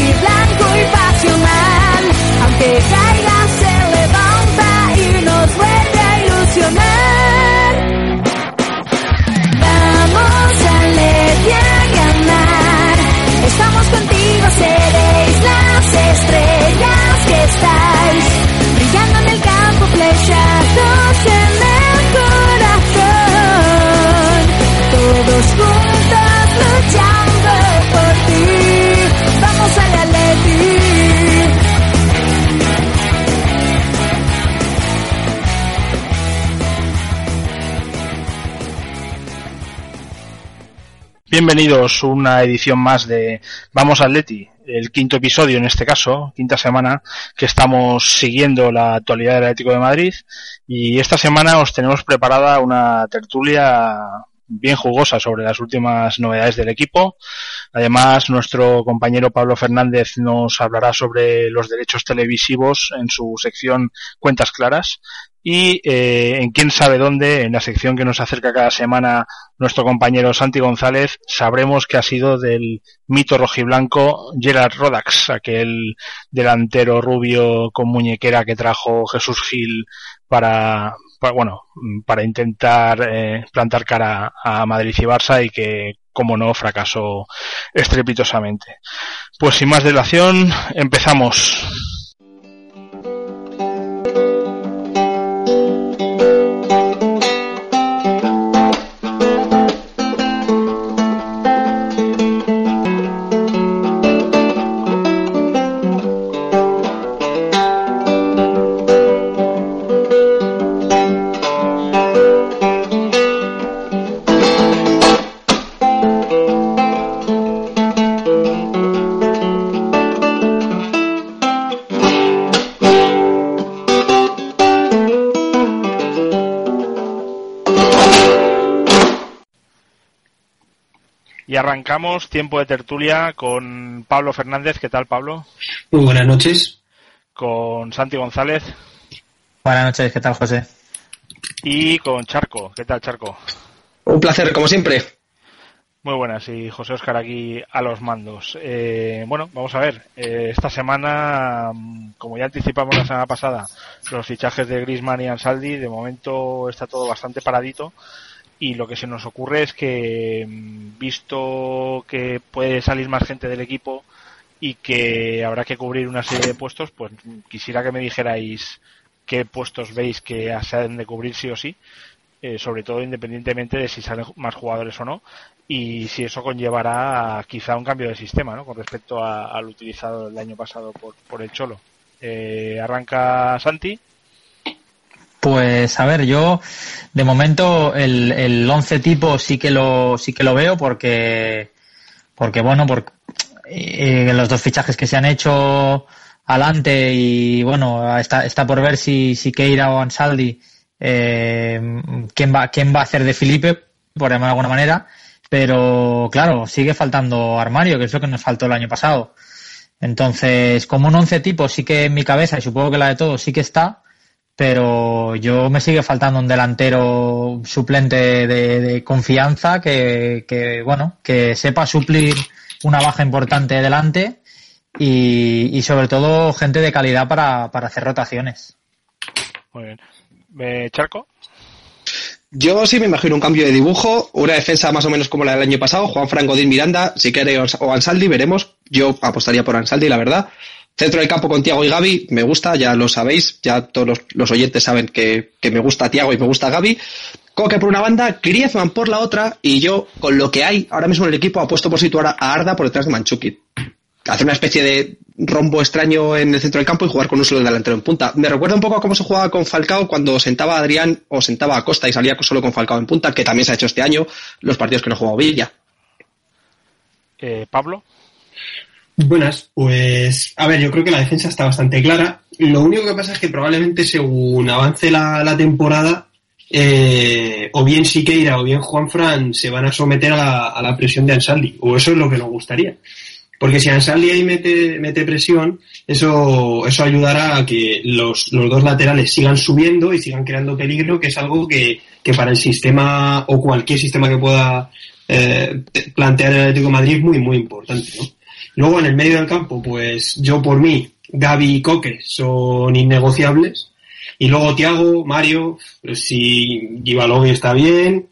rojiblanco Bienvenidos a una edición más de Vamos Atleti, el quinto episodio en este caso, quinta semana que estamos siguiendo la actualidad del Atlético de Madrid y esta semana os tenemos preparada una tertulia bien jugosa sobre las últimas novedades del equipo. Además, nuestro compañero Pablo Fernández nos hablará sobre los derechos televisivos en su sección Cuentas Claras. Y eh, en quién sabe dónde, en la sección que nos acerca cada semana nuestro compañero Santi González, sabremos que ha sido del mito rojiblanco Gerard Rodax, aquel delantero rubio con muñequera que trajo Jesús Gil para, para bueno, para intentar eh, plantar cara a Madrid y Barça y que, como no, fracasó estrepitosamente. Pues sin más dilación, empezamos. Y arrancamos tiempo de tertulia con Pablo Fernández. ¿Qué tal, Pablo? Muy buenas noches. Con Santi González Buenas noches, ¿qué tal, José? y con Charco. ¿Qué tal, Charco? Un placer, como siempre. Muy buenas, y José Oscar aquí a los mandos. Eh, bueno, vamos a ver. eh, esta semana, como ya anticipamos la semana pasada, los fichajes de Griezmann y Ansaldi, de momento está todo bastante paradito. Y lo que se nos ocurre es que, mm, visto que puede salir más gente del equipo y que habrá que cubrir una serie de puestos, pues quisiera que me dijerais qué puestos veis que se han de cubrir sí o sí, eh, sobre todo independientemente de si salen más jugadores o no, y si eso conllevará quizá un cambio de sistema, ¿no? Con respecto al utilizado el año pasado por, por el Cholo. Eh, arranca Santi. Pues a ver, yo de momento el, el 11 tipo sí que lo sí que lo veo porque porque bueno, por eh, los dos fichajes que se han hecho adelante y bueno, está, está por ver si, si Keira o Ansaldi eh, quién va quién va a hacer de Felipe, por llamarlo de alguna manera, pero claro, sigue faltando armario, que es lo que nos faltó el año pasado. Entonces, como un 11 tipo sí que en mi cabeza, y supongo que la de todos sí que está, pero yo me sigue faltando un delantero suplente de, de confianza que, que, bueno, que sepa suplir una baja importante delante y, y sobre todo gente de calidad para, para hacer rotaciones. Muy bien. Eh, Charco. Yo sí me imagino un cambio de dibujo, una defensa más o menos como la del año pasado, Juan Fran Godín Miranda, si quiere o Ansaldi, veremos. Yo apostaría por Ansaldi, la verdad. Centro del campo con Tiago y Gaby, me gusta, ya lo sabéis, ya todos los, oyentes saben que, que me gusta Tiago y me gusta Gaby. Coque por una banda, Griezmann por la otra, y yo, con lo que hay ahora mismo en el equipo, apuesto por situar a Arda por detrás de Manchukic. Hacer una especie de rombo extraño en el centro del campo y jugar con un solo delantero en punta. Me recuerda un poco a cómo se jugaba con Falcao cuando sentaba a Adrián o sentaba a Costa y salía solo con Falcao en punta, que también se ha hecho este año los partidos que no jugado Villa. Eh, Pablo. Buenas, pues a ver, yo creo que la defensa está bastante clara. Lo único que pasa es que probablemente según avance la, temporada, eh, o bien Siqueira o bien Juan Fran se van a someter a la, a la presión de Ansaldi, o eso es lo que nos gustaría. Porque si Ansaldi ahí mete, mete presión, eso, eso ayudará a que los, los dos laterales sigan subiendo y sigan creando peligro, que es algo que, que para el sistema o cualquier sistema que pueda eh, plantear el Atlético Madrid es muy, muy importante, ¿no? Luego en el medio del campo, pues yo por mí, Gaby y Coque son innegociables. Y luego Tiago, Mario, si Givalovi está bien,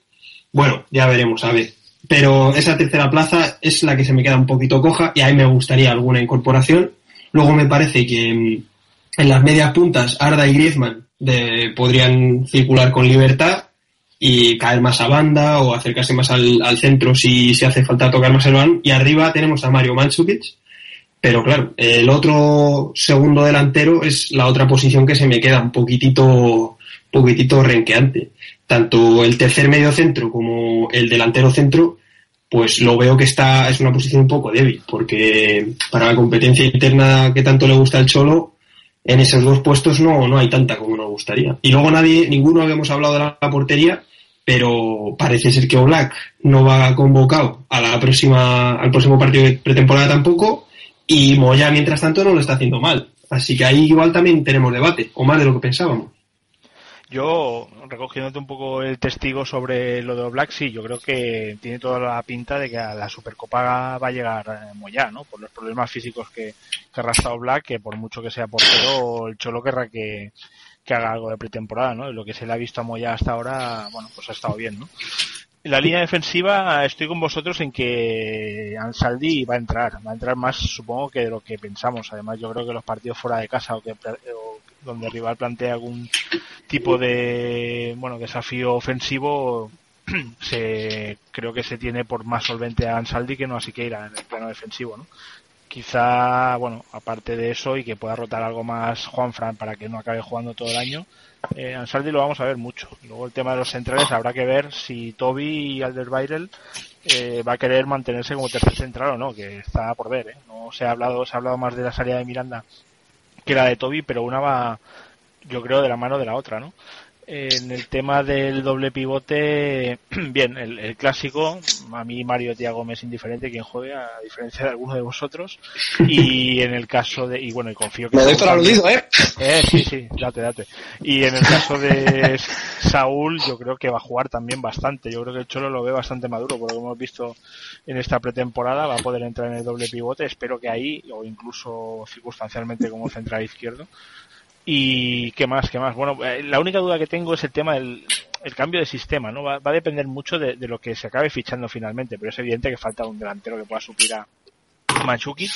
bueno, ya veremos, a ver. Pero esa tercera plaza es la que se me queda un poquito coja y ahí me gustaría alguna incorporación. Luego me parece que mm, en las medias puntas Arda y Griezmann de, podrían circular con libertad y caer más a banda o acercarse más al, al centro si, si hace falta tocar más el balón. Y arriba tenemos a Mario Mandzukic, pero claro, el otro segundo delantero es la otra posición que se me queda un poquitito, poquitito renqueante. Tanto el tercer medio centro como el delantero centro, pues lo veo que está, es una posición un poco débil, porque para la competencia interna que tanto le gusta el Cholo, en esos dos puestos no, no hay tanta como nos gustaría. Y luego nadie, ninguno habíamos hablado de la portería, pero parece ser que Oblak no va convocado a la próxima, al próximo partido de pretemporada tampoco, y Moya, mientras tanto, no lo está haciendo mal. Así que ahí igual también tenemos debate, o más de lo que pensábamos. Yo, recogiéndote un poco el testigo sobre lo de Black, sí, yo creo que tiene toda la pinta de que a la Supercopa va a llegar eh, Moya, ¿no? Por los problemas físicos que, que arrastra Black, que por mucho que sea portero, el Cholo querrá que, que haga algo de pretemporada, ¿no? Lo que se le ha visto a Moya hasta ahora, bueno, pues ha estado bien, ¿no? La línea defensiva estoy con vosotros en que Ansaldi va a entrar, va a entrar más supongo que de lo que pensamos. Además yo creo que los partidos fuera de casa o que o donde rival plantea algún tipo de bueno desafío ofensivo se creo que se tiene por más solvente a Ansaldi que no a Siqueira en el plano defensivo, ¿no? Quizá, bueno, aparte de eso y que pueda rotar algo más Juan Fran para que no acabe jugando todo el año, eh, Ansaldi lo vamos a ver mucho. Luego el tema de los centrales habrá que ver si Toby y Alderweireld eh, va a querer mantenerse como tercer central o no, que está por ver. ¿eh? No se ha hablado, se ha hablado más de la salida de Miranda que la de Toby, pero una va, yo creo, de la mano de la otra, ¿no? En el tema del doble pivote, bien, el, clásico, a mí Mario Tiago me es indiferente quien juegue, a diferencia de alguno de vosotros. Y en el caso de, y bueno, y confío que... Me doy aludido, ¿eh? ¿eh? Sí, sí, date, date. Y en el caso de Saúl, yo creo que va a jugar también bastante. Yo creo que el Cholo lo ve bastante maduro, por lo que hemos visto en esta pretemporada, va a poder entrar en el doble pivote. Espero que ahí, o incluso circunstancialmente como central izquierdo, y qué más, qué más. Bueno, eh, la única duda que tengo es el tema del el cambio de sistema, ¿no? Va, a depender mucho de, lo que se acabe fichando finalmente, pero es evidente que falta un delantero que pueda suplir a Machukic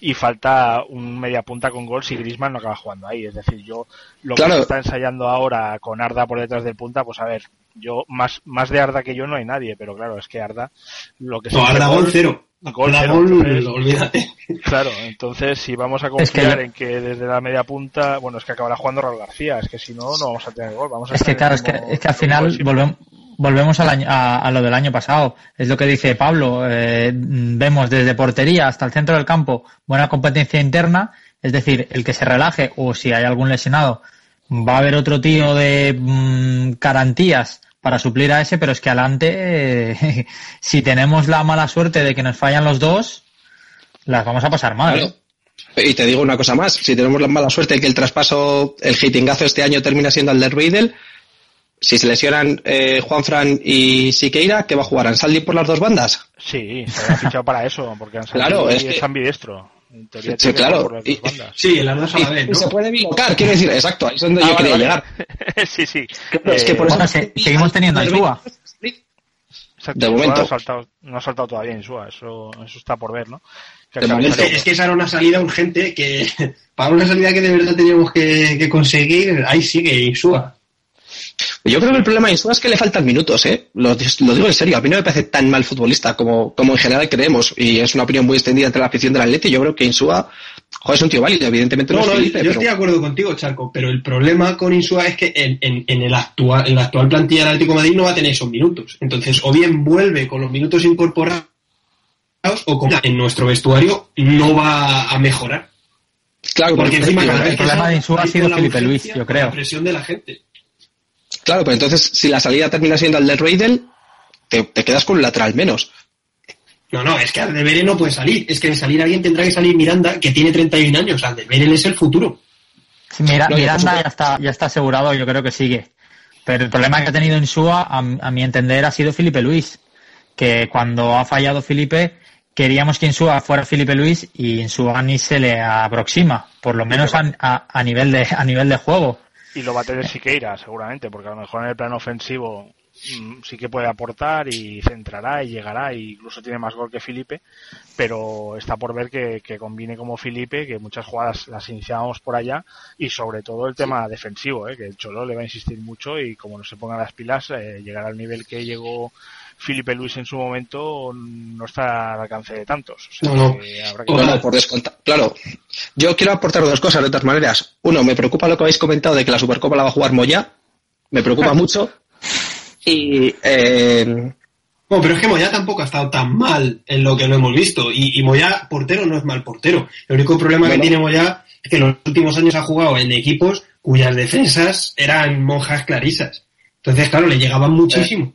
y falta un media punta con gol si Grisman no acaba jugando ahí. Es decir, yo lo que está ensayando ahora con Arda por detrás del punta, pues a ver, yo más más de Arda que yo no hay nadie, pero claro, es que Arda lo que no, Arda gol cero. Gol, olvídate. Claro, entonces si vamos a confiar en que desde la media punta, bueno, es que acabará jugando Raúl García, es que si no, no vamos a tener gol. Vamos a es que claro, es que, es que al final volvemos, volvemos al año, a, lo del año pasado. Es lo que dice Pablo. Eh, vemos desde portería hasta el centro del campo buena competencia interna. Es decir, el que se relaje o si hay algún lesionado, va a haber otro tío de mm, garantías para suplir a ese, pero es que adelante, eh, si tenemos la mala suerte de que nos fallan los dos, las vamos a pasar mal. Y te digo una cosa más, si tenemos la mala suerte de que el traspaso, el hitingazo este año termina siendo el de Riedel, si se lesionan eh, Juan Fran y Siqueira, ¿qué va a jugar? ¿Ansaldi por las dos bandas? Sí, se ha fichado para eso, porque Ansaldi claro, es, es ambidestro. sí, claro. sí, el las a la vez, ¿no? Se puede bilocar, quiero decir, exacto, ahí es donde ah, yo quería llegar. sí, sí. es que por eso seguimos teniendo a Insúa. de momento. No ha, saltado, no ha saltado todavía Insúa, eso, eso está por ver, ¿no? es, que, es, que, esa era una salida urgente que, para una salida que de verdad teníamos que, que conseguir, ahí sigue Insúa. Yo creo que el problema de Insúa es que le faltan minutos, ¿eh? Lo, digo en serio, a mí no me parece tan mal futbolista como, como en general creemos, y es una opinión muy extendida entre la afición del Atleti, yo creo que Insúa, joder, es un tío válido, evidentemente no, no, yo estoy de acuerdo contigo, Charco, pero el problema con Insúa es que en, en, en, el actual, en la actual plantilla del Atlético de Madrid no va a tener esos minutos. Entonces, o bien vuelve con los minutos incorporados, o como en nuestro vestuario no va a mejorar. Claro, porque encima el problema de Insúa ha sido Felipe Luis, yo creo. La presión de la gente. Claro, pero entonces si la salida termina siendo el de Reidel, te, quedas con un lateral menos. No, no, es que Aldebere no puede salir. Es que de salir alguien tendrá que salir Miranda, que tiene 31 años. Aldebere es el futuro. Miranda ya está, ya está asegurado, yo creo que sigue. Pero el problema que ha tenido en a, a mi entender, ha sido Felipe Luis, que cuando ha fallado Felipe, queríamos que Insúa fuera Felipe Luis y Insúa ni se le aproxima, por lo menos a, a, nivel de a nivel de juego. Y lo va a tener Siqueira, seguramente, porque a lo mejor en el plano ofensivo mm, sí que puede aportar y centrará y llegará e incluso tiene más gol que Felipe, pero está por ver que, que combine como Felipe, que muchas jugadas las iniciábamos por allá y sobre todo el tema defensivo, ¿eh? que el Cholo le va a insistir mucho y como no se pongan las pilas eh, llegará al nivel que llegó Felipe Luis en su momento no está al alcance de tantos. no, no. por descontar. Claro, yo quiero aportar dos cosas de otras maneras. Uno, me preocupa lo que habéis comentado de que la Supercopa la va a jugar Moya. Me preocupa mucho. Y. Eh... Bueno, pero es que Moya tampoco ha estado tan mal en lo que lo hemos visto. Y, y Moya, portero, no es mal portero. El único problema que tiene Moya es que en los últimos años ha jugado en equipos cuyas defensas eran monjas clarisas. Entonces, claro, le llegaban muchísimo.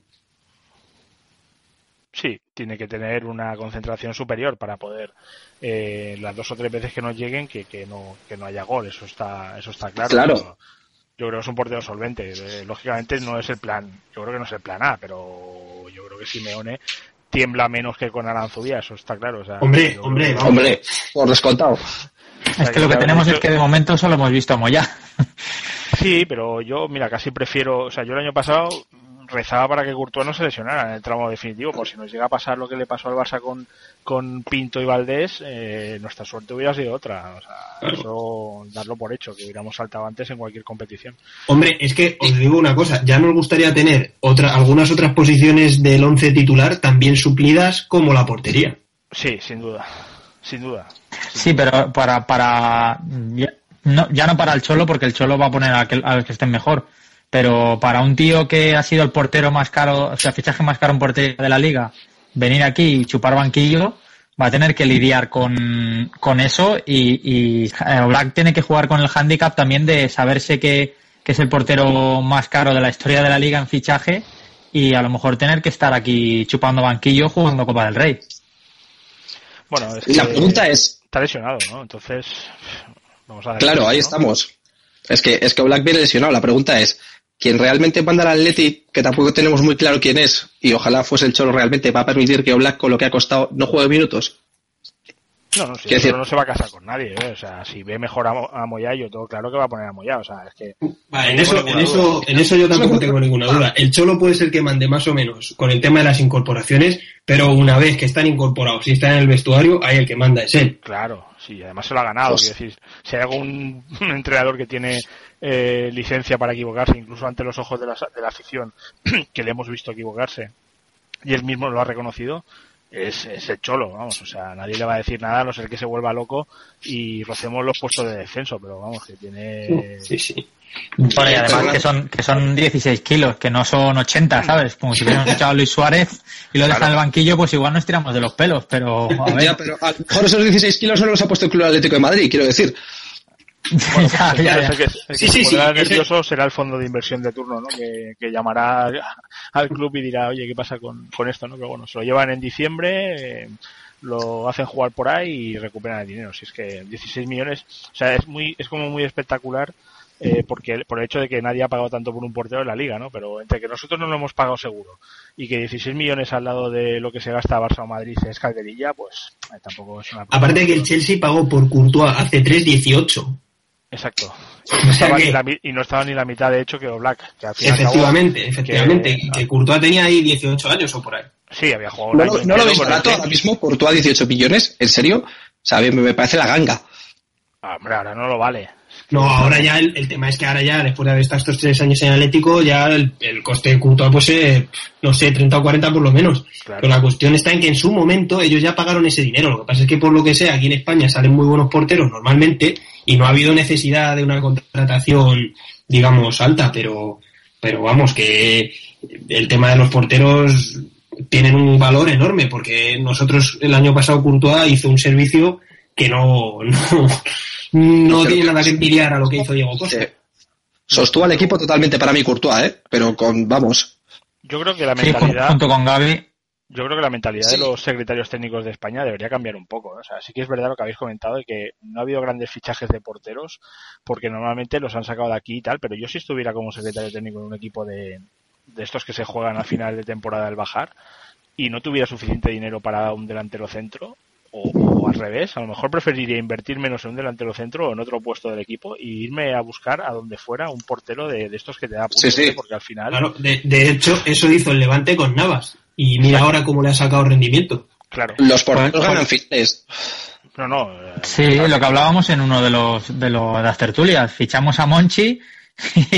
Sí, tiene que tener una concentración superior para poder eh, las dos o tres veces que nos lleguen que, que no que no haya gol, eso está eso está claro. Claro. Yo creo que es un portero solvente. Eh, lógicamente no es el plan, yo creo que no es el plan A, pero yo creo que Simeone tiembla menos que con Aranzubia, eso está claro. hombre, hombre, hombre, por descontado. Es que lo que tenemos es que de momento solo hemos visto a Moya. Sí, pero yo, mira, casi prefiero, o sea, yo el año pasado rezaba para que Courtois no se lesionara en el tramo definitivo, por si nos llega a pasar lo que le pasó al Barça con, con Pinto y Valdés, eh, nuestra suerte hubiera sido otra. O sea, eso darlo por hecho, que hubiéramos saltado antes en cualquier competición. Hombre, es que os digo una cosa, ya nos gustaría tener otra, algunas otras posiciones del once titular también suplidas como la portería. Sí, sin duda, sin duda. Sí, pero para, para, ya no, ya no para el Cholo, porque el Cholo va a poner a que, a que estén mejor pero para un tío que ha sido el portero más caro, o sea, fichaje más caro en portero de la liga, venir aquí y chupar banquillo, va a tener que lidiar con, con eso y, y eh, Black tiene que jugar con el handicap también de saberse que, que es el portero más caro de la historia de la liga en fichaje y a lo mejor tener que estar aquí chupando banquillo jugando Copa del Rey. Bueno, es la pregunta es... Está lesionado, ¿no? Entonces, vamos a ver Claro, ahí estamos. Es que, es que Black viene lesionado. La pregunta es, quien realmente manda al Atleti, que tampoco tenemos muy claro quién es, y ojalá fuese el Cholo realmente, va a permitir que Oblak, con lo que ha costado, no juegue minutos. No, no, si no se va a casar con nadie, ¿eh? o sea, si ve mejor a, a Moya, yo todo claro que va a poner a Moya, o sea, es que... en, eso, en, eso, en eso yo tampoco tengo ninguna duda. El Cholo puede ser que mande más o menos con el tema de las incorporaciones, pero una vez que están incorporados y están en el vestuario, ahí el que manda es él. Claro, sí, además se lo ha ganado, pues decir, si hay algún entrenador que tiene eh, licencia para equivocarse, incluso ante los ojos de la, de la afición, que le hemos visto equivocarse, y él mismo lo ha reconocido, es, es, el cholo, vamos, o sea, nadie le va a decir nada a no ser que se vuelva loco y rocemos los puestos de descenso, pero vamos, que tiene... Sí, sí. Bueno, y además que son, que son 16 kilos, que no son 80, ¿sabes? Como si hubiéramos echado a Luis Suárez y lo dejan en el banquillo, pues igual nos tiramos de los pelos, pero a ver. Ya, pero a lo mejor esos 16 kilos no los ha puesto el Club Atlético de Madrid, quiero decir. Bueno, ya, ya, ya. Que, el que sí, se sí, nervioso será el fondo de inversión de turno, ¿no? Que, que, llamará al club y dirá, oye, ¿qué pasa con, con esto, no? Pero bueno, se lo llevan en diciembre, eh, lo hacen jugar por ahí y recuperan el dinero. Si es que 16 millones, o sea, es muy, es como muy espectacular. Eh, porque por el hecho de que nadie ha pagado tanto por un portero en la liga, ¿no? Pero entre que nosotros no lo hemos pagado seguro y que 16 millones al lado de lo que se gasta Barça o Madrid es calderilla, pues eh, tampoco es una. Aparte de que el Chelsea pagó por Courtois hace 3.18. Exacto. Y no, estaba ni la, y no estaba ni la mitad de hecho que Oblak. Que al final efectivamente, acabó, efectivamente. Que, que, Courtois tenía ahí 18 años o por ahí. Sí, había jugado ¿No, ¿no lo veis barato ahora mismo? Courtois 18 millones, ¿en serio? O sea, me, me parece la ganga. Ah, hombre, ahora no lo vale. No, ahora ya el, el, tema es que ahora ya, después de haber estado estos tres años en Atlético, ya el, el coste de Courtois, pues, eh, no sé, 30 o 40 por lo menos. Claro. Pero la cuestión está en que en su momento ellos ya pagaron ese dinero. Lo que pasa es que por lo que sea, aquí en España salen muy buenos porteros normalmente y no ha habido necesidad de una contratación, digamos, alta, pero, pero vamos, que el tema de los porteros tienen un valor enorme porque nosotros el año pasado Courtois hizo un servicio que no, no, no tiene nada que envidiar a lo que hizo Diego Costa. Sostuvo al equipo totalmente para mí Courtois, ¿eh? pero con, vamos. Yo creo que la mentalidad. Sí, junto con Gaby. Yo creo que la mentalidad sí. de los secretarios técnicos de España debería cambiar un poco. ¿no? O sea, sí que es verdad lo que habéis comentado de que no ha habido grandes fichajes de porteros porque normalmente los han sacado de aquí y tal, pero yo si estuviera como secretario técnico en un equipo de, de estos que se juegan a final de temporada al bajar, y no tuviera suficiente dinero para un delantero centro, o, al revés, a lo mejor preferiría invertir menos en un delantero centro o en otro puesto del equipo y irme a buscar a donde fuera un portero de, estos que te da puntos, Sí, sí. ¿eh? porque al final, Claro, de, de hecho, eso hizo el Levante con Navas. Y mira ahora cómo le ha sacado rendimiento. claro, Los porteros ganan finales. no, no, eh, Sí, lo que hablábamos en uno de los de, los, de las tertulias. Fichamos a Monchi y,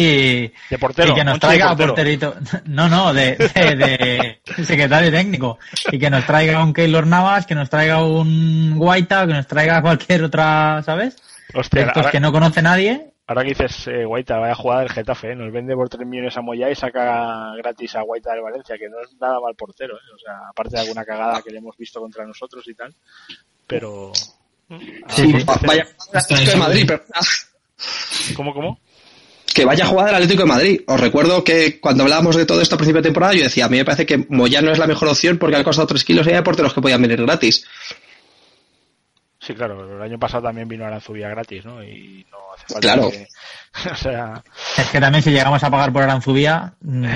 de portero, y que nos Monchi traiga a portero. porterito. No, no, de, de, de secretario técnico. Y que nos traiga un Keylor Navas, que nos traiga un Guaita, que nos traiga cualquier otra, ¿sabes? Hostia, Estos ahora, que no conoce nadie. Ahora que dices eh, Guaita, vaya jugada del Getafe, ¿eh? nos vende por 3 millones a Moya y saca gratis a Guaita del Valencia, que no es nada mal portero, ¿eh? o sea, aparte de alguna cagada que le hemos visto contra nosotros y tal, pero... Sí, Ah, Vaya Atlético de Madrid, pero- ¿Cómo, cómo? que vaya jugada del Atlético de Madrid. Os recuerdo que cuando hablábamos de todo esto a principio de temporada, yo decía, a mí me parece que Moyano es la mejor opción porque ha costado 3 kilos y hay porteros que podían venir gratis. Sí, claro, el año pasado también vino Aranzubia gratis, ¿no? Y no hace falta Claro. que... o sea, Es que también si llegamos a pagar por Aranzubía, mm,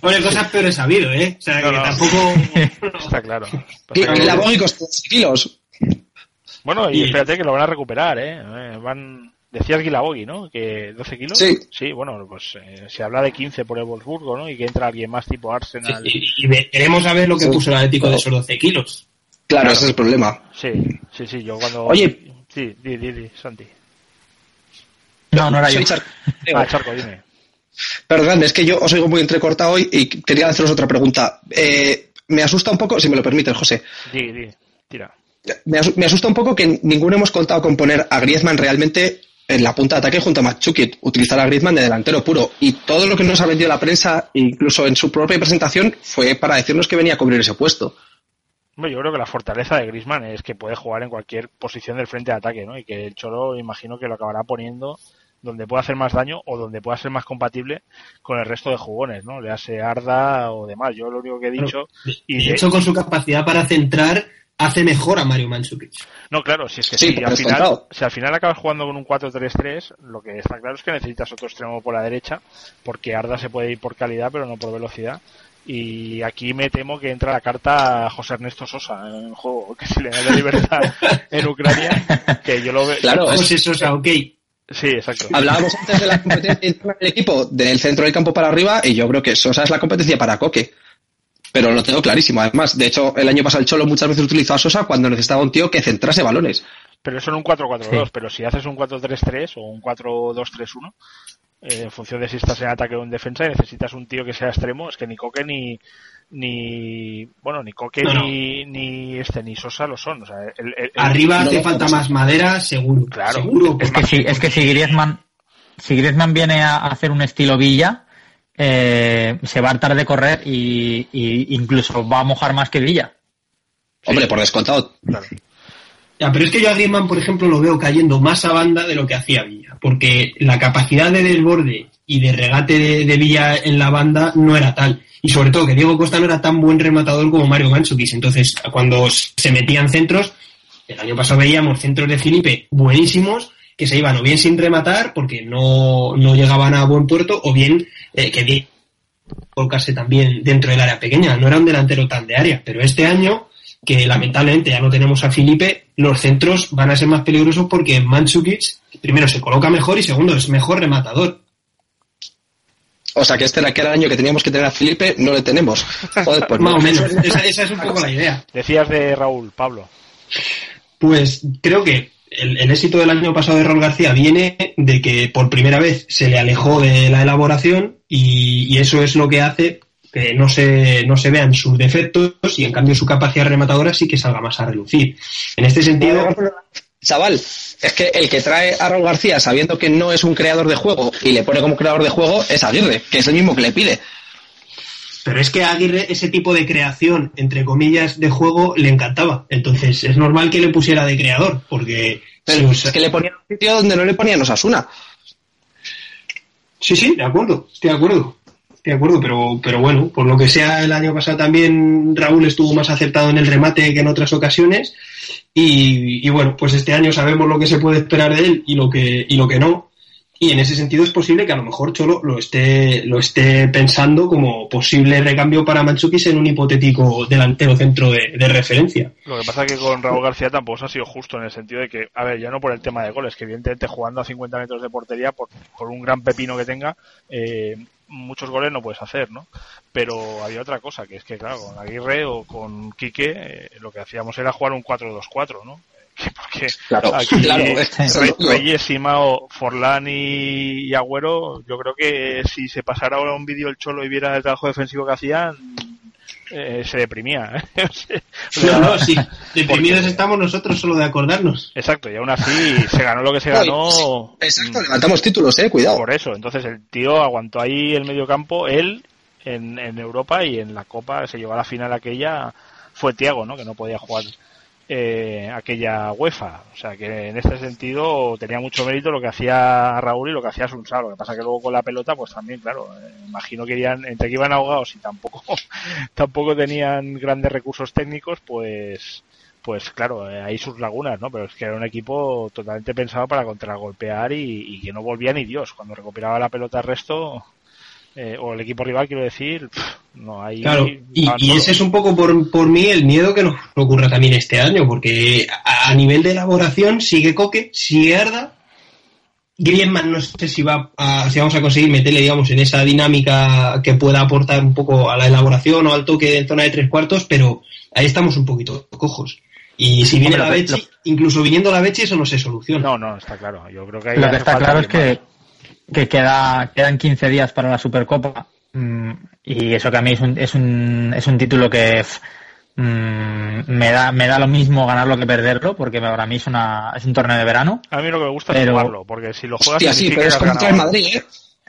Hombre, cosas peores ha habido, ¿eh? O sea, No, que no. tampoco... está claro. Y, y la Bogi costó 3 kilos. Bueno, y Y- espérate que lo van a recuperar, ¿eh? Eh, Van... Decías Guilabogi, ¿no? Que 12 kilos. Sí. Sí, bueno, pues eh, se habla de 15 por el Wolfsburgo, ¿no? Y que entra alguien más tipo Arsenal. Y, y ve- queremos saber lo que Sí. puso el Atlético de esos 12 kilos. Claro, ese es el problema. Sí, sí, sí, yo cuando... Oye. Sí, di, di, di, Santi. no, no era yo. Soy Char- Ah, Charco, dime. Perdón, es que yo os oigo muy entrecortado hoy y quería haceros otra pregunta. Eh, me asusta un poco, si me lo permites, José. Di, di, tira. Me, asu- me asusta un poco que ninguno hemos contado con poner a Griezmann realmente en la punta de ataque junto a Machuki, utilizar a Griezmann de delantero puro. Y todo lo que nos ha vendido la prensa, incluso en su propia presentación, fue para decirnos que venía a cubrir ese puesto. Hombre, yo creo que la fortaleza de Griezmann es que puede jugar en cualquier posición del frente de ataque, ¿no? Y que el Cholo imagino que lo acabará poniendo donde pueda hacer más daño o donde pueda ser más compatible con el resto de jugones, ¿no? Le hace Arda o demás. Yo lo único que he dicho... Y de de- hecho, con su capacidad para centrar, hace mejor a Mario Mandzukic. No, claro, si es que Sí, si, al final, si al final acabas jugando con un 4-3-3, lo que está claro es que necesitas otro extremo por la derecha, porque Arda se puede ir por calidad, pero no por velocidad. Y aquí me temo que entra la carta a José Ernesto Sosa en el juego, que si le da de libertad en Ucrania, que yo lo veo. Claro, es- Pues eso, o sea, ok. Sí, exacto. Hablábamos antes de la competencia interna del equipo del centro del campo para arriba y yo creo que Sosa es la competencia para Coque. Pero lo tengo clarísimo. Además, de hecho, el año pasado el Cholo muchas veces utilizó a Sosa cuando necesitaba un tío que centrase balones. Pero eso en un 4-4-2, Sí. pero si haces un 4-3-3 o un 4-2-3-1, eh, en función de si estás en ataque o en defensa y necesitas un tío que sea extremo, es que ni Coque ni ni bueno ni Coque No, no. ni ni este ni Sosa lo son, o sea, el- el- el- Arriba hace falta más madera, seguro. Claro. Seguro. Es que si, es que si Griezmann, si Griezmann viene a hacer un estilo Villa, eh, se va a hartar de correr y, y incluso va a mojar más que Villa. Hombre, por descontado. claro. Ya, pero es que yo a Griezmann, por ejemplo, lo veo cayendo más a banda de lo que hacía Villa, porque la capacidad de desborde y de regate de, Villa en la banda no era tal. Y sobre todo que Diego Costa no era tan buen rematador como Mario Mandzukic. Entonces, cuando se metían centros, el año pasado veíamos centros de Felipe buenísimos que se iban o bien sin rematar porque no, no llegaban a buen puerto o bien eh, que colocarse también dentro del área pequeña. No era un delantero tan de área, pero este año que lamentablemente ya no tenemos a Felipe, los centros van a ser más peligrosos porque Mandzukic primero se coloca mejor y segundo es mejor rematador. O sea, que este era el año que teníamos que tener a Felipe, no le tenemos. Joder, pues Más no. o menos, esa, esa es un poco la idea. Decías de Raúl, Pablo. Pues creo que el, el éxito del año pasado de Raúl García viene de que por primera vez se le alejó de la elaboración y, y eso es lo que hace que no se, no se vean sus defectos y en cambio su capacidad rematadora sí que salga más a relucir. En este sentido, Chaval, es que el que trae a Raúl García sabiendo que no es un creador de juego y le pone como creador de juego es Aguirre, que es el mismo que le pide. Pero es que a Aguirre ese tipo de creación, entre comillas, de juego le encantaba. Entonces es normal que le pusiera de creador, porque... Pero si os- es que le ponían un sitio donde no le ponían Osasuna. Sí, sí, de acuerdo, estoy de acuerdo. De acuerdo, pero, pero bueno, por lo que sea, el año pasado también Raúl estuvo más acertado en el remate que en otras ocasiones. Y, y bueno, pues este año sabemos lo que se puede esperar de él y lo que, y lo que no. Y en ese sentido es posible que a lo mejor Cholo lo esté, lo esté pensando como posible recambio para Manchukis en un hipotético delantero centro de, referencia. Lo que pasa es que con Raúl García tampoco se ha sido justo en el sentido de que, a ver, ya no por el tema de goles, que evidentemente jugando a 50 metros de portería, por, por un gran pepino que tenga, eh, muchos goles no puedes hacer, ¿no? Pero había otra cosa, que es que, claro, con Aguirre o con Quique, eh, lo que hacíamos era jugar un 4-2-4, ¿no? Porque Claro, aquí claro, Re- es- Reyes, Simao, Forlán y, y Agüero, yo creo que si se pasara ahora un vídeo el Cholo y viera el trabajo defensivo que hacían, eh, se deprimía. ¿eh? O sea, No, no, sí. Deprimidos porque- estamos nosotros solo de acordarnos. Exacto, y aún así se ganó lo que se ganó. Exacto, mm, levantamos títulos, eh, cuidado. Por eso, entonces el tío aguantó ahí el medio campo, él en, en Europa y en la Copa se llevó a la final aquella, fue Tiago, ¿no? Que no podía jugar eh, aquella UEFA. O sea que en este sentido tenía mucho mérito lo que hacía Raúl y lo que hacía Sunsal. Lo que pasa que luego con la pelota, pues también, claro, eh, imagino que irían, entre que iban ahogados y tampoco, tampoco tenían grandes recursos técnicos, pues pues claro, eh, hay sus lagunas, ¿no? Pero es que era un equipo totalmente pensado para contragolpear y, y que no volvía ni Dios. Cuando recuperaba la pelota el resto, eh, o el equipo rival, quiero decir, pff, no hay. Claro, y, ese es un poco por, por mí el miedo que nos ocurra también este año, porque a, a nivel de elaboración sigue Coque, sigue Arda. Griezmann no sé si va a, si vamos a conseguir meterle, digamos, en esa dinámica que pueda aportar un poco a la elaboración o al toque en zona de tres cuartos, pero ahí estamos un poquito cojos. Y si viene Hombre, la lo- Bechi, incluso viniendo la Bechi, eso no se soluciona. No, no, está claro. Yo creo que ahí Lo que está claro es que, que queda, quedan 15 días para la Supercopa mm, y eso que a mí es un, es un, es un título que mm, me, da, me da lo mismo ganarlo que perderlo porque para mí es, una, es un torneo de verano. A mí lo que me gusta es jugarlo, porque si lo juegas Hostia, sí, pero es contra el. Madrid, eh.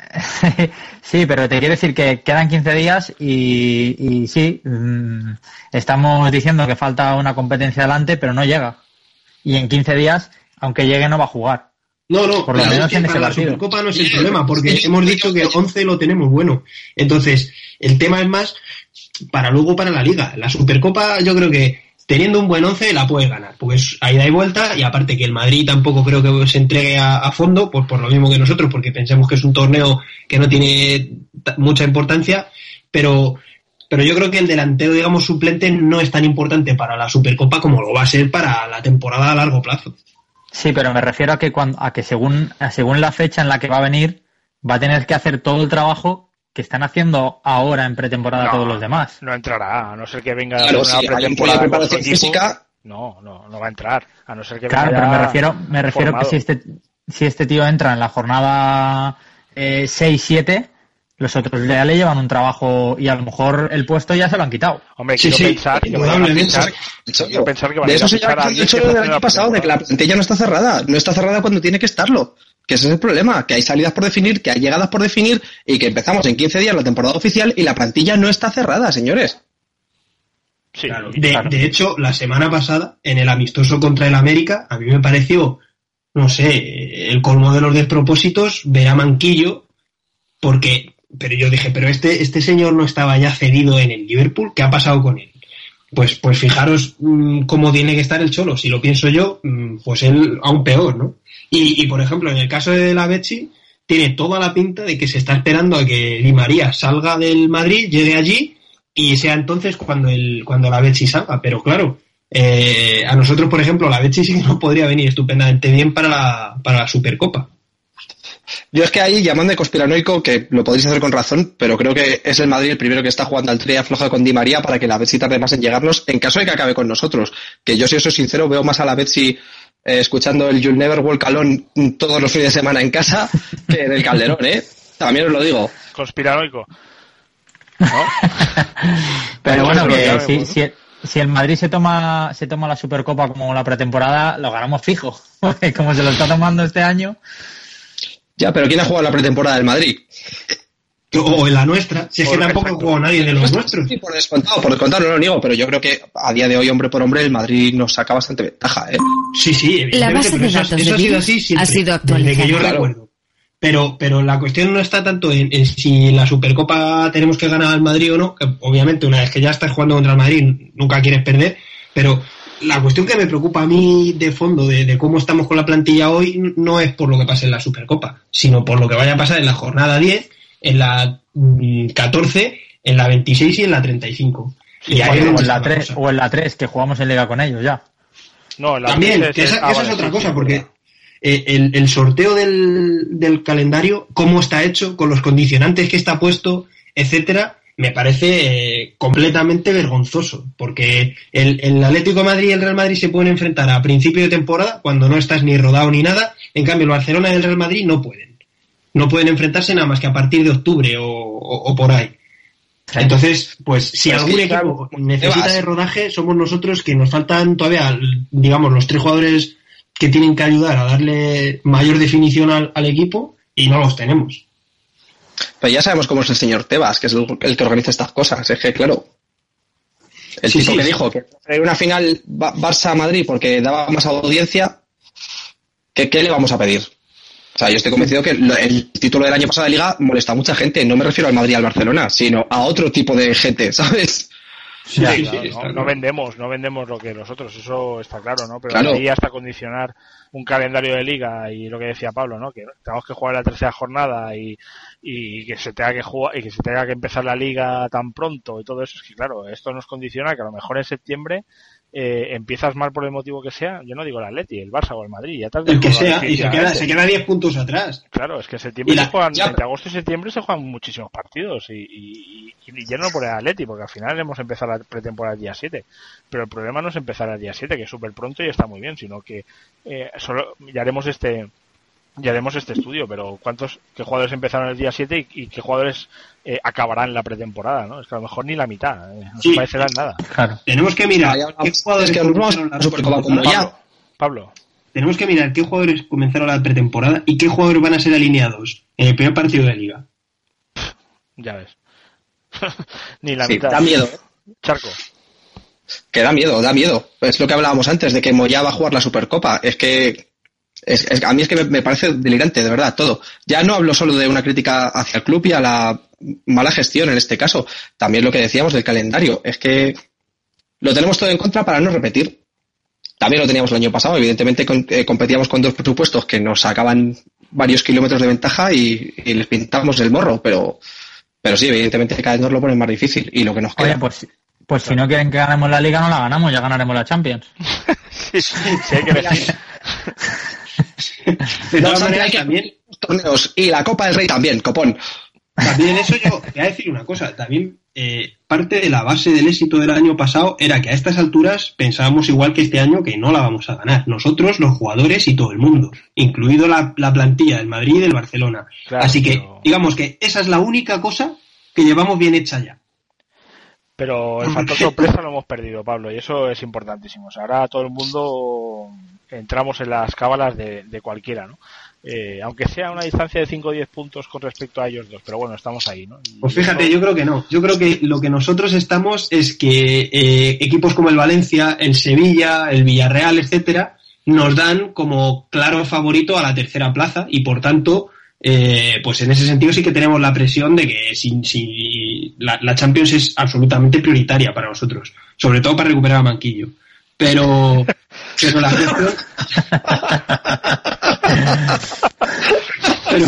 sí, pero te quiero decir que quedan 15 días y, y sí, mm, estamos diciendo que falta una competencia adelante, pero no llega. Y en 15 días, aunque llegue, no va a jugar. No, no, Por lo menos es que en para la. Supercopa no es el problema, porque hemos dicho que 11 lo tenemos bueno. Entonces, el tema es más para luego para la Liga. La Supercopa yo creo que teniendo un buen 11 la puedes ganar, porque es ahí da y vuelta y aparte que el Madrid tampoco creo que se entregue a, a fondo, pues por lo mismo que nosotros, porque pensamos que es un torneo que no tiene mucha importancia, pero pero yo creo que el delantero, digamos, suplente no es tan importante para la Supercopa como lo va a ser para la temporada a largo plazo. Sí, pero me refiero a que cuando, a que según, a según la fecha en la que va a venir, va a tener que hacer todo el trabajo que están haciendo ahora en pretemporada No. todos los demás. No entrará, a no ser que venga Claro, una sí, pretemporada preparación física. No, no, no va a entrar, a no ser que Claro, venga pero me refiero, me refiero que formado. si este, si este tío entra en la jornada eh, 6-7, los otros ya le llevan un trabajo y a lo mejor el puesto ya se lo han quitado. Hombre, Sí, quiero sí, pensar que van a indudablemente. fichar, quiero pensar que van a eso a se a hecho que del año la pasado, de que la plantilla no está cerrada. No está cerrada cuando tiene que estarlo. Que ese es el problema, que hay salidas por definir, que hay llegadas por definir y que empezamos en 15 días la temporada oficial y la plantilla no está cerrada, señores. Sí, De, claro. de hecho, la semana pasada, en el amistoso contra el América, a mí me pareció, no sé, el colmo de los despropósitos ver a Manquillo, porque, pero yo dije, pero este, este señor no estaba ya cedido en el Liverpool, ¿qué ha pasado con él? Pues, pues fijaros mm, cómo tiene que estar el Cholo. Si lo pienso yo, mm, pues él aún peor, ¿no? Y, y, por ejemplo, en el caso de la Bechi, tiene toda la pinta de que se está esperando a que Di María salga del Madrid, llegue allí y sea entonces cuando el cuando la Bechi salga. Pero claro, eh, a nosotros, por ejemplo, la Bechi sí que nos podría venir estupendamente bien para la, para la Supercopa. Yo es que ahí, llamando de conspiranoico, que lo podréis hacer con razón, pero creo que es el Madrid el primero que está jugando al tría floja con Di María para que la Betsy tarde más en llegarnos, en caso de que acabe con nosotros. Que yo, si os soy sincero, veo más a la Betsy eh, escuchando el You'll Never Walk Alone todos los fines de semana en casa que en el Calderón, ¿eh? También os lo digo. conspiranoico. ¿No? Pero bueno, que si, si, si el Madrid se toma, se toma la Supercopa como la pretemporada, lo ganamos fijo. Como se lo está tomando este año, Ya, pero ¿quién ha jugado la pretemporada del Madrid? O en la nuestra, si es que tampoco jugó nadie de los nuestros. Sí, por descontado, por descontado, no lo niego, pero yo creo que a día de hoy, hombre por hombre, el Madrid nos saca bastante ventaja, ¿eh? Sí, sí, La evidentemente, base pero de eso, datos eso de ha sido así siempre, ha sido Desde que actualizada. yo Claro. recuerdo. Pero, pero la cuestión no está tanto en, en si en la Supercopa tenemos que ganar al Madrid o no, que obviamente una vez que ya estás jugando contra el Madrid nunca quieres perder, pero la cuestión que me preocupa a mí de fondo de, de, cómo estamos con la plantilla hoy no es por lo que pase en la Supercopa, sino por lo que vaya a pasar en la jornada 10, en la 14, mm, en la 26 y en la 35. y o, en la 3, o en la 3, que jugamos en liga con ellos ya. No, la También, que esa, es, esa es otra cosa, porque eh, el, el, sorteo del, del, calendario, cómo está hecho, con los condicionantes que está puesto, etcétera, me parece eh, completamente vergonzoso, porque el, el, Atlético de Madrid y el Real Madrid se pueden enfrentar a principio de temporada, cuando no estás ni rodado ni nada, en cambio el Barcelona y el Real Madrid no pueden. No pueden enfrentarse nada más que a partir de octubre o, o, o por ahí. Entonces, pues si algún equipo necesita de rodaje, somos nosotros que nos faltan todavía, digamos, los tres jugadores que tienen que ayudar a darle mayor definición al, al equipo y no los tenemos. Pero ya sabemos cómo es el señor Tebas, que es el, que organiza estas cosas. Es que, claro, el sí, tipo sí, que sí. dijo que una final Barça-Madrid porque daba más audiencia, ¿qué, ¿qué, le vamos a pedir? O sea, yo estoy convencido que el título del año pasado de Liga molesta a mucha gente. No me refiero al Madrid y al Barcelona, sino a otro tipo de gente, ¿sabes? Sí, sí, claro, no, no, vendemos, no vendemos lo que nosotros, eso está claro, ¿no? Pero claro. ahí hasta condicionar un calendario de liga y lo que decía Pablo, ¿no? Que tenemos que jugar la tercera jornada y, y que se tenga que jugar y que se tenga que empezar la liga tan pronto y todo eso, es que claro, esto nos condiciona que a lo mejor en septiembre eh, empiezas mal por el motivo que sea, yo no digo el Atleti, el Barça o el Madrid, ya El que sea, y se queda, se queda 10 puntos atrás. Claro, es que septiembre la, se juegan, ya, entre agosto y septiembre se juegan muchísimos partidos y, y, y, ya no por el Atleti, porque al final hemos empezado la pretemporada el día 7, pero el problema no es empezar el día 7, que es súper pronto y está muy bien, sino que eh, solo ya haremos este ya haremos este estudio, pero ¿cuántos qué jugadores empezaron el día 7 y, y qué jugadores eh, acabarán la pretemporada? ¿no? Es que a lo mejor ni la mitad, eh, no sí. se nada. Claro. Tenemos que mirar qué jugadores que comenzaron la Supercopa como ya. Pablo. Tenemos que mirar qué jugadores comenzaron la pretemporada y qué jugadores van a ser alineados en el primer partido de liga. Ya ves. ni la sí, mitad. Da miedo. ¿eh? Charco. Que da miedo, da miedo. Es lo que hablábamos antes de que Moya va a jugar la Supercopa. Es que es, es, a mí es que me, me, parece delirante, de verdad, todo. Ya no hablo solo de una crítica hacia el club y a la mala gestión en este caso. También lo que decíamos del calendario. Es que lo tenemos todo en contra para no repetir. También lo teníamos el año pasado. Evidentemente con, eh, competíamos con dos presupuestos que nos sacaban varios kilómetros de ventaja y, y, les pintamos el morro. Pero, pero sí, evidentemente cada vez nos lo ponen más difícil. Y lo que nos queda. Oye, pues, pues si no quieren que ganemos la liga, no la ganamos, ya ganaremos la Champions. sí, sí, sí, hay que decir. De todas maneras, también torneos y la Copa del Rey también, copón. También eso yo voy a decir una cosa, también eh, parte de la base del éxito del año pasado era que a estas alturas pensábamos igual que este año que no la vamos a ganar. Nosotros, los jugadores y todo el mundo, incluido la, la plantilla del Madrid y del Barcelona. Claro, Así que, pero... digamos que esa es la única cosa que llevamos bien hecha ya. Pero el factor sorpresa lo hemos perdido, Pablo, y eso es importantísimo. O sea, ahora todo el mundo entramos en las cábalas de, de cualquiera, ¿no? Eh, aunque sea una distancia de 5 o 10 puntos con respecto a ellos dos, pero bueno, estamos ahí, ¿no? Y pues fíjate, eso... yo creo que no. Yo creo que lo que nosotros estamos es que eh, equipos como el Valencia, el Sevilla, el Villarreal, etcétera, nos dan como claro favorito a la tercera plaza y por tanto, eh, pues en ese sentido sí que tenemos la presión de que si, si la, la, Champions es absolutamente prioritaria para nosotros, sobre todo para recuperar a Manquillo. Pero, pero la gestión. pero,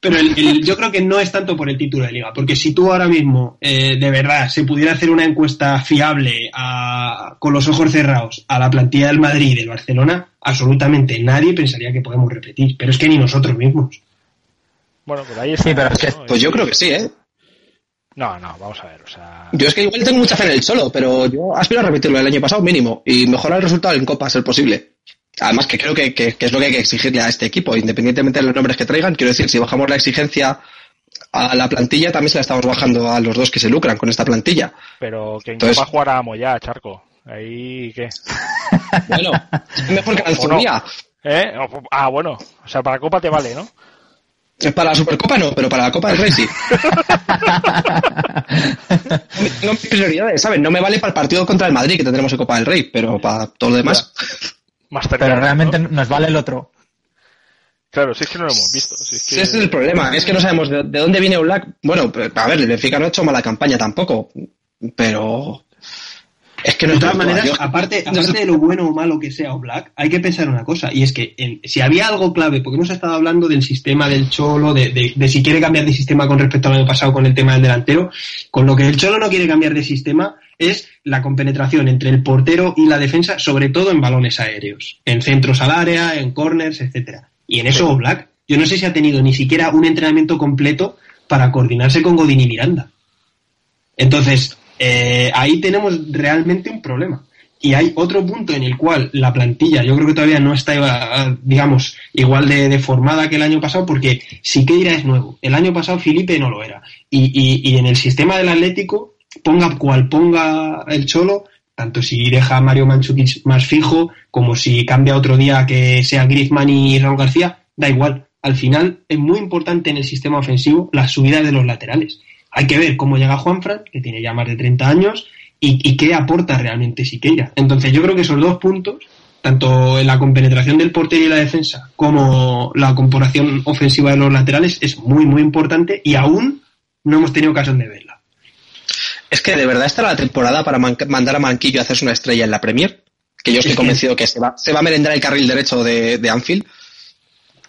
pero el, el, yo creo que no es tanto por el título de liga, porque si tú ahora mismo, eh, de verdad, se pudiera hacer una encuesta fiable a, con los ojos cerrados a la plantilla del Madrid y del Barcelona, absolutamente nadie pensaría que podemos repetir, pero es que ni nosotros mismos. Bueno, pues ahí está. Sí, pero es que, pues yo creo que sí, ¿eh? No, no, vamos a ver, o sea... Yo es que igual tengo mucha fe en el solo, pero yo aspiro a repetirlo el año pasado mínimo y mejorar el resultado en Copa, a ser posible. Además que creo que, que, que, es lo que hay que exigirle a este equipo, independientemente de los nombres que traigan. Quiero decir, si bajamos la exigencia a la plantilla, también se la estamos bajando a los dos que se lucran con esta plantilla. Pero que en Entonces... Copa jugará a Moya, Charco. Ahí, ¿qué? Bueno, es mejor que la no. ¿Eh? Ah, bueno. O sea, para Copa te vale, ¿no? Para la Supercopa no, pero para la Copa del Rey sí. no, mis prioridades, ¿sabes? No me vale para el partido contra el Madrid que tendremos en Copa del Rey, pero para todo lo demás. Más pero realmente ¿no? nos vale el otro. Claro, sí es que no lo hemos visto. Sí es que... Ese es el problema, es que no sabemos de, de dónde viene Black. Bueno, a ver, el Benfica no ha hecho mala campaña tampoco, pero Es que no de todas maneras, yo- aparte, aparte de lo bueno o malo que sea Black, hay que pensar una cosa, y es que en- si había algo clave, porque hemos estado hablando del sistema del Cholo, de, de- de si quiere cambiar de sistema con respecto al año pasado con el tema del delantero, con lo que el Cholo no quiere cambiar de sistema es la compenetración entre el portero y la defensa, sobre todo en balones aéreos, en centros al área, en corners, etcétera. Y en eso Black, yo no sé si ha tenido ni siquiera un entrenamiento completo para coordinarse con Godín y Miranda. Entonces, eh, ahí tenemos realmente un problema. Y hay otro punto en el cual la plantilla, yo creo que todavía no está, eh, digamos, igual de, formada que el año pasado, porque Siqueira es nuevo. El año pasado Felipe no lo era. Y, y- en el sistema del Atlético, ponga cual ponga el Cholo, tanto si deja a Mario Manchukic más fijo, como si cambia otro día que sea Griezmann y Raúl García, da igual. Al final es muy importante en el sistema ofensivo la subida de los laterales. Hay que ver cómo llega Juanfran, que tiene ya más de 30 años, y, y qué aporta realmente Siqueira. Entonces yo creo que esos dos puntos, tanto en la compenetración del portero y la defensa, como la comparación ofensiva de los laterales, es muy, muy importante y aún no hemos tenido ocasión de verla. Es que de verdad era la temporada para man- mandar a Manquillo a hacerse una estrella en la Premier. Que yo estoy Es que- convencido que se va, se va a merendar el carril derecho de, de Anfield.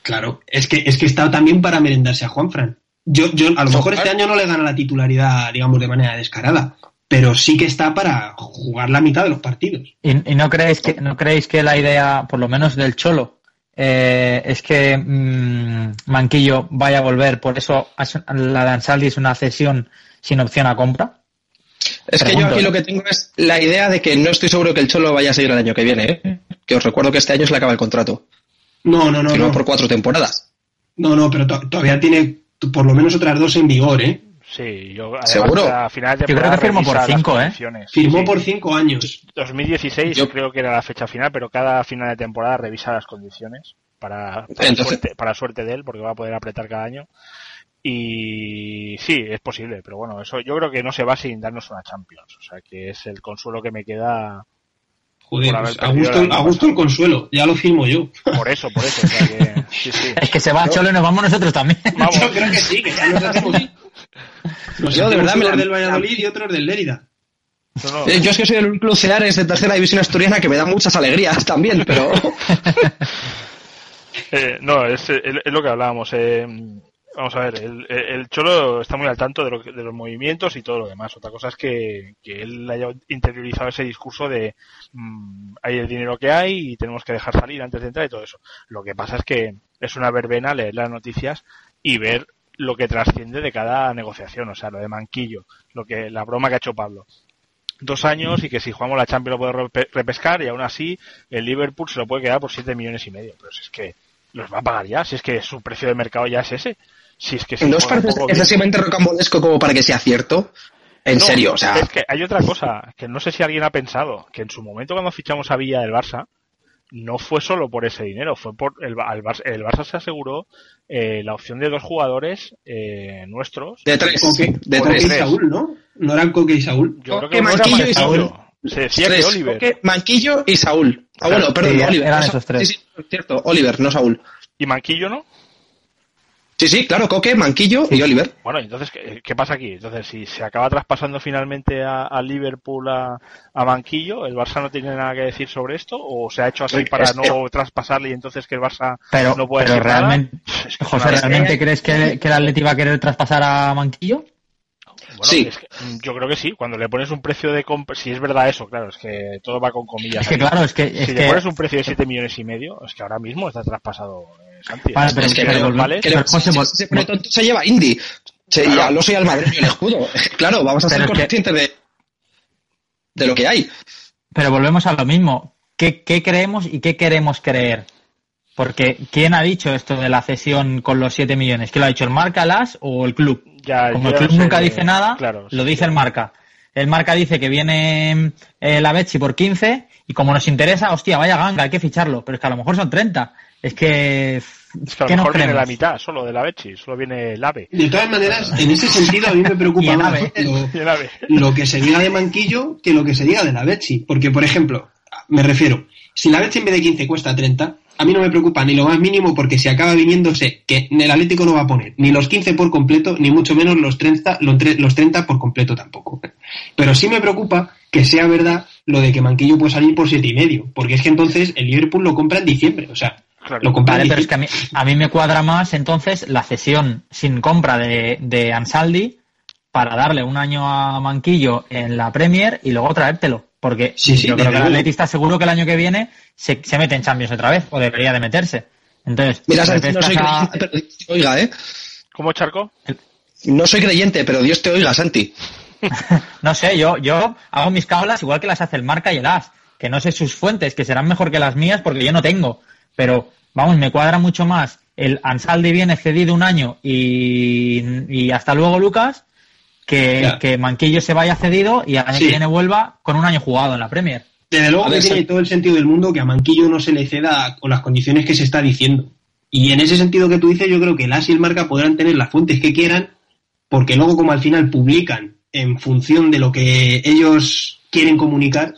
Claro, es que, es que está también para merendarse a Juanfran. Yo, yo, a lo mejor este año no le gana la titularidad, digamos, de manera descarada, pero sí que está para jugar la mitad de los partidos. ¿Y, y no creéis que no creéis que la idea, por lo menos del Cholo, eh, es que mm, Manquillo vaya a volver? Por eso es- la de Ansaldi es una cesión sin opción a compra. Es que yo aquí lo que tengo es la idea de que no estoy seguro que el Cholo vaya a seguir el año que viene. ¿eh? Que os recuerdo que este año se le acaba el contrato. No, no, no, Firmó no. por cuatro temporadas. No, no, pero to- todavía tiene por lo menos otras dos en vigor, ¿eh? Sí, yo además, ¿Seguro? a final de Yo creo temporada que firmó por cinco, ¿eh? Firmó Sí, sí. por cinco años. 2016 Yo- creo que era la fecha final, pero cada final de temporada revisa las condiciones para, para, Entonces- suerte, para suerte de él, porque va a poder apretar cada año. Y sí, es posible, pero bueno, eso yo creo que no se va sin darnos una Champions. O sea, que es el consuelo que me queda Joder, pues a gusto, el año a gusto pasado. el consuelo, ya lo firmo yo. por eso, por eso. O sea que, sí, sí. Es que se va Cholo y nos vamos nosotros también. Vamos. Yo creo que sí, que ya nos hacemos. Nos Yo de verdad me la- del Valladolid y otros del Lérida. No, no. Eh, Yo es que soy el único Ceares de tercera división asturiana que me da muchas alegrías también, pero Eh, no, es, es- es lo que hablábamos. eh, vamos a ver, el, el Cholo está muy al tanto de, lo de los movimientos y todo lo demás. Otra cosa es que, que él haya interiorizado ese discurso de mm, hay el dinero que hay y tenemos que dejar salir antes de entrar y todo eso. Lo que pasa es que es una verbena leer las noticias y ver lo que trasciende de cada negociación. O sea, lo de Manquillo, lo que la broma que ha hecho Pablo. Dos años y que si jugamos la Champions lo puede repe- repescar y aún así el Liverpool se lo puede quedar por 7 millones y medio. Pero si es que los va a pagar ya, si es que su precio de mercado ya es ese. Si es que se no os parece excesivamente rocambolesco como para que sea cierto. En No, serio, o sea, Es que hay otra cosa, que no sé si alguien ha pensado, que en su momento cuando fichamos a Villa del Barça, no fue solo por ese dinero, fue por el, al Barça, el Barça se aseguró eh, la opción de dos jugadores eh, nuestros. de tres. Coque, de Coque tres. y. Saúl, ¿no? No eran Coque y Saúl. Yo creo que Manquillo y. Saúl. Se decía Tres, que Oliver. Coque, Manquillo y Saúl. Ah, Claro, bueno, perdón, sí, Oliver. eran esos tres. Sí, sí, cierto, Oliver, no Saúl. ¿Y Manquillo no? Sí, sí, claro, Coque, Manquillo y Oliver. Bueno, entonces, ¿qué, qué pasa aquí? Entonces, si se acaba traspasando finalmente a, a Liverpool a, a Banquillo, ¿el Barça no tiene nada que decir sobre esto? ¿O se ha hecho así Es para que- no traspasarle y entonces que el Barça Pero, no puede pero decir nada? realmente, Es que José, ¿realmente crees que, que el Atleti va a querer traspasar a Manquillo? Bueno, Sí. es que, mm, yo creo que sí. Cuando le pones un precio de compra, si es verdad eso, claro, es que todo va con comillas. Es que claro, es que, es si que le pones un precio de 7 millones y medio, es que ahora mismo está traspasado eh, Santi. Vale, pero- es que pero creo- pero, José, si se pone tonto, se lleva Indy. Se, y al oso y al madrid y el escudo. Claro, vamos a ser Pero es que- conscientes de, de lo que hay. Pero volvemos a lo mismo. ¿Qué, qué creemos y qué queremos creer? Porque, ¿quién ha dicho esto de la cesión con los 7 millones? ¿Quién lo ha dicho? ¿El Marca Las o el club? Ya, Como el ya club no sé, nunca dice nada, claro, lo sí, dice el sí. Marca. El Marca dice que viene eh, la Betsi por 15 y como nos interesa, hostia, vaya ganga, hay que ficharlo. Pero es que a lo mejor son 30. Es que... Es que a ¿qué lo mejor viene la mitad solo de la Bechi, solo viene el AVE. De todas maneras, en ese sentido a mí me preocupa más AVE. lo, que se diga de Manquillo que lo que se diga de la Betsi. Porque, por ejemplo, me refiero, si la Betsi en vez de 15 cuesta 30, a mí no me preocupa ni lo más mínimo porque si acaba viniéndose que el Atlético no va a poner ni los 15 por completo, ni mucho menos los 30, los tre- los 30 por completo tampoco. Pero sí me preocupa que sea verdad lo de que Manquillo puede salir por siete y medio, porque es que entonces el Liverpool lo compra en diciembre, o sea, Claro. lo pero es que a mí, a mí me cuadra más entonces la cesión sin compra de, de Ansaldi para darle un año a Manquillo en la Premier y luego traértelo. Porque Sí, sí, yo creo que el. Atleti está seguro que el año que viene se, se mete en Champions otra vez, o debería de meterse. Entonces, Mira, no soy a- creyente, pero Dios te oiga, ¿eh? ¿Cómo, Charco? No soy creyente, pero Dios te oiga, Santi. No sé, yo, yo hago mis cábalas igual que las hace el Marca y el As, que no sé sus fuentes, que serán mejor que las mías porque yo no tengo. Pero, vamos, me cuadra mucho más el Ansaldi viene cedido un año y, y hasta luego Lucas, que, que Manquillo se vaya cedido y al año Sí. que viene vuelva con un año jugado en la Premier. Desde luego que tiene todo el sentido del mundo que a Manquillo no se le ceda con las condiciones que se está diciendo. Y en ese sentido que tú dices, yo creo que el AS y el Marca podrán tener las fuentes que quieran, porque luego como al final publican en función de lo que ellos quieren comunicar.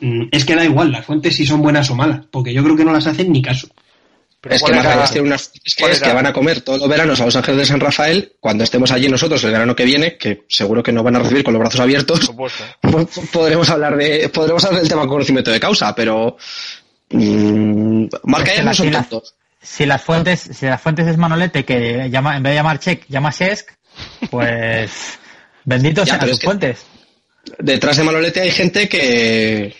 Mm, es que da igual las fuentes si son buenas o malas, porque yo creo que no las hacen ni caso. Pero Es que, ¿cuál Maca, era- que unas es que, es van a comer todos los veranos a Los Ángeles de San Rafael cuando estemos allí nosotros el verano que viene, que seguro que nos van a recibir con los brazos abiertos. Por podremos hablar de podremos hablar del tema con conocimiento de causa, pero mm, marca no son tontos. Si las fuentes, si las fuentes es Manolete, que llama, en vez de llamar Check, llama Sesc, pues benditos sean sus fuentes. Detrás de Manolete hay gente que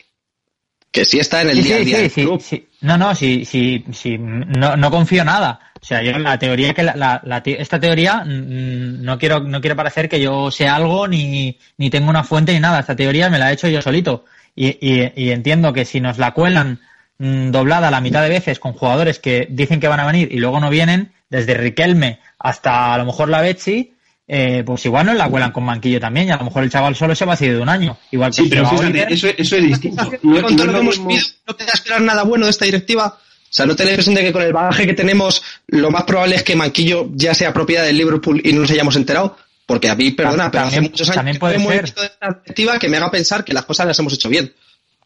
que sí está en el Sí, día a día sí, del sí, club. No, no, sí, sí, sí, no, no confío nada. O sea, yo la teoría que la, la- la esta teoría mm, no quiero no quiero parecer que yo sé algo ni, ni tengo una fuente ni nada. Esta teoría me la he hecho yo solito y, y- y entiendo que si nos la cuelan mm, doblada la mitad de veces con jugadores que dicen que van a venir y luego no vienen, desde Riquelme hasta a lo mejor la Betsy, eh, pues igual nos la cuelan con Manquillo también y a lo mejor el chaval solo se va a de un año. Igual que Sí, pero a fíjate, Oliver. eso, eso es distinto. No, con no todo lo que hemos vivido, no queda esperar nada bueno de esta directiva. O sea, no te da la impresión de que con el bagaje que tenemos, lo más probable es que Manquillo ya sea propiedad del Liverpool y no nos hayamos enterado. Porque a mí, perdona, pero hace También- muchos años también que puede no un ser. de esta directiva que me haga pensar que las cosas las hemos hecho bien.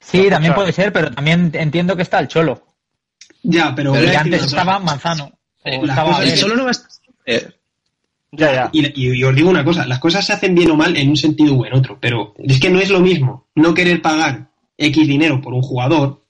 Sí, también claro. puede ser, pero también entiendo que está el Cholo. Ya, pero, a antes estaba Manzano. Eh, las estaba cosas El solo no va a estar. Ya, ya. Y, os digo una cosa, las cosas se hacen bien o mal en un sentido o en otro, pero es que no es lo mismo no querer pagar X dinero por un jugador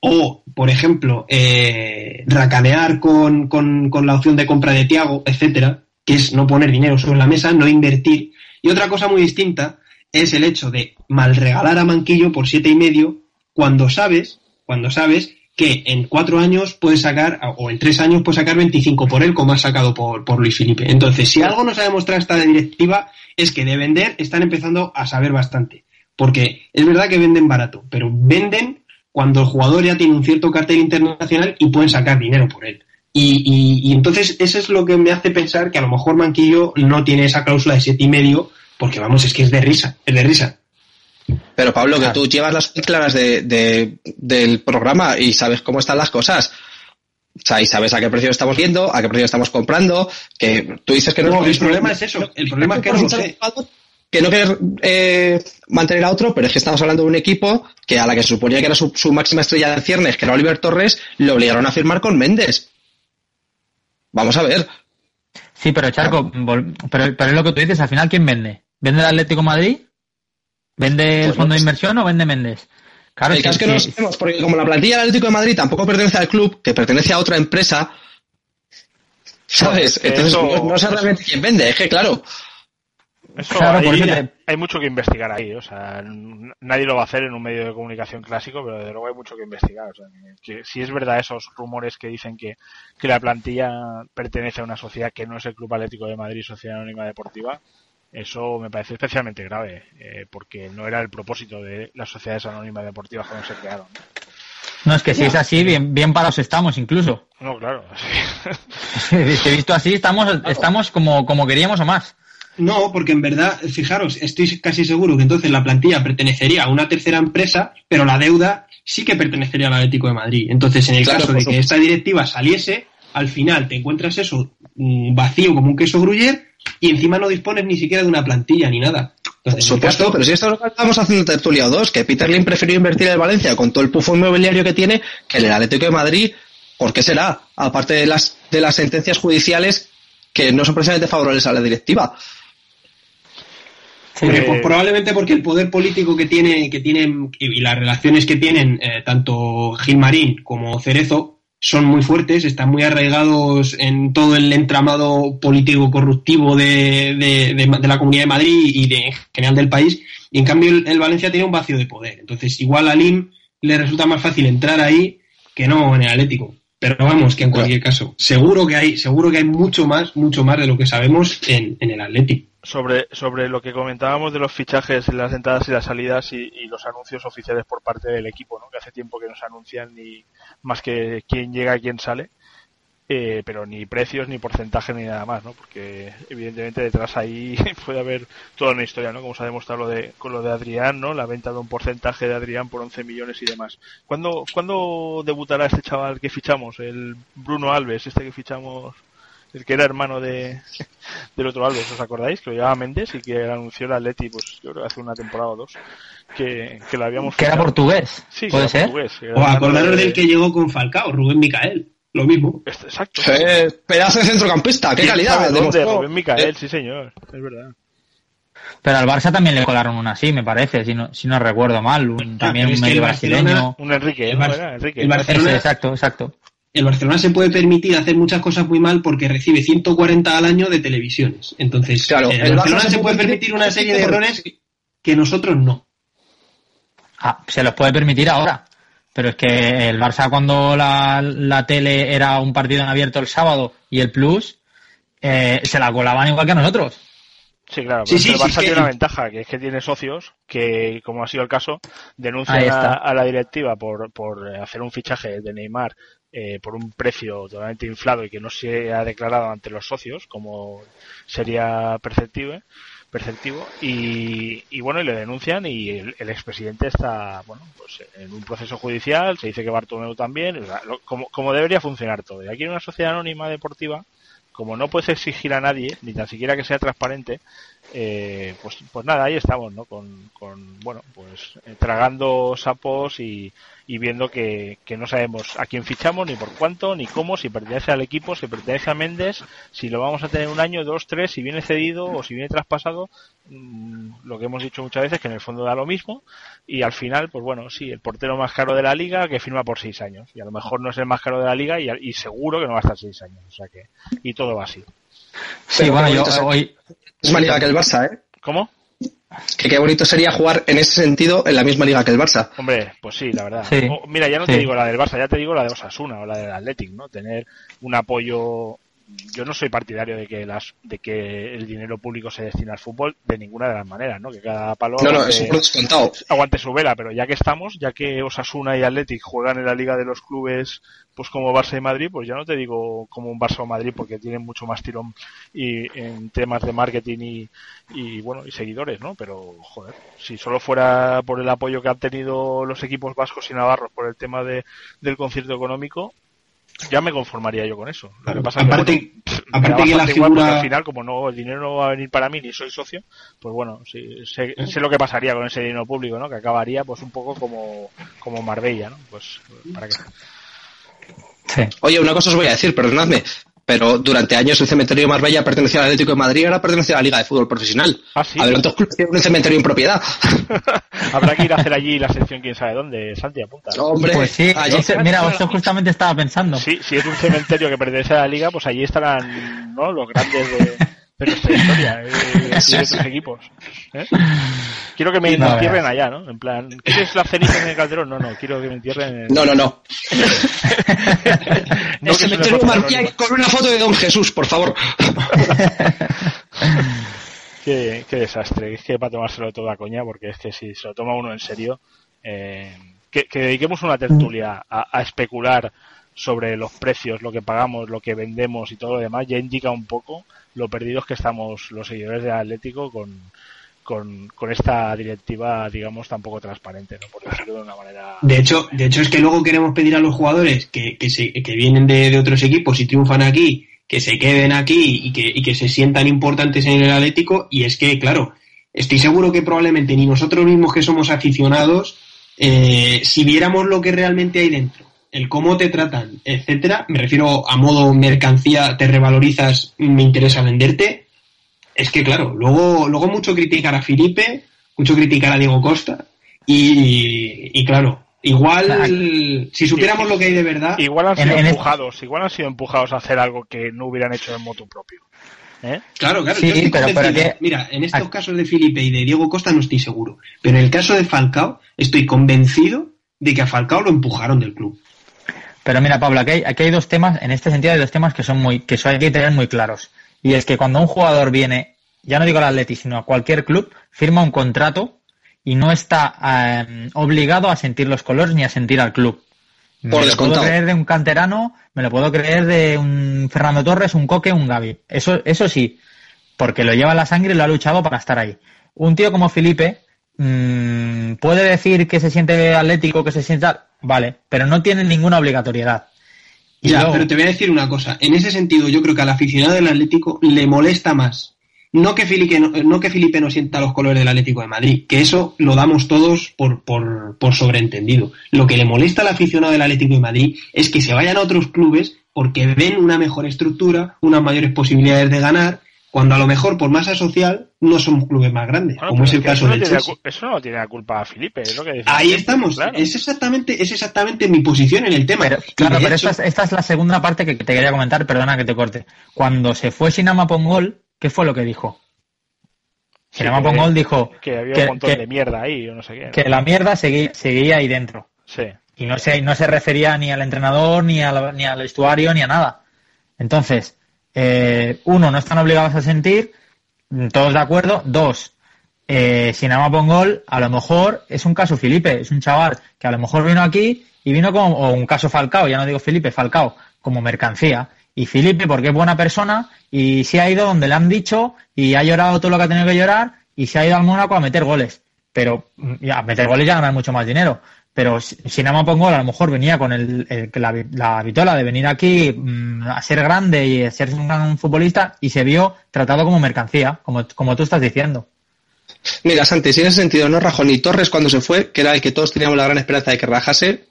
o, por ejemplo, eh, racanear con, con- con la opción de compra de Tiago, etcétera, que es no poner dinero sobre la mesa, no invertir. Y otra cosa muy distinta es el hecho de mal regalar a Manquillo por siete y medio cuando sabes, cuando sabes que en cuatro años puedes sacar, o en tres años puedes sacar 25 por él, como has sacado por, por Luis Felipe. Entonces, si algo nos ha demostrado esta directiva, es que de vender están empezando a saber bastante. Porque es verdad que venden barato, pero venden cuando el jugador ya tiene un cierto cartel internacional y pueden sacar dinero por él. Y, y- y entonces eso es lo que me hace pensar que a lo mejor Manquillo no tiene esa cláusula de siete y medio, porque vamos, es que es de risa, es de risa. Pero Pablo, que Claro. tú llevas las claras de, de- del programa y sabes cómo están las cosas. O sea, y sabes a qué precio estamos viendo, a qué precio estamos comprando, que tú dices que no, No, lo el problema es eso, el problema es que no lo sé. Que no querer eh, mantener a otro, pero es que estamos hablando de un equipo que a la que se suponía que era su, su máxima estrella de ciernes, que era Oliver Torres, le obligaron a firmar con Méndez. Vamos a ver. Sí, pero Charco, pero, pero es lo que tú dices, al final, ¿quién vende? ¿Vende el Atlético Madrid? ¿Vende el Pues fondo no de inversión o vende Méndez? Claro, el sí, caso es que no lo sabemos, porque como la plantilla del Atlético de Madrid tampoco pertenece al club, que pertenece a otra empresa, ¿sabes? Entonces eso- no, no sé realmente quién vende, es que claro. Eso Claro, hay, te- mucho que investigar ahí. O sea, nadie lo va a hacer en un medio de comunicación clásico, pero desde luego hay mucho que investigar. O sea, que si es verdad esos rumores que dicen que, que la plantilla pertenece a una sociedad que no es el Club Atlético de Madrid, Sociedad Anónima Deportiva, eso me parece especialmente grave, eh, porque no era el propósito de las sociedades anónimas deportivas cuando se crearon. No, es que si es así, bien, bien parados estamos incluso. No, claro. Si visto así, estamos, estamos como, como queríamos o más. No, porque en verdad, fijaros, estoy casi seguro que entonces la plantilla pertenecería a una tercera empresa, pero la deuda sí que pertenecería al Atlético de Madrid. Entonces, en el Claro, caso de que esta directiva saliese, al final te encuentras eso mm, vacío como un queso gruyer y encima no dispones ni siquiera de una plantilla ni nada. Por Entonces, supuesto, caso- pero si esto es lo que estamos haciendo Tertulia 2, que Peter Lim prefirió invertir en el Valencia con todo el pufo inmobiliario que tiene que en el Atlético de Madrid. ¿Por qué será? Aparte de las, de las sentencias judiciales que no son precisamente favorables a la directiva. Sí, Hombre, pues probablemente porque el poder político que tiene, que tienen y las relaciones que tienen eh, tanto Gilmarín como Cerezo son muy fuertes, están muy arraigados en todo el entramado político corruptivo de, de, de, la Comunidad de Madrid y de, en general del país, y en cambio el, el, Valencia tiene un vacío de poder. Entonces, igual a Lim le resulta más fácil entrar ahí que no en el Atlético. Pero vamos, que en cualquier caso, seguro que hay, seguro que hay mucho más, mucho más de lo que sabemos en, en el Atlético sobre, sobre lo que comentábamos de los fichajes, las entradas y las salidas y, y, los anuncios oficiales por parte del equipo, ¿no? que hace tiempo que no se anuncian ni más que quién llega y quién sale, eh, pero ni precios, ni porcentaje, ni nada más, ¿no? porque evidentemente detrás ahí puede haber toda una historia, ¿no? como se ha demostrado lo de, con lo de Adrián, ¿no? la venta de un porcentaje de Adrián por 11 millones y demás. ¿Cuándo, ¿Cuándo debutará este chaval que fichamos, el Bruno Alves, este que fichamos? El que era hermano de del otro Alves, ¿os acordáis? Que lo llevaba Méndez y que anunció el Atleti, pues yo creo hace una temporada o dos, que, que lo habíamos... Que era portugués, sí, ¿puede ser? Portugués, o acordaros de... del que llegó con Falcao, Rubén Micael, lo mismo. Exacto. Eh, pedazo de centrocampista, qué calidad. De Rubén Micael, eh. sí señor, es verdad. Pero al Barça también le colaron una así, me parece, si no, si no recuerdo mal. Un, también un medio brasileño. Un Enrique, el, ¿no? Enrique. el Barcelona, Ese, exacto, exacto el Barcelona se puede permitir hacer muchas cosas muy mal porque recibe 140 al año de televisiones. Entonces, claro, el, el Barcelona se puede permitir una serie de errores que nosotros no. Ah, se los puede permitir ahora. Pero es que el Barça cuando la, la tele era un partido en abierto el sábado y el Plus, eh, se la colaban igual que a nosotros. Sí, claro, pero sí, el sí, Barça que- tiene una ventaja, que es que tiene socios que, como ha sido el caso, denuncian a, a la directiva por, por hacer un fichaje de Neymar eh, por un precio totalmente inflado y que no se ha declarado ante los socios, como sería perceptible, perceptivo, y, y bueno, y le denuncian y el, expresidente está, bueno, pues en un proceso judicial, se dice que Bartomeu también, lo- como, como debería funcionar todo. Y aquí en una sociedad anónima deportiva, como no puedes exigir a nadie, ni tan siquiera que sea transparente, eh, pues, pues nada, ahí estamos, ¿no? Con, con bueno, pues eh, tragando sapos y, y viendo que, que no sabemos a quién fichamos, ni por cuánto, ni cómo, si pertenece al equipo, si pertenece a Méndez, si lo vamos a tener un año, dos, tres, si viene cedido o si viene traspasado, mm, lo que hemos dicho muchas veces, que en el fondo da lo mismo, y al final, pues bueno, sí, el portero más caro de la liga que firma por seis años, y a lo mejor no es el más caro de la liga y, y seguro que no va a estar seis años, o sea que, todo va así. Sí, Pero bueno, yo bonito se- hoy... Es más liga que el Barça, ¿eh? ¿Cómo? Que qué bonito sería jugar en ese sentido en la misma liga que el Barça. Hombre, pues sí, la verdad. Sí. O- mira, ya no Sí. te digo la del Barça, ya te digo la de Osasuna o la del Athletic, ¿no? Tener un apoyo. Yo no soy partidario de que las de que el dinero público se destine al fútbol de ninguna de las maneras, ¿no? Que cada palo No, no, aguante- aguante su vela, pero ya que estamos, ya que Osasuna y Athletic juegan en la liga de los clubes, pues como Barça y Madrid, pues ya no te digo como un Barça o Madrid porque tienen mucho más tirón y en temas de marketing y, y bueno, y seguidores, ¿no? Pero joder, si solo fuera por el apoyo que han tenido los equipos vascos y navarros por el tema de, del concierto económico, ya me conformaría yo con eso. Lo que pasa es que, Aparte, bueno, aparte que la bastante igual porque figura- al final, como no, el dinero no va a venir para mí ni soy socio, pues bueno, sí, sé, sé lo que pasaría con ese dinero público, ¿no? Que acabaría pues un poco como, como Marbella, ¿no? Pues, ¿para qué? Sí. Oye, una cosa os voy a decir, perdonadme. Pero durante años el cementerio de Marbella pertenecía al Atlético de Madrid y ahora pertenece a la Liga de Fútbol Profesional. Ah, sí. A ver, otros clubes tienen un cementerio en propiedad. Habrá que ir a hacer allí la sección quién sabe dónde, Santi, apunta. Hombre, Pues sí, allí- eso- mira, eso justamente estaba pensando. Sí, si es un cementerio que pertenece a la liga, pues allí estarán ¿no? los grandes de, de nuestra historia eh, de otros equipos. ¿eh? Quiero que me No, entierren allá, ¿no? En plan, ¿quieres la ceniza en el calderón? No, no, quiero que me entierren en... No, no, no. No, el cementerio de con una foto de Don Jesús, por favor. Qué, qué desastre, es que para tomárselo todo a coña, porque es que si se lo toma uno en serio, eh, que, que dediquemos una tertulia a, a especular sobre los precios, lo que pagamos, lo que vendemos y todo lo demás, ya indica un poco lo perdidos que estamos los seguidores del Atlético con, con, esta directiva, digamos, tan poco transparente, ¿no? por decirlo de una manera. De hecho, de hecho es que luego queremos pedir a los jugadores que, que, se, que vienen de, de otros equipos y triunfan aquí, que se queden aquí y que, y que se sientan importantes en el Atlético. Y es que, claro, estoy seguro que probablemente ni nosotros mismos que somos aficionados, eh, si viéramos lo que realmente hay dentro, el cómo te tratan, etcétera, me refiero a modo mercancía, te revalorizas, me interesa venderte, Es que claro, luego, luego mucho criticar a Felipe, mucho criticar a Diego Costa y, y claro, igual si supiéramos lo que hay de verdad, Igual han sido en empujados, igual han sido empujados a hacer algo que no hubieran hecho en moto propio. ¿Eh? Claro, claro. Sí, yo estoy pero- pero convencido. que- Mira, en estos casos de Felipe y de Diego Costa no estoy seguro. Pero en el caso de Falcao, estoy convencido de que a Falcao lo empujaron del club. Pero mira, Pablo, aquí hay, aquí hay dos temas, en este sentido hay dos temas que son muy, que son, hay que tener muy claros. Y es que cuando un jugador viene, ya no digo al Atleti, sino a cualquier club, firma un contrato y no está eh, obligado a sentir los colores ni a sentir al club. Por me lo puedo creer de un canterano, me lo puedo creer de un Fernando Torres, un Coque, un Gaby. Eso, eso sí, porque lo lleva la sangre y lo ha luchado para estar ahí. Un tío como Felipe mm, puede decir que se siente atlético, que se siente tal, vale, pero no tiene ninguna obligatoriedad. Y Ya, luego- pero te voy a decir una cosa. En ese sentido, yo creo que al aficionado del Atlético le molesta más. No que Felipe no, no que Felipe no sienta los colores del Atlético de Madrid, que eso lo damos todos por, por, por sobreentendido. Lo que le molesta al aficionado del Atlético de Madrid es que se vayan a otros clubes porque ven una mejor estructura, unas mayores posibilidades de ganar, cuando a lo mejor por masa social no son clubes más grandes, Bueno, como es el caso no del Chelsea. Eso no tiene la culpa a Felipe, es lo que decía Ahí estamos. claro. Es exactamente, es exactamente mi posición en el tema. Pero, claro, pero hecho- esta, es, esta es la segunda parte que te quería comentar, perdona que te corte. Cuando se fue Sinama Pongol, ¿qué fue lo que dijo? Sí, Sinama Pongol dijo que había que- un montón que- de mierda ahí, o no sé qué. que la mierda seguía, seguía ahí dentro. Sí. Y no se, no se refería ni al entrenador, ni, al- ni al vestuario, ni a nada. Entonces, eh, uno, no están obligados a sentir, todos de acuerdo. Dos, eh, Sinama Pongol, a lo mejor es un caso Felipe, es un chaval que a lo mejor vino aquí y vino como, o un caso Falcao, ya no digo Felipe, Falcao, como mercancía. Y Felipe, porque es buena persona, y se ha ido donde le han dicho, y ha llorado todo lo que ha tenido que llorar, y se ha ido al Mónaco a meter goles. Pero, mm, a meter goles ya ganar mucho más dinero. Pero si si Nama Pongol a lo mejor venía con el, el- la, la vitola de venir aquí mm, a ser grande y a ser un gran futbolista, y se vio tratado como mercancía, como, como tú estás diciendo. Mira, Santi, si en ese sentido no rajó ni Torres cuando se fue, que era el que todos teníamos la gran esperanza de que rajase,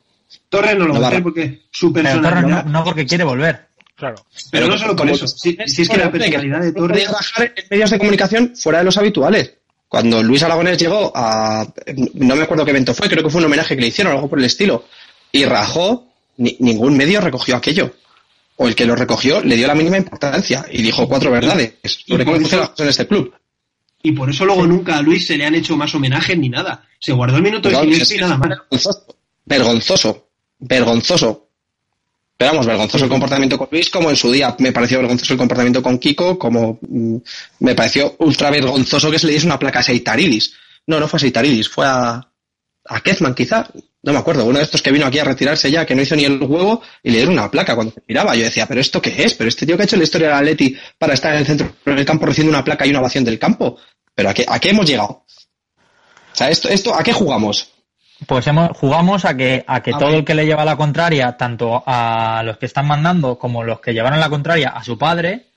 Torres no lo va a hacer porque su Pero Torres no, personalidad. no porque quiere volver. Claro. Pero no solo por como- eso. Si, si es que la personalidad de Torres. rajar en medios de comunicación fuera de los habituales. Cuando Luis Aragonés llegó a. No me acuerdo qué evento fue, creo que fue un homenaje que le hicieron, algo por el estilo. Y rajó, ni- ningún medio recogió aquello. O el que lo recogió le dio la mínima importancia y dijo cuatro verdades sobre cómo por funcionan eso- las cosas en este club. Y por eso luego nunca a Luis se le han hecho más homenajes ni nada. Se guardó el minuto de silencio y nada más. Vergonzoso. Vergonzoso. Vergonzoso. Pero vamos, vergonzoso el comportamiento con Luis, como en su día me pareció vergonzoso el comportamiento con Kiko, como mm, me pareció ultra vergonzoso que se le diese una placa a Seitarilis. No, no fue a Seitarilis, fue a, a Kezman quizá, no me acuerdo, uno de estos que vino aquí a retirarse ya, que no hizo ni el huevo, y le dieron una placa cuando se miraba. Yo decía, ¿pero esto qué es? ¿Pero este tío que ha hecho la historia del Atleti para estar en el centro del campo recibiendo una placa y una ovación del campo? ¿Pero a qué, a qué hemos llegado? O sea, esto, esto, ¿a qué jugamos? Pues hemos, jugamos a que, a que A todo ver. el que le lleva la contraria, tanto a los que están mandando como los que llevaron la contraria a su padre,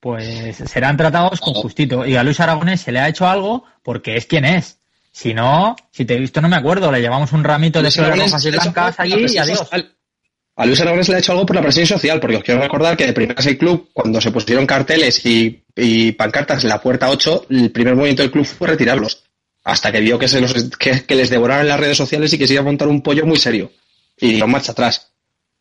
pues serán tratados con justito. Y a Luis Aragonés se le ha hecho algo porque es quien es. Si no, si te he visto no me acuerdo, le llevamos un ramito de Luis flores Aragonés rojas y blancas allí y adiós. social. A Luis Aragonés le ha hecho algo por la presión social, porque os quiero recordar que de primeras el club, cuando se pusieron carteles y, y pancartas en la puerta 8, el primer movimiento del club fue retirarlos. Hasta que vio que, se los, que, que les devoraron las redes sociales y que se iba a montar un pollo muy serio. Y dio marcha atrás.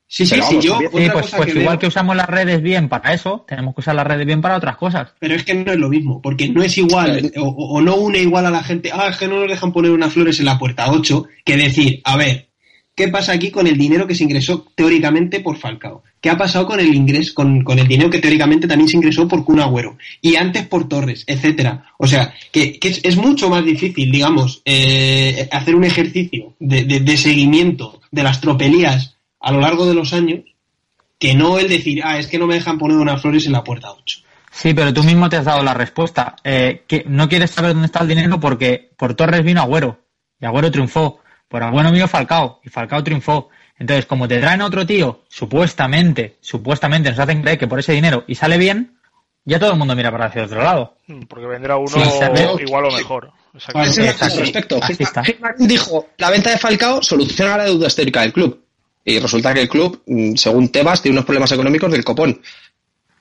Sí, sí, vamos, Yo, Sí, otra pues, pues que igual veo- que usamos las redes bien para eso, tenemos que usar las redes bien para otras cosas. Pero es que no es lo mismo, porque no es igual, o, o no une igual a la gente, ah, es que no nos dejan poner unas flores en la puerta 8, que decir, a ver, ¿qué pasa aquí con el dinero que se ingresó teóricamente por Falcao? ¿Qué ha pasado con el ingreso, con, el dinero que teóricamente también se ingresó por Kun Agüero? Y antes por Torres, etcétera. O sea, que, es, mucho más difícil, digamos, eh, hacer un ejercicio de seguimiento de las tropelías a lo largo de los años, que no el decir, ah, es que no me dejan poner unas flores en la puerta 8. Sí, pero tú mismo te has dado la respuesta. Eh, que no quieres saber dónde está el dinero porque por Torres vino Agüero y Agüero triunfó. Por Agüero vino Falcao y Falcao triunfó. Entonces, como te traen otro tío, supuestamente, supuestamente nos hacen creer que por ese dinero y sale bien, ya todo el mundo mira para hacia otro lado. Mm, Porque vendrá uno Sí, igual o mejor. Ese es. Gilmarín dijo, la venta de Falcao soluciona la deuda histórica del club. Y resulta que el club, mm, según Tebas, tiene unos problemas económicos del copón.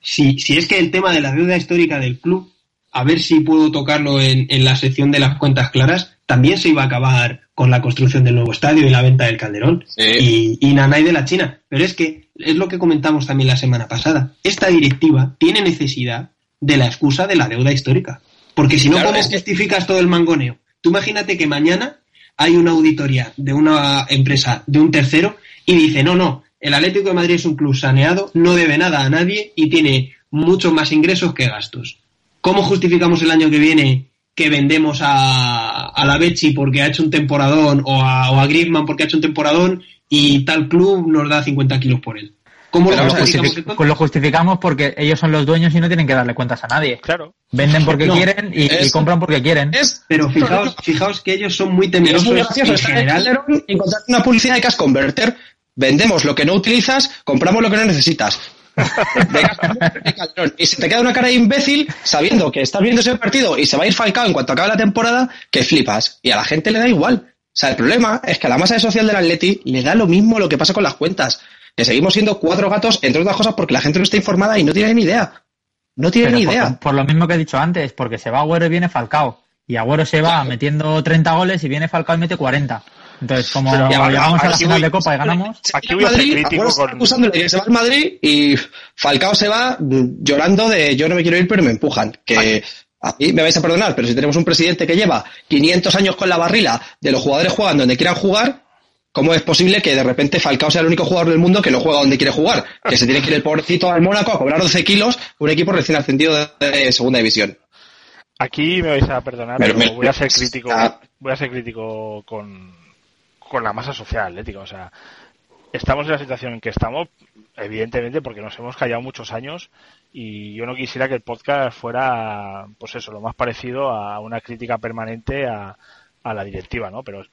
si, si es que el tema de la deuda histórica del club a ver si puedo tocarlo en, en la sección de las cuentas claras, también se iba a acabar con la construcción del nuevo estadio y la venta del Calderón. Sí. Y, y Nanay de la China. Pero es que es lo que comentamos también la semana pasada. Esta directiva tiene necesidad de la excusa de la deuda histórica. Porque si no, Claro, ¿cómo es que- justificas todo el mangoneo? Tú imagínate que mañana hay una auditoría de una empresa, de un tercero, y dice, no, no, el Atlético de Madrid es un club saneado, no debe nada a nadie y tiene muchos más ingresos que gastos. ¿Cómo justificamos el año que viene que vendemos a, a la Bechi porque ha hecho un temporadón o a, o a Griezmann porque ha hecho un temporadón y tal club nos da 50 kilos por él? ¿Cómo lo justificamos Justific- entonces? Pues lo justificamos porque ellos son los dueños y no tienen que darle cuentas a nadie. Claro. Venden porque No, quieren y, y es- compran porque quieren. Es, Pero fijaos, fijaos que ellos son muy es temerosos muy gracioso en general. Encontrar una publicidad de Cash Converter. Vendemos lo que no utilizas, compramos lo que no necesitas. De Converter y Calderón. Y se te queda una cara de imbécil sabiendo que estás viendo ese partido y se va a ir Falcao en cuanto acabe la temporada, que flipas. Y a la gente le da igual. O sea, el problema es que a la masa social del Atleti le da lo mismo lo que pasa con las cuentas. Que seguimos siendo cuatro gatos, entre otras cosas, porque la gente no está informada y no tiene ni idea. No tiene Pero ni por, idea. por lo mismo que he dicho antes, porque se va Agüero y viene Falcao. Y Agüero se va metiendo 30 goles y viene Falcao y mete 40. Entonces, como Pero, llegamos a la final voy- de Copa y ganamos, Aquí voy a ser Madrid, crítico con- acusándole que se va al Madrid y Falcao se va llorando de yo no me quiero ir pero me empujan. Que a mí me vais a perdonar, pero si tenemos un presidente que lleva 500 años con la barrila de los jugadores juegan donde quieran jugar, ¿cómo es posible que de repente Falcao sea el único jugador del mundo que no juega donde quiere jugar? Que se tiene que ir el pobrecito al Mónaco a cobrar 12 kilos un equipo recién ascendido de, de segunda división. Aquí me vais a perdonar, Pero pero, me- voy a ser crítico, Ah. voy a ser crítico con, con la masa social atlética. O sea, estamos en la situación en que estamos, evidentemente, porque nos hemos callado muchos años y yo no quisiera que el podcast fuera, pues eso, lo más parecido a una crítica permanente a, a la directiva, ¿no? Pero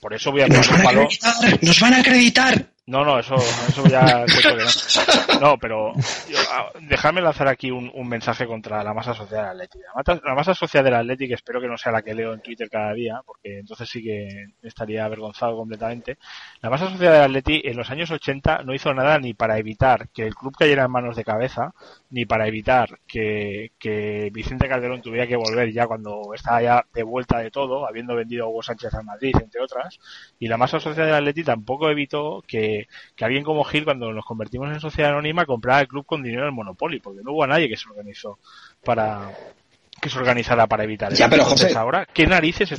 por eso voy a Nos van a acreditar, nos van a acreditar. No, no, eso, eso ya no. Pero ah, lanzar aquí un, un mensaje contra la masa social del Athletic. La la masa social del Athletic espero que no sea la que leo en Twitter cada día, porque entonces sí que estaría avergonzado completamente. La masa social del Athletic en los años 80 no hizo nada ni para evitar que el club cayera en manos de cabeza, ni para evitar que, que Vicente Calderón tuviera que volver ya cuando estaba ya de vuelta de todo, habiendo vendido a Hugo Sánchez al Madrid, entre otras. Y la masa social del Athletic tampoco evitó que que alguien como Gil, cuando nos convertimos en sociedad anónima, comprara el club con dinero del Monopoly, porque no hubo nadie que se organizó para que se organizara para evitar eso. Ya, pero, Entonces, José, ahora, ¿qué narices a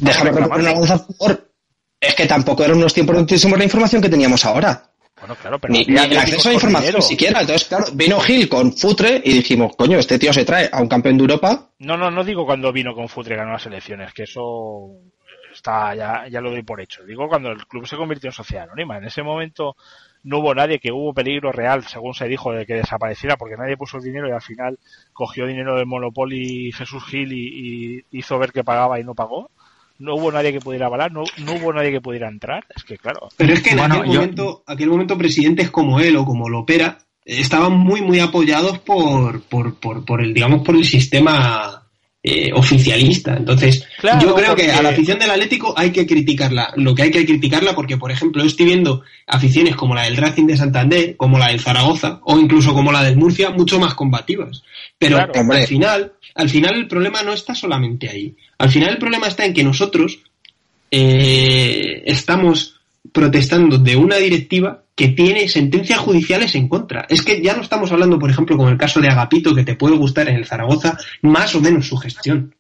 favor. Es que tampoco eran unos tiempos donde tuviésemos la información que teníamos ahora. Bueno, claro, pero ni, ni el acceso a información dinero. siquiera. Entonces, claro, vino Gil con Futre y dijimos, coño, este tío se trae a un campeón de Europa. No, no, no digo cuando vino con Futre ganó las elecciones, que eso está ya, ya lo doy por hecho. Digo cuando el club se convirtió en sociedad anónima. En ese momento no hubo nadie que hubo peligro real, según se dijo, de que desapareciera, porque nadie puso el dinero y al final cogió dinero del Monopoly Jesús Gil y, y hizo ver que pagaba y no pagó. No hubo nadie que pudiera avalar, no, no hubo nadie que pudiera entrar. Es que, claro, Pero es que en Bueno, aquel, yo- momento, aquel momento presidentes como él o como Lopera eh, estaban muy muy apoyados por, por, por, por el digamos por el sistema eh, oficialista. Entonces, Claro, yo creo que a la afición del Atlético hay que criticarla. Lo que hay que criticarla porque, por ejemplo, yo estoy viendo aficiones como la del Racing de Santander, como la del Zaragoza o incluso como la del Murcia mucho más combativas. Pero Claro. Hombre. al final, al final el problema no está solamente ahí. Al final el problema está en que nosotros eh, estamos protestando de una directiva que tiene sentencias judiciales en contra. Es que ya no estamos hablando, por ejemplo, con el caso de Agapito, que te puede gustar en el Zaragoza, más o menos su gestión.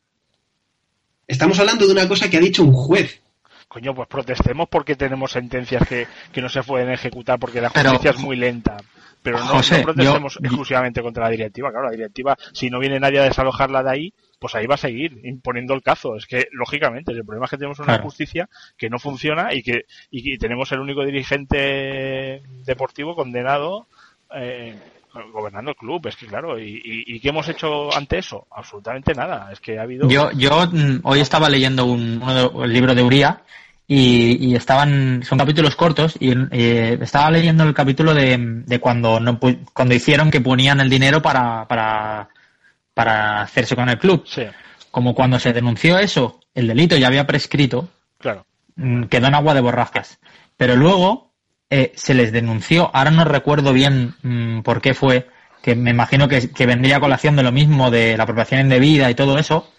Estamos hablando de una cosa que ha dicho un juez. coño, pues protestemos porque tenemos sentencias que, que no se pueden ejecutar porque la Pero- justicia es muy lenta. Pero no, José, no protestemos yo- exclusivamente contra la directiva. Claro, la directiva, si no viene nadie a desalojarla de ahí, pues ahí va a seguir imponiendo el cazo. Es que, lógicamente, el problema es que tenemos una Claro. justicia que no funciona y que y que tenemos el único dirigente deportivo condenado eh, gobernando el club. Es que, claro, y, y, ¿y qué hemos hecho ante eso? Absolutamente nada. Es que ha habido... Yo, yo mm, hoy estaba leyendo un, libro de Uría y, y estaban, son capítulos cortos y eh, estaba leyendo el capítulo de, de cuando no cuando hicieron que ponían el dinero para, para, para hacerse con el club. Sí, Como cuando se denunció eso, el delito ya había prescrito, claro. mm, quedó en agua de borrascas. Pero luego eh, se les denunció, ahora no recuerdo bien mm, por qué fue, que me imagino que, que vendría a colación de lo mismo, de la apropiación indebida y todo eso,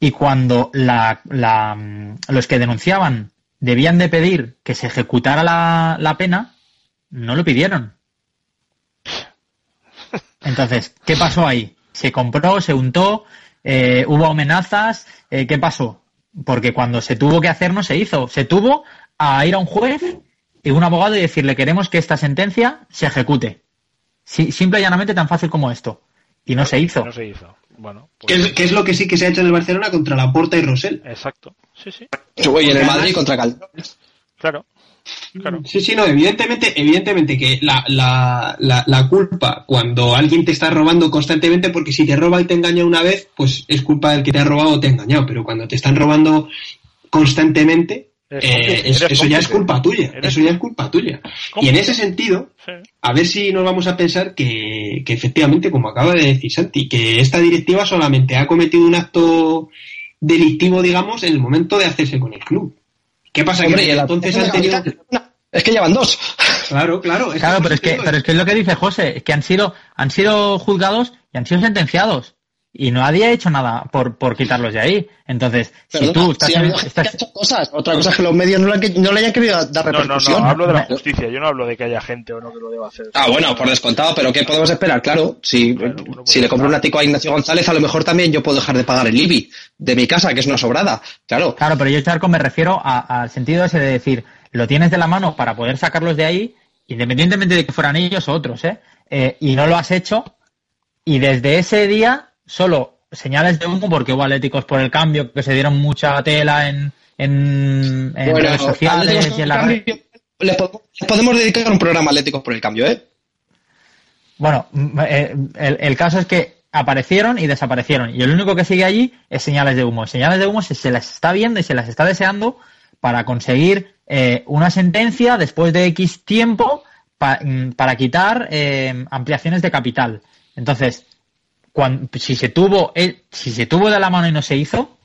y cuando la, la, mm, los que denunciaban debían de pedir que se ejecutara la, la pena, no lo pidieron. Entonces, ¿qué pasó ahí? Se compró, se untó, eh, hubo amenazas, eh, ¿qué pasó? Porque cuando se tuvo que hacer no se hizo. Se tuvo a ir a un juez y un abogado y decirle queremos que esta sentencia se ejecute. Sí, simple y llanamente tan fácil como esto. Y no se hizo. No se hizo. Bueno, ¿Qué, pues, es, qué es lo que sí que se ha hecho en el Barcelona contra la Porta y Rosell? exacto. Sí, sí. Y en el Madrid contra Calderón. Claro. Claro. Sí, sí, no, evidentemente, evidentemente que la, la, la, la culpa cuando alguien te está robando constantemente, porque si te roba y te engaña una vez, pues es culpa del que te ha robado o te ha engañado, pero cuando te están robando constantemente, eh, eso ya es culpa tuya, eso ya es culpa tuya. Y en ese sentido, a ver si nos vamos a pensar que, que efectivamente, como acaba de decir Santi, que esta directiva solamente ha cometido un acto delictivo, digamos, en el momento de hacerse con el club. ¿Qué pasa? Hombre, que el entonces han tenido... Es que llevan dos. Claro, claro. es Claro, pero es que, pero es que es lo que dice José, es que han sido, han sido juzgados y han sido sentenciados. Y nadie ha hecho nada por, por quitarlos de ahí. Entonces, si tú estás sí, ha en- habido gente estás- que ha hecho cosas. Otra cosa es que los medios no le, no le hayan querido dar No, no, repercusión. no, hablo de la justicia, yo no hablo de que haya gente o no que lo deba hacer. Ah, bueno, por descontado, pero ¿qué podemos esperar? Claro, si, Claro, pues si ya le compro un ático a Ignacio González, a lo mejor también yo puedo dejar de pagar el IBI de mi casa, que es una sobrada. Claro, Claro, pero yo, Charco, me refiero a- al sentido ese de decir, lo tienes de la mano para poder sacarlos de ahí, independientemente de que fueran ellos o otros, ¿eh? Eh, y no lo has hecho, y desde ese día solo señales de humo, porque hubo atléticos por el cambio, que se dieron mucha tela en, en, en bueno, redes sociales y en la cambio, le po- le podemos dedicar un programa Atléticos por el cambio, ¿eh? Bueno, mm, eh, el, el caso es que aparecieron y desaparecieron. Y el único que sigue allí es señales de humo. Señales de humo se, se las está viendo y se las está deseando para conseguir eh, una sentencia después de X tiempo pa- mm, para quitar eh, ampliaciones de capital. Entonces, si se tuvo el- si se tuvo de la mano y no se hizo,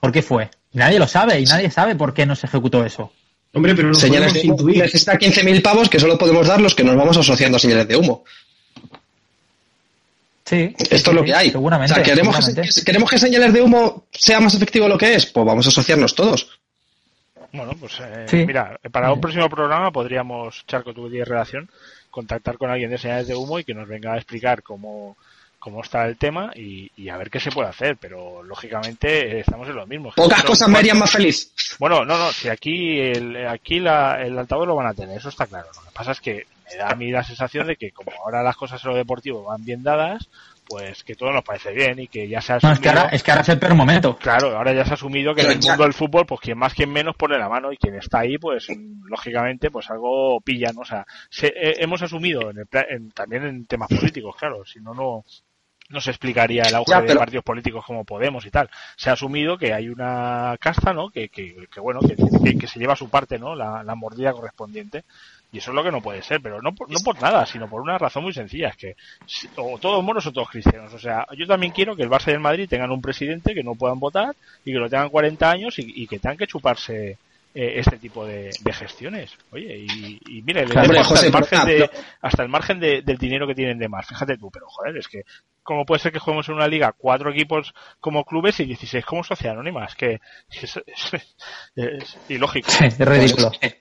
¿por qué fue? Nadie lo sabe y nadie sabe por qué no se ejecutó eso. Hombre, pero lo señales podemos de humo. intuir. Necesita 15.000 pavos que solo podemos dar los que nos vamos asociando a señales de humo. Sí, Esto es lo que hay. Seguramente. o sea, ¿queremos, seguramente. que, ¿queremos que señales de humo sea más efectivo lo que es? Pues vamos a asociarnos todos. Bueno, pues eh, Sí. mira, para un próximo programa podríamos, Charco, tú tienes relación, contactar con alguien de señales de humo y que nos venga a explicar cómo, cómo está el tema y, y a ver qué se puede hacer, pero lógicamente estamos en lo mismo. Pocas cosas me harían más feliz. Bueno, no, no, si aquí el, aquí la, el altavoz lo van a tener, eso está claro. Lo que pasa es que me da a mí la sensación de que como ahora las cosas en lo deportivo van bien dadas, pues que todo nos parece bien y que ya se ha No, es que, ahora, asumido- es que ahora es el peor momento. Claro, ahora ya se ha asumido que en el ya- mundo del fútbol, pues quien más, quien menos pone la mano y quien está ahí, pues lógicamente, pues algo pillan. O sea, se- eh, hemos asumido en el en- también en temas políticos, claro, si no, no no se explicaría el auge Ya, de partidos políticos como Podemos y tal. Se ha asumido que hay una casta, ¿no? Que, que, que bueno, que, que- que se lleva a su parte, ¿no? La, la mordida correspondiente. Y eso es lo que no puede ser, pero no por, no por nada, sino por una razón muy sencilla, es que o todos moros o todos cristianos. O sea, yo también quiero que el Barça y el Madrid tengan un presidente que no puedan votar y que lo tengan 40 años y, y que tengan que chuparse eh, este tipo de, de gestiones. Oye, y, y mire, le Hombre, demos hasta, José, el margen pero- de, hasta el margen de- del dinero que tienen de más. Fíjate tú, pero joder, es que ¿cómo puede ser que juguemos en una liga cuatro equipos como clubes y 16 como sociedad anónima? Es que es, es- es ilógico. Sí, es ridículo. Pues,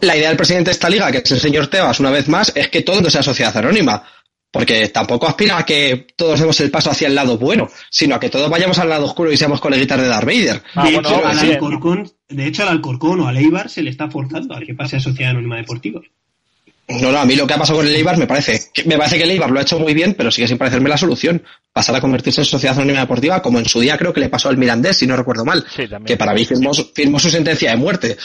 la idea del presidente de esta liga, que es el señor Tebas, una vez más, es que todo no sea sociedad anónima. Porque tampoco aspira a que todos demos el paso hacia el lado bueno, sino a que todos vayamos al lado oscuro y seamos coleguitas de Darth Vader. Ah, de, bueno, hecho, al. Alcorcón, de hecho, al Alcorcón o al Eibar se le está forzando a que pase a Sociedad Anónima Deportiva. No, no, a mí lo que ha pasado con el Eibar me parece, que- me parece que el Eibar lo ha hecho muy bien, pero sigue sin parecerme la solución. Pasar a convertirse en sociedad anónima deportiva, como en su día creo que le pasó al Mirandés, si no recuerdo mal. Sí. Que para mí firmó, firmó su sentencia de muerte.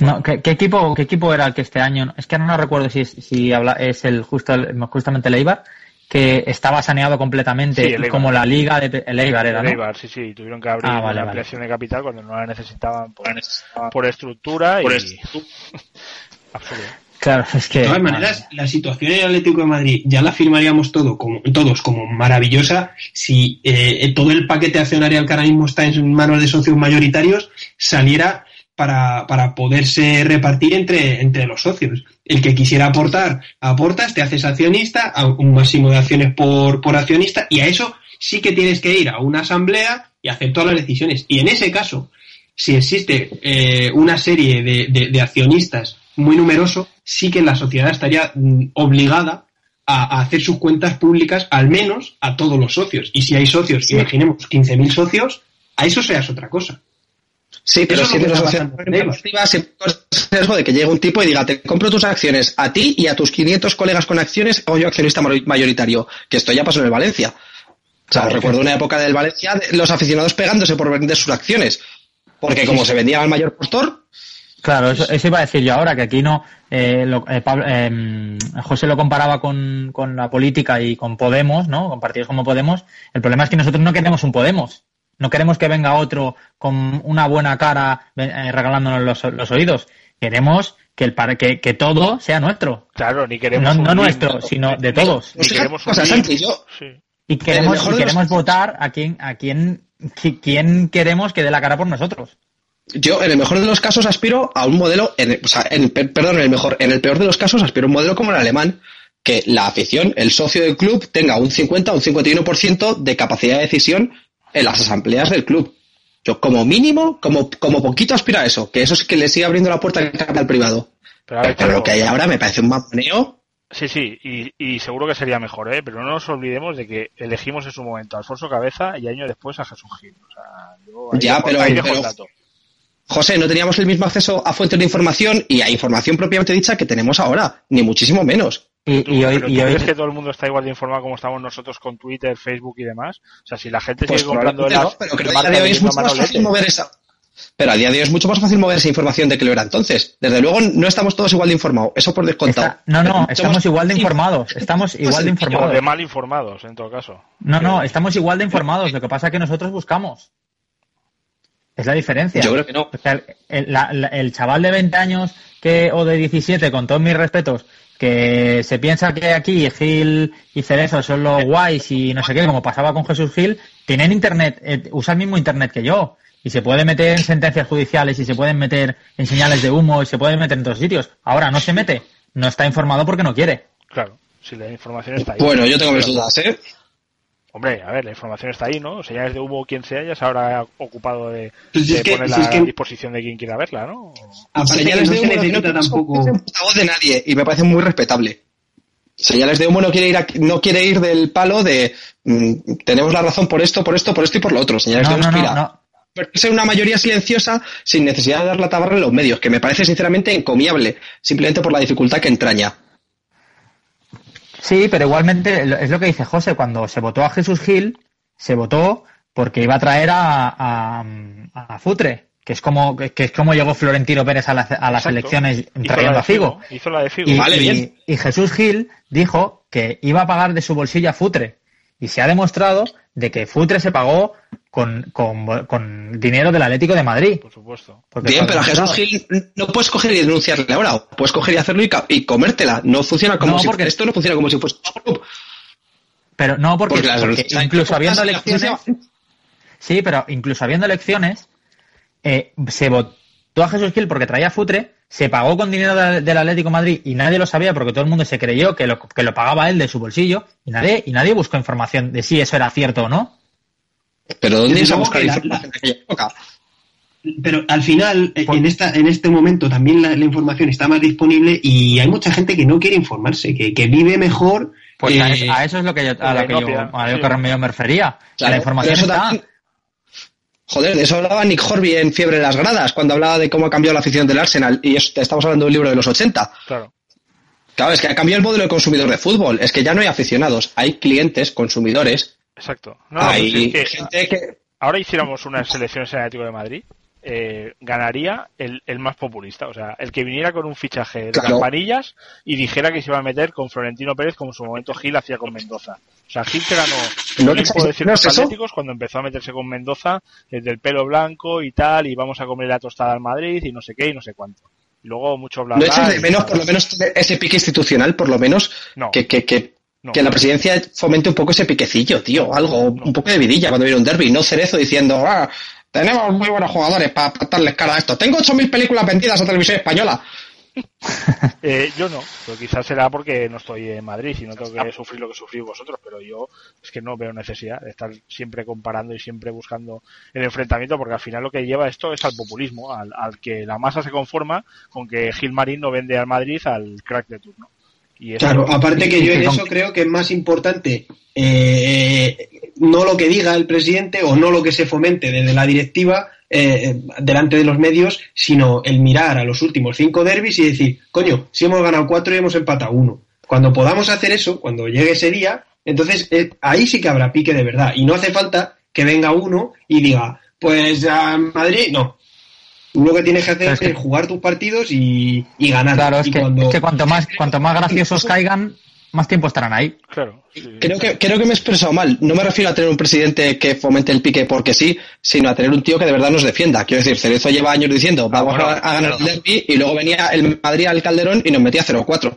No, ¿qué, qué equipo, ¿Qué equipo era el que este año? Es que no recuerdo si, es- si habla, es el justo el- justamente el Eibar, que estaba saneado completamente, Sí, el Eibar. como la liga de el Eibar era, El ¿no? Eibar, sí, sí, tuvieron que abrir Ah, vale, vale. ampliación de capital cuando no la necesitaban por, por estructura y... Absurdo. Claro, es que. De todas maneras, la situación en el Atlético de Madrid ya la firmaríamos todo como, todos como maravillosa si eh, todo el paquete accionarial que ahora mismo está en manos de socios mayoritarios saliera para, para poderse repartir entre, entre los socios. El que quisiera aportar, aportas, te haces accionista, a un máximo de acciones por, por accionista, y a eso sí que tienes que ir a una asamblea y hacer todas las decisiones. Y en ese caso, si existe eh, una serie de, de, de accionistas muy numeroso, sí que la sociedad estaría mm, obligada a, a hacer sus cuentas públicas al menos a todos los socios. Y si hay socios, imaginemos 15.000 socios, a eso seas otra cosa. Sí, pero si siempre corres el riesgo de que llegue un tipo y diga, te compro tus acciones a ti y a tus 500 colegas con acciones, o yo accionista mayoritario, que esto ya pasó en el Valencia. O sea, recuerdo una época del Valencia, de los aficionados pegándose por vender sus acciones. Porque como se vendía al mayor postor, Claro, eso, eso iba a decir yo ahora, que aquí no. eh, lo- eh, Pablo- eh, José lo comparaba con, con la política y con Podemos, ¿no? Con partidos como Podemos. El problema es que nosotros no queremos un Podemos. No queremos que venga otro con una buena cara eh, regalándonos los, los oídos. Queremos que, el, par- que, que todo sea nuestro. Claro, ni queremos No, no nuestro, sino de todos. Ni Pues queremos cosas. Santi, yo- Sí. Y queremos, y los queremos votar a quien, a quien, qui- quien queremos que dé la cara por nosotros. yo en el mejor de los casos aspiro a un modelo, en, o sea, en, per- perdón, en el mejor, en el peor de los casos aspiro a un modelo como el alemán, que la afición, el socio del club, tenga un 50 o un 51% de capacidad de decisión en las asambleas del club. Yo como mínimo, como, como poquito aspiro a eso, que eso es que le sigue abriendo la puerta al capital privado. Pero, a ver, Pero lo que hay ahora me parece un mamoneo. Sí, sí, y, y seguro que sería mejor, ¿eh? Pero no nos olvidemos de que elegimos en su momento a Alfonso Cabeza y año después a Jesús Gil. O sea, yo ahí Ya, pero- ahí pero- el dato. José, no teníamos el mismo acceso a fuentes de información y a información propiamente dicha que tenemos ahora, ni muchísimo menos. Y, ¿Tú, y hoy, pero y ¿tú hoy- crees que todo el mundo está igual de informado como estamos nosotros con Twitter, Facebook y demás? O sea, si la gente Pues sigue comprando las no, pero creo que a día de hoy es mucho más fácil mover esa. Pero a día de hoy es mucho más fácil mover esa información de que lo era entonces. Desde luego no estamos todos igual de informados, eso por descontado. está- no, no, estamos igual de informados. Estamos igual de O de informados. mal informados, en todo caso. No, no, estamos igual de informados. Lo que pasa es que nosotros buscamos. Es la diferencia. Yo creo que no. O sea, el, el- la- la- el chaval de 20 años que o de 17, con todos mis respetos, que se piensa que aquí Gil y Cerezo son los guays y no sé qué, como pasaba con Jesús Gil, tienen internet, eh, usa el mismo internet que yo. Y se puede meter en sentencias judiciales y se pueden meter en señales de humo y se puede meter en todos sitios. Ahora no se mete. No está informado porque no quiere. Claro, si la información está ahí. Bueno, yo tengo mis dudas, ¿eh? Hombre, a ver, la información está ahí, ¿no? Señales de humo, quien sea, ya se habrá ocupado de, Pues de es que- ponerla si es que- a disposición de quien quiera verla, ¿no? Aparte que Señales no de se humo no necesita tiene tampoco... voz de nadie y me parece muy respetable. Señales de humo no quiere ir a- no quiere ir del palo de mm, tenemos la razón por esto, por esto, por esto y por lo otro. Señales No, de no, humo no, no. ser una mayoría silenciosa sin necesidad de dar la tabarra en los medios, que me parece sinceramente encomiable, simplemente por la dificultad que entraña. Sí, pero igualmente es lo que dice José, cuando se votó a Jesús Gil, se votó porque iba a traer a, a, a Futre, que es como que es como llegó Florentino Pérez a, la- a las Exacto. elecciones trayendo a Figo. Hizo la de Figo. Y, Vale, y- bien. y Jesús Gil dijo que iba a pagar de su bolsillo a Futre. Y se ha demostrado de que Futre se pagó con, con, con dinero del Atlético de Madrid. Por supuesto. Porque Bien, pero a Jesús Gil no puedes coger y denunciarle ahora, puedes coger y hacerlo y, comértela. No funciona como No, si porque- esto no funciona como si fuese un club. Pero no, porque, incluso habiendo elecciones, sí, pero incluso habiendo elecciones, eh, se votó a Jesús Gil porque traía futre, se pagó con dinero de- del Atlético de Madrid y nadie lo sabía porque todo el mundo se creyó que lo, que lo pagaba él de su bolsillo y nadie, y nadie buscó información de si eso era cierto o no. Pero ¿dónde luego buscar la- información en aquella época? Pero al final, eh, en, esta, en este momento también la, la información está más disponible y hay mucha gente que no quiere informarse, que, que vive mejor. Pues a, eh, eso, a eso es lo que yo, a la lo que yo, a lo que yo me refería. que Claro, la información pero eso está. también- Joder, de eso hablaba Nick Horby en Fiebre en las Gradas, cuando hablaba de cómo ha cambiado la afición del Arsenal. Y estamos hablando de un libro de los 80. Claro. Claro, es que ha cambiado el modelo de consumidor de fútbol. Es que ya no hay aficionados, hay clientes, consumidores. Exacto. No, hay pues es que gente que... ahora hiciéramos unas elecciones en el Atlético de Madrid, eh, ganaría el, el más populista. O sea, el que viniera con un fichaje de Claro. campanillas y dijera que se iba a meter con Florentino Pérez como en su momento Gil hacía con Mendoza. O sea, Gil te ganó ¿No el tiempo de ciertos no atléticos cuando empezó a meterse con Mendoza desde el pelo blanco y tal, y vamos a comer la tostada al Madrid y no sé qué y no sé cuánto. Y luego mucho bla ¿No echas de menos, por lo menos, ese pique institucional, por lo menos, No. que, que, que, No. que la presidencia fomente un poco ese piquecillo, tío? Algo, un poco de vidilla cuando viene un derby, no Cerezo diciendo, ah, tenemos muy buenos jugadores para darles cara a esto. Tengo 8.000 películas vendidas a televisión española. Eh, yo no, pero quizás será porque no estoy en Madrid y no tengo que sufrir lo que sufrís vosotros, pero yo es que no veo necesidad de estar siempre comparando y siempre buscando el enfrentamiento, porque al final lo que lleva esto es al populismo, al, al que la masa se conforma con que Gilmarín no vende al Madrid al crack de turno. Y eso- Claro, aparte que yo en eso creo que es más importante eh, no lo que diga el presidente o no lo que se fomente desde la directiva eh, delante de los medios, sino el mirar a los últimos cinco derbis y decir, coño, si hemos ganado cuatro y hemos empatado uno. Cuando podamos hacer eso, cuando llegue ese día, entonces eh, ahí sí que habrá pique de verdad. Y no hace falta que venga uno y diga, pues a Madrid, no. Tú lo que tienes que hacer es, jugar tus partidos y, y ganar. Claro, es Y que, cuando- es que cuanto más cuanto más graciosos caigan, más tiempo estarán ahí. Claro. sí. Creo que, creo que me he expresado mal. No me refiero a tener un presidente que fomente el pique porque sí, sino a tener un tío que de verdad nos defienda. Quiero decir, Cerezo lleva años diciendo, vamos bueno, a, a ganar claro. el derby, y luego venía el Madrid al Calderón y nos metía 0-4.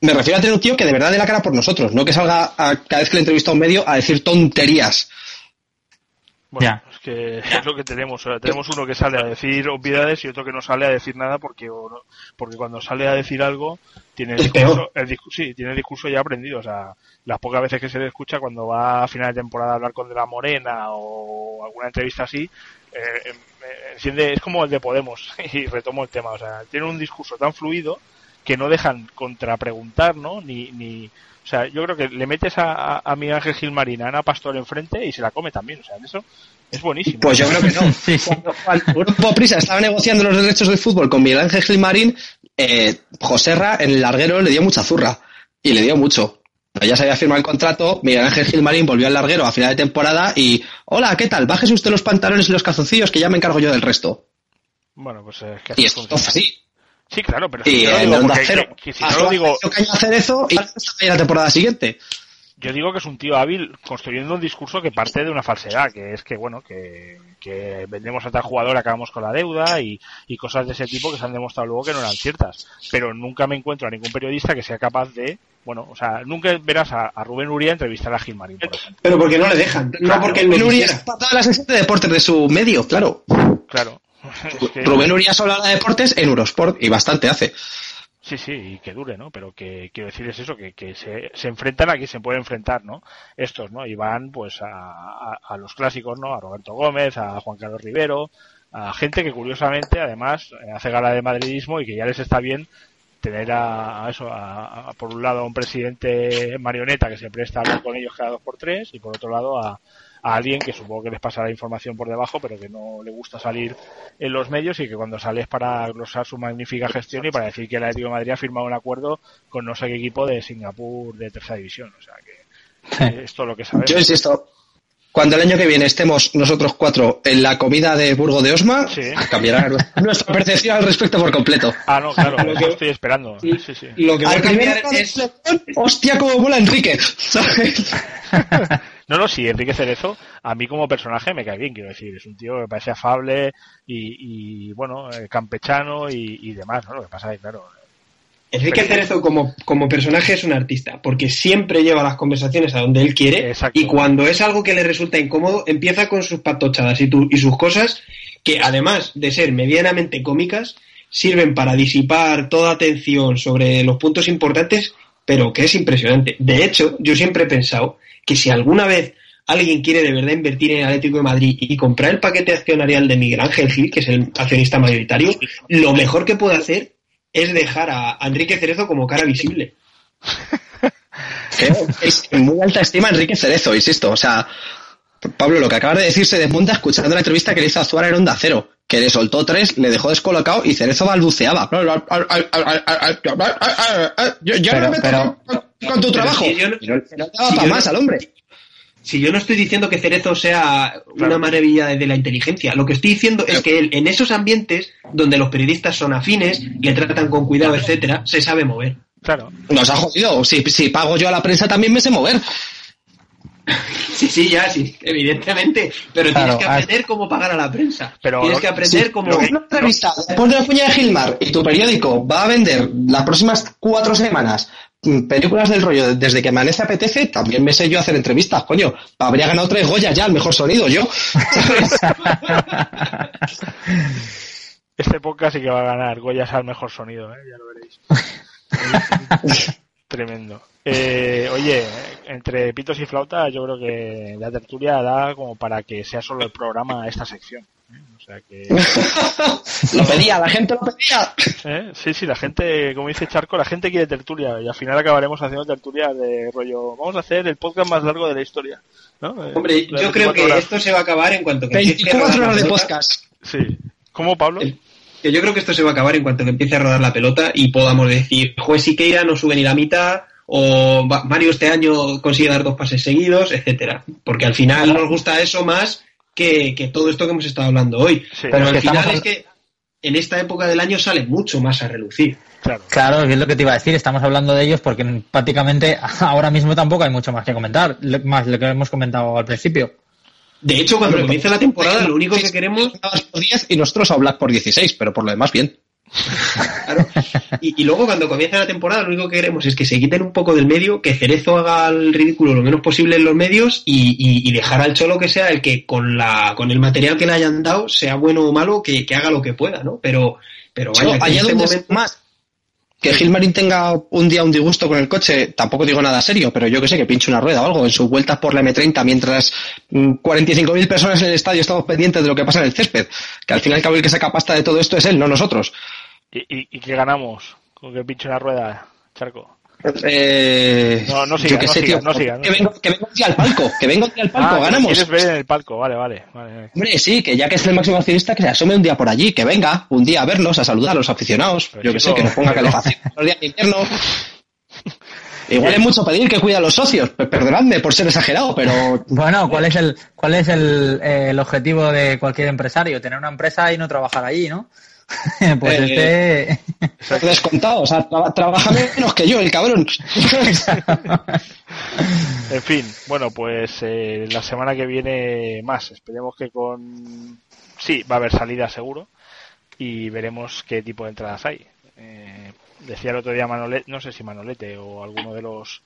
Me refiero a tener un tío que de verdad dé la cara por nosotros, no que salga a- cada vez que le entrevista a un medio a decir tonterías. Bueno, Ya. Es que es lo que tenemos. o sea, tenemos uno que sale a decir obviedades y otro que no sale a decir nada porque o no- porque cuando sale a decir algo tiene el discurso, el discu- sí, tiene el discurso ya aprendido. O sea, las pocas veces que se le escucha cuando va a final de temporada a hablar con De la Morena o alguna entrevista así, eh, em- eh, enciende, es como el de Podemos y retomo el tema. O sea, tiene un discurso tan fluido que no dejan contrapreguntar, ¿no? Ni, ni, o sea, yo creo que le metes a, a, a Miguel Ángel Gilmarín, a Ana Pastor enfrente y se la come también. O sea, en eso es buenísimo. Pues yo creo que no. Sí, sí. Cuando el Grupo Prisa estaba negociando los derechos del fútbol con Miguel Ángel Gilmarín, eh, Joserra en el larguero le dio mucha zurra. Y le dio mucho. Pero ya se había firmado el contrato, Miguel Ángel Gilmarín volvió al larguero a final de temporada y, hola, ¿qué tal? Bájese usted los pantalones y los calzoncillos que ya me encargo yo del resto. Bueno, pues es que Y esto fue así. Sí, claro, pero Y si yo lo digo porque- Cero, que- que si no lo digo, Caño Cerezo y la temporada siguiente. Yo digo que es un tío hábil construyendo un discurso que parte de una falsedad, que es que, bueno, que, que vendemos a tal jugador, acabamos con la deuda y, y cosas de ese tipo que se han demostrado luego que no eran ciertas. Pero nunca me encuentro a ningún periodista que sea capaz de, bueno, o sea, nunca verás a, a Rubén Uría entrevistar a Gilmarín, por ejemplo. Pero porque no le dejan, no Claro, porque él no Rubén Uria quisiera. es para todas las secciones de deportes de su medio, claro. Claro. Es que- Rubén Uria solo habla de deportes en Eurosport y bastante hace. Sí, sí, y que dure, ¿no? Pero que quiero decir es eso, que, que se, se enfrentan a quien se puede enfrentar, ¿no? Estos, ¿no? Y van, pues, a, a, los clásicos, ¿no? A Roberto Gómez, a Juan Carlos Rivero, a gente que curiosamente, además, eh, hace gala de madridismo y que ya les está bien tener a, a eso, por un lado a un presidente marioneta que se presta a con ellos cada dos por tres y por otro lado a, a alguien que supongo que les pasará información por debajo pero que no le gusta salir en los medios y que cuando sale es para glosar su magnífica gestión y para decir que el Atlético de Madrid ha firmado un acuerdo con no sé qué equipo de Singapur de tercera división. O sea que esto es lo que sabemos. Yo insisto, cuando el año que viene estemos nosotros cuatro en la comida de Burgo de Osma, Sí. cambiará nuestra- percepción al respecto por completo. Ah, no, claro, Lo que- estoy esperando. Sí, sí. Lo que va a cambiar es... hostia, cómo mola Enrique. ¿sabes? No, no, sí, Enrique Cerezo, a mí como personaje me cae bien, quiero decir, es un tío que me parece afable y, y bueno, eh, campechano y, y demás, ¿no? Lo que pasa es claro, Enrique Cerezo como, como personaje es un artista, porque siempre lleva las conversaciones a donde él quiere Exacto. y cuando es algo que le resulta incómodo, empieza con sus patochadas y, tu- y sus cosas que además de ser medianamente cómicas, sirven para disipar toda atención sobre los puntos importantes, pero que es impresionante. De hecho, yo siempre he pensado que si alguna vez alguien quiere de verdad invertir en el Atlético de Madrid y comprar el paquete accionarial de Miguel Ángel Gil, que es el accionista mayoritario, lo mejor que puede hacer es dejar a Enrique Cerezo como cara visible. Es en muy alta estima Enrique Cerezo, insisto. O sea, Pablo, lo que acabas de decir se desmonta escuchando la entrevista que le hizo a Zuara en Onda Cero, que le soltó tres, le dejó descolocado y Cerezo balbuceaba. Yo, yo no Pero- me meto pero- con, tu trabajo. si yo no- Y no, no daba si para yo más no- al hombre. Si yo no estoy diciendo que Cerezo sea una maravilla de la inteligencia, lo que estoy diciendo es que él, en esos ambientes donde los periodistas son afines, le tratan con cuidado, etcétera, se sabe mover. claro. Nos ha jodido. Si, si pago yo a la prensa también me sé mover. Sí, sí, ya, sí, evidentemente. Pero Claro, tienes que aprender cómo pagar a la prensa. Pero tienes que aprender Sí, cómo. que una entrevista después de la puña de Gilmar y tu periódico va a vender las próximas cuatro semanas películas del rollo, desde que amanece apetece, también me sé yo hacer entrevistas, coño. Habría ganado tres Goyas ya, el mejor sonido, yo. Este podcast sí que va a ganar Goyas al mejor sonido, ¿eh? ya lo veréis. Tremendo. Eh, oye, entre pitos y flauta, yo creo que la tertulia da como para que sea solo el programa esta sección. O sea que. lo pedía, la gente lo pedía. ¿eh? Sí, sí, la gente, como dice Charco, la gente quiere tertulia y al final acabaremos haciendo tertulia de rollo. Vamos a hacer el podcast más largo de la historia. ¿no? Eh, Hombre, yo creo 24 que horas. esto se va a acabar en cuanto que empiece a 24 rodar la horas de pelota. podcast. Sí. ¿Cómo, Pablo? El- Que yo creo que esto se va a acabar en cuanto que empiece a rodar la pelota y podamos decir, juez Siqueira no sube ni la mitad, o Mario este año consigue dar dos pases seguidos, etcétera. Porque al final nos gusta eso más que, que todo esto que hemos estado hablando hoy. Sí, Pero al final estamos es que en esta época del año sale mucho más a relucir. Claro. Claro, es lo que te iba a decir, estamos hablando de ellos porque prácticamente ahora mismo tampoco hay mucho más que comentar, más lo que hemos comentado al principio. De hecho, cuando comience la temporada, lo único que queremos 10 y nosotros a Black por 16, pero por lo demás bien. Claro. Y, y luego cuando comience la temporada lo único que queremos es que se quiten un poco del medio, que Cerezo haga el ridículo lo menos posible en los medios y, y- y dejar al Cholo que sea el que con la con el material que le hayan dado, sea bueno o malo, que, que haga lo que pueda, ¿no? Pero, pero vaya, que en allá este donde momento- más que Gilmarín tenga un día un disgusto con el coche, tampoco digo nada serio, pero yo que sé, que pinche una rueda o algo en sus vueltas por la M30 mientras mm, 45.000 personas en el estadio estamos pendientes de lo que pasa en el césped. Que al final, cabo, el que saca pasta de todo esto es él, no nosotros. ¿Y, y, y qué ganamos? ¿Con que pinche una rueda, Charco? Eh, No, no siga, yo qué no sé, tío. no que, siga. vengo, que al palco, que vengo un día al palco, Ah, ganamos. quieres ver en el palco, vale, vale. vale, vale. Hombre, sí, que ya que es el máximo accionista, que se asome un día por allí, que venga un día a verlos, a saludar a los aficionados, Pero yo que sé, que nos ponga calefacción los días de invierno. Igual es mucho pedir que cuide a los socios, pe- perdonadme por ser exagerado, pero Bueno, ¿cuál es el cuál es el, eh, el objetivo de cualquier empresario? Tener una empresa y no trabajar allí, ¿no? pues Eh, este he descontado, o sea, traba- trabaja menos que yo, el cabrón. En fin, bueno, pues eh, la semana que viene más. Esperemos que con... Sí, va a haber salida seguro y veremos qué tipo de entradas hay. Eh, decía el otro día Manolete, no sé si Manolete o alguno de los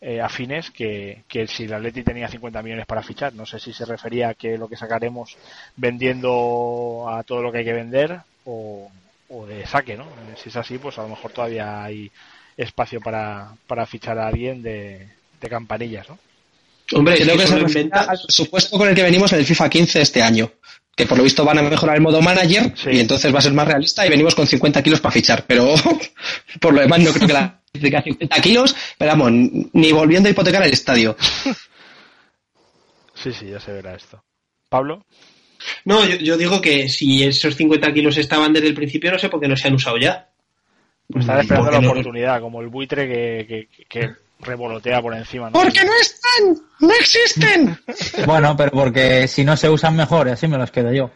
eh, afines que, que si el Atleti tenía 50 millones para fichar, no sé si se refería a que lo que sacaremos vendiendo a todo lo que hay que vender o, o de saque, ¿no? Si es así, pues a lo mejor todavía hay espacio para, para fichar a alguien de, de campanillas, ¿no? Hombre, Creo que que se al supuesto con el que venimos en el FIFA 15 este año. Que por lo visto van a mejorar el modo manager Sí. y entonces va a ser más realista y venimos con 50 kilos para fichar. Pero por lo demás no creo que la 50 kilos, pero vamos, ni volviendo a hipotecar el estadio. Sí, sí, ya se verá esto. Pablo, No, yo, yo digo que si esos 50 kilos estaban desde el principio, no sé por qué no se han usado ya. pues están esperando Porque la no- oportunidad, como el buitre que, que, que revolotea por encima. ¿no? ¡Porque no están! ¡No existen! bueno, pero porque si no se usan mejor, así me los quedo yo.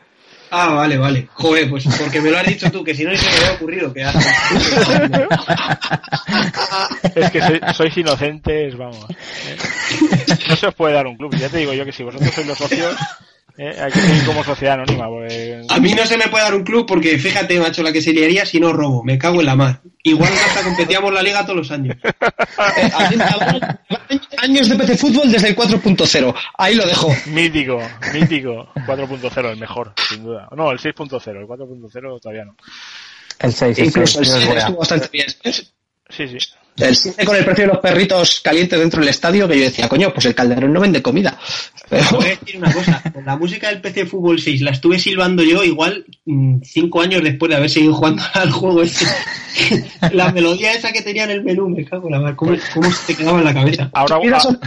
Ah, vale, vale. Joder, pues porque me lo has dicho tú, que si no ni se me había ocurrido que Es que sois, sois inocentes, vamos. No se os puede dar un club. Ya te digo yo que si vosotros sois los socios, ¿eh? hay que seguir como sociedad anónima. porque- A mí no se me puede dar un club porque fíjate, macho, la que se liaría si no robo. Me cago en la mar. Igual que hasta competíamos la liga todos los años. Eh, años de PC Fútbol desde el 4.0. Ahí lo dejo. Mítico, mítico. 4.0, el mejor, sin duda. No, el 6.0, el 4.0 todavía no. El 6, el Incluso el 6, yo os 7 voy a- estuvo bastante bien. Sí, sí. El 7 con el precio de los perritos calientes dentro del estadio, que yo decía, coño, pues el Calderón no vende comida. Pero, voy a decir una cosa. Con la música del PC Fútbol 6 la estuve silbando yo igual mm, cinco años después de haber seguido jugando al juego este. La melodía esa que tenía en el menú, me cago en la mar. ¿Cómo, cómo se te quedaba en la cabeza? Ahora,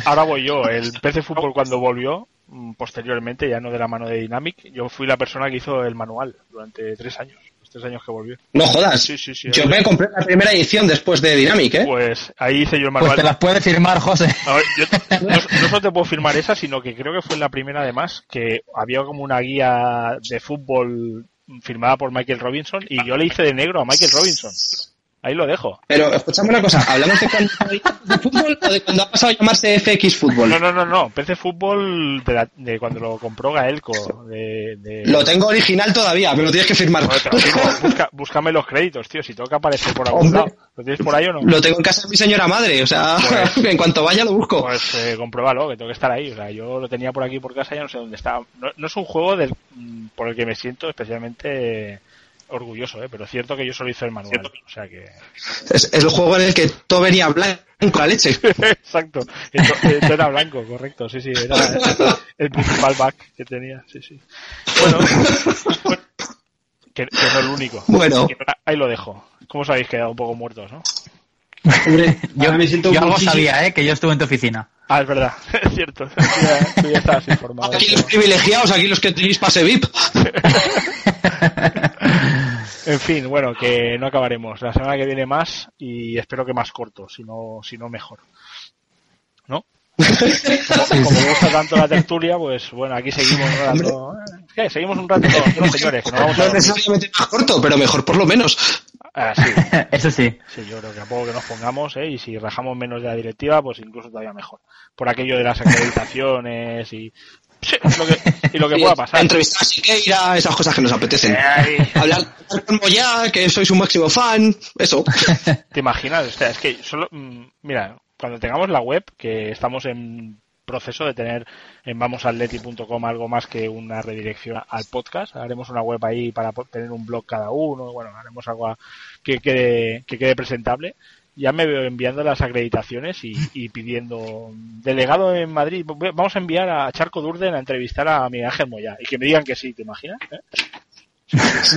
ahora voy yo. El PC Fútbol cuando volvió, mm, posteriormente, ya no de la mano de Dynamic, yo fui la persona que hizo el manual durante tres años. Los tres años que volvió. no jodas. Sí, sí, sí. Yo me compré la primera edición después de Dynamic, ¿eh? Pues ahí hice yo el Pues te las puede firmar, José. A ver, yo no, no solo te puedo firmar esa, sino que creo que fue la primera además que había como una guía de fútbol firmada por Michael Robinson y yo le hice de negro a Michael Robinson. Ahí lo dejo. Pero escuchame una cosa, ¿hablamos de cuando de fútbol o de cuando ha pasado a llamarse FX Fútbol? No, no, no, no. PC Fútbol de, la- de cuando lo compró Gaelco. De, de... Lo tengo original todavía, me lo tienes que firmar. Joder, te lo digo, busca- búscame los créditos, tío. Si tengo que aparecer por algún Hombre. lado. ¿Lo tienes por ahí o no? Lo tengo en casa de mi señora madre, o sea, Pues- en cuanto vaya lo busco. Pues eh, compruébalo, que tengo que estar ahí. O sea, yo lo tenía por aquí por casa ya no sé dónde está. No, no es un juego del, mm, por el que me siento especialmente orgulloso, ¿eh? pero es cierto que yo solo hice el manual. O sea que. Es, es el juego en el que todo venía blanco la leche. Exacto. Esto, esto era blanco, correcto. Sí, sí, era el, el principal back que tenía. Sí, sí. Bueno, bueno, que, que no es el único. Bueno. Ahí lo dejo. ¿Cómo os habéis quedado un poco muertos, no? Hombre, Yo, me siento yo algo sabía, ¿eh? Que yo estuve en tu oficina. Ah, es verdad. Es cierto. Tú ya, tú ya estabas informado. Aquí los privilegiados, aquí los que tenéis pase VIP. En fin, bueno, que no acabaremos. La semana que viene más y espero que más corto, si no, si no mejor. ¿No? Como, como me gusta tanto la tertulia, pues bueno, aquí seguimos un rato. ¿Qué? Seguimos un rato, no, no, señores, que nos vamos a No necesariamente más corto, pero mejor por lo menos. Ah, sí, Eso sí. sí, yo creo que a poco que nos pongamos, ¿eh? Y si rajamos menos de la directiva, pues incluso todavía mejor. Por aquello de las acreditaciones y... Sí, lo que, y lo que pueda pasar. Entrevistar a Siqueira, esas cosas que nos apetecen. Ay, Hablar con Moya, que sois un máximo fan, eso. ¿Te imaginas? O sea, es que solo, mm, mira, cuando tengamos la web, que estamos en proceso de tener en vamosatleti.com algo más que una redirección al podcast, haremos una web ahí para tener un blog cada uno, bueno, haremos algo a- que quede, que quede presentable. Ya me veo enviando las acreditaciones y, y pidiendo delegado en Madrid. Vamos a enviar a Charco Durden a entrevistar a Miguel Ángel Moya y que me digan que sí, ¿te imaginas? ¿Eh?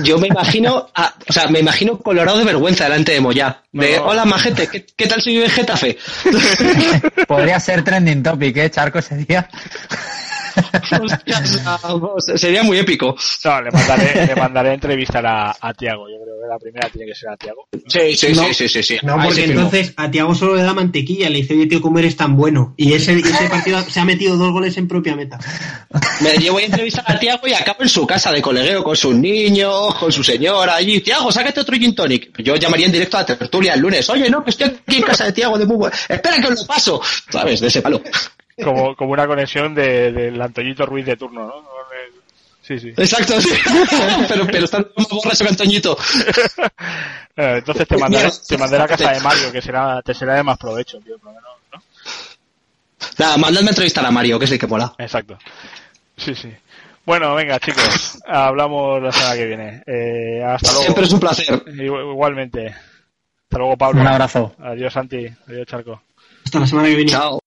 Yo me imagino, a- o sea, me imagino colorado de vergüenza delante de Moya. De, No. hola majete, ¿qué, qué tal soy de Getafe? Podría ser trending topic, ¿eh? Charco ese día. Hostias, sería muy épico. No, le mandaré, le mandaré entrevistar a, a Tiago. Yo creo que la primera tiene que ser a Tiago. Sí, sí, No. sí, sí, sí, sí. No, Ahí porque entonces a Tiago solo le da mantequilla. Le dice, oye, tío, comer es tan bueno. Y ese, ese partido se ha metido dos goles en propia meta. Me, yo voy a entrevistar a Tiago y acabo en su casa de colegueo con sus niños, con su señora allí. Tiago, sácate otro gin tonic. Yo llamaría en directo a la tertulia el lunes. Oye, no, que estoy aquí en casa de Tiago de buen- Espera que os lo paso. ¿Sabes? De ese palo. Como, como una conexión de- del Antoñito Ruiz de turno, ¿no? Sí, sí. Exacto, sí. pero, pero está más borracho que Antoñito. Entonces te mandaré, te mandaré a casa de Mario, que será, te será de más provecho, tío, por lo menos, ¿no? Nada, mandadme a entrevistar a Mario, que es el que mola. Exacto. Sí, sí. Bueno, venga, chicos, hablamos la semana que viene. Eh, hasta luego. Siempre es un placer. Igu- Igualmente. Hasta luego, Pablo. Un abrazo. Adiós, Santi. Adiós, Charco. Hasta la semana que viene. Chao.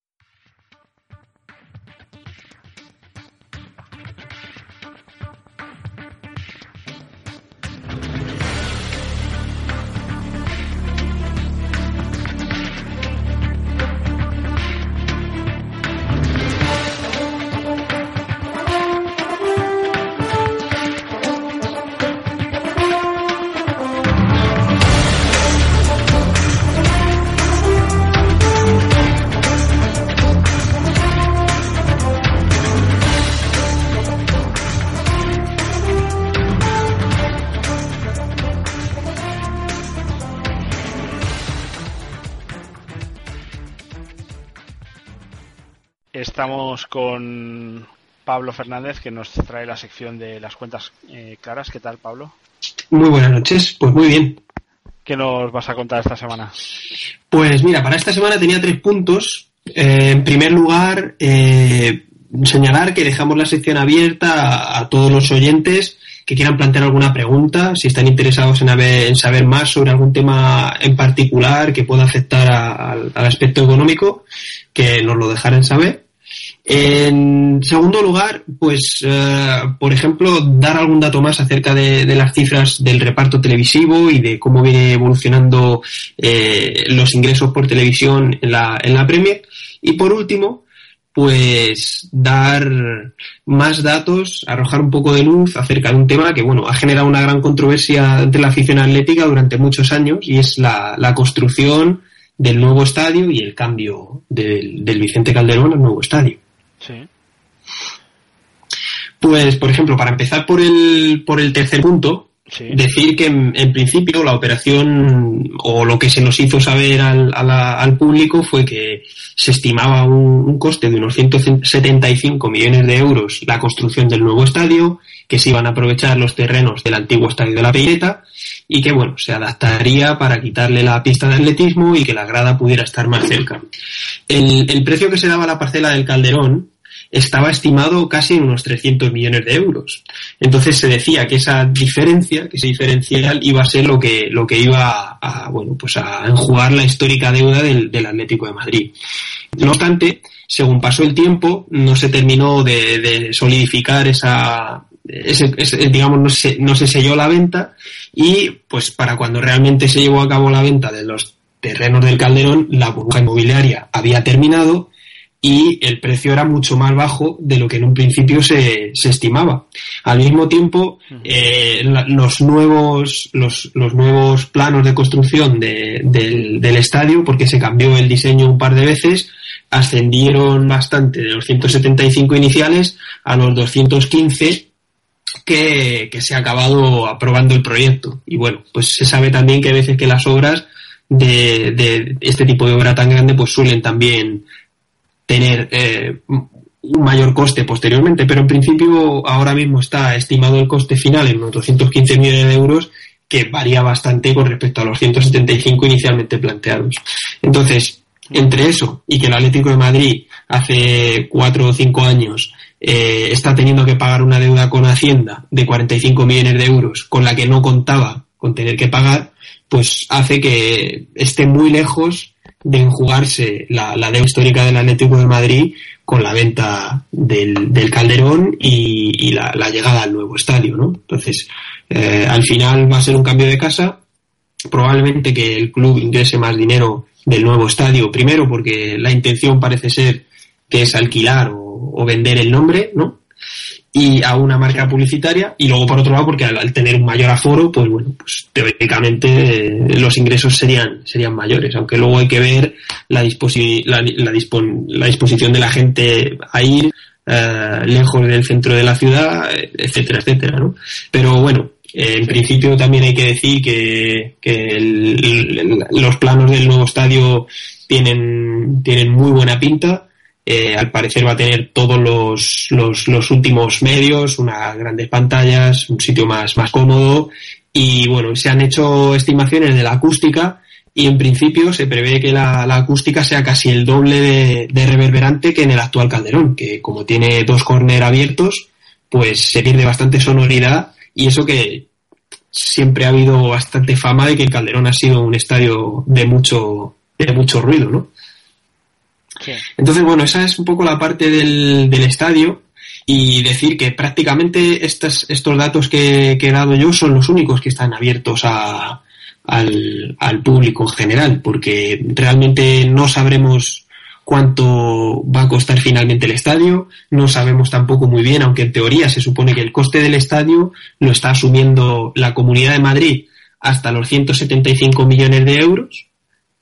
Estamos con Pablo Fernández, que nos trae la sección de las cuentas eh, claras. ¿Qué tal, Pablo? Muy buenas noches. Pues muy bien. ¿Qué nos vas a contar esta semana? Pues mira, para esta semana tenía tres puntos. Eh, en primer lugar, eh, señalar que dejamos la sección abierta a, a todos los oyentes que quieran plantear alguna pregunta, si están interesados en, haber- en saber más sobre algún tema en particular que pueda afectar a- al aspecto económico, que nos lo dejaran saber. En segundo lugar, pues, eh, por ejemplo, dar algún dato más acerca de, las cifras del reparto televisivo y de cómo viene evolucionando eh, los ingresos por televisión en la, en la Premier. Y por último, pues dar más datos, arrojar un poco de luz acerca de un tema que, bueno, ha generado una gran controversia entre la afición atlética durante muchos años y es la, la construcción del nuevo estadio y el cambio del, del Vicente Calderón al nuevo estadio. Sí. Pues, por ejemplo, para empezar por el, por el tercer punto, decir que en, principio la operación o lo que se nos hizo saber al, al público fue que se estimaba un, coste de unos 175 millones de euros la construcción del nuevo estadio, que se iban a aprovechar los terrenos del antiguo estadio de la Peireta y que bueno, se adaptaría para quitarle la pista de atletismo y que la grada pudiera estar más cerca. El, el precio que se daba a la parcela del Calderón estaba estimado casi en unos 300 millones de euros. Entonces se decía que esa diferencia, que ese diferencial iba a ser lo que, lo que iba a, bueno, pues a enjugar la histórica deuda del, Atlético de Madrid. No obstante, según pasó el tiempo, no se terminó de, solidificar esa, digamos, no se, no se selló la venta y pues para cuando realmente se llevó a cabo la venta de los terrenos del Calderón, la burbuja inmobiliaria había terminado y el precio era mucho más bajo de lo que en un principio se, se estimaba. Al mismo tiempo, eh, los, nuevos, los, los, nuevos planos de construcción de, del, del, estadio, porque se cambió el diseño un par de veces, ascendieron bastante de los 175 iniciales a los 215 que, que se ha acabado aprobando el proyecto. Y bueno, pues se sabe también que a veces que las obras de, de este tipo de obra tan grande pues suelen también tener eh, un mayor coste posteriormente, pero en principio ahora mismo está estimado el coste final en unos 215 millones de euros, que varía bastante con respecto a los 175 inicialmente planteados. Entonces, entre eso y que el Atlético de Madrid hace cuatro o cinco años eh, está teniendo que pagar una deuda con Hacienda de 45 millones de euros con la que no contaba con tener que pagar, pues hace que esté muy lejos de enjugarse la, la deuda histórica del Atlético de Madrid con la venta del, del Calderón y, y la, llegada al nuevo estadio, ¿no? Entonces, eh, al final va a ser un cambio de casa, probablemente que el club ingrese más dinero del nuevo estadio, primero porque la intención parece ser que es alquilar o, o vender el nombre, ¿no? Y a una marca publicitaria y luego por otro lado porque al, tener un mayor aforo pues bueno pues teóricamente eh, los ingresos serían serían mayores aunque luego hay que ver la, disposi la, la, la disposición de la gente a ir eh, lejos del centro de la ciudad etcétera etcétera ¿no? pero bueno en principio también hay que decir que, que el, los planos del nuevo estadio tienen tienen muy buena pinta eh, al parecer va a tener todos los, los, los, últimos medios, unas grandes pantallas, un sitio más, más cómodo y bueno, se han hecho estimaciones de la acústica y en principio se prevé que la, la acústica sea casi el doble de, de, reverberante que en el actual Calderón, que como tiene dos corner abiertos, pues se pierde bastante sonoridad y eso que siempre ha habido bastante fama de que el Calderón ha sido un estadio de mucho, de mucho ruido, ¿no? Entonces, bueno, esa es un poco la parte del, del estadio y decir que prácticamente estos, estos datos que, que, he dado yo son los únicos que están abiertos a, al, al público en general, porque realmente no sabremos cuánto va a costar finalmente el estadio, no sabemos tampoco muy bien, aunque en teoría se supone que el coste del estadio lo está asumiendo la Comunidad de Madrid hasta los 175 millones de euros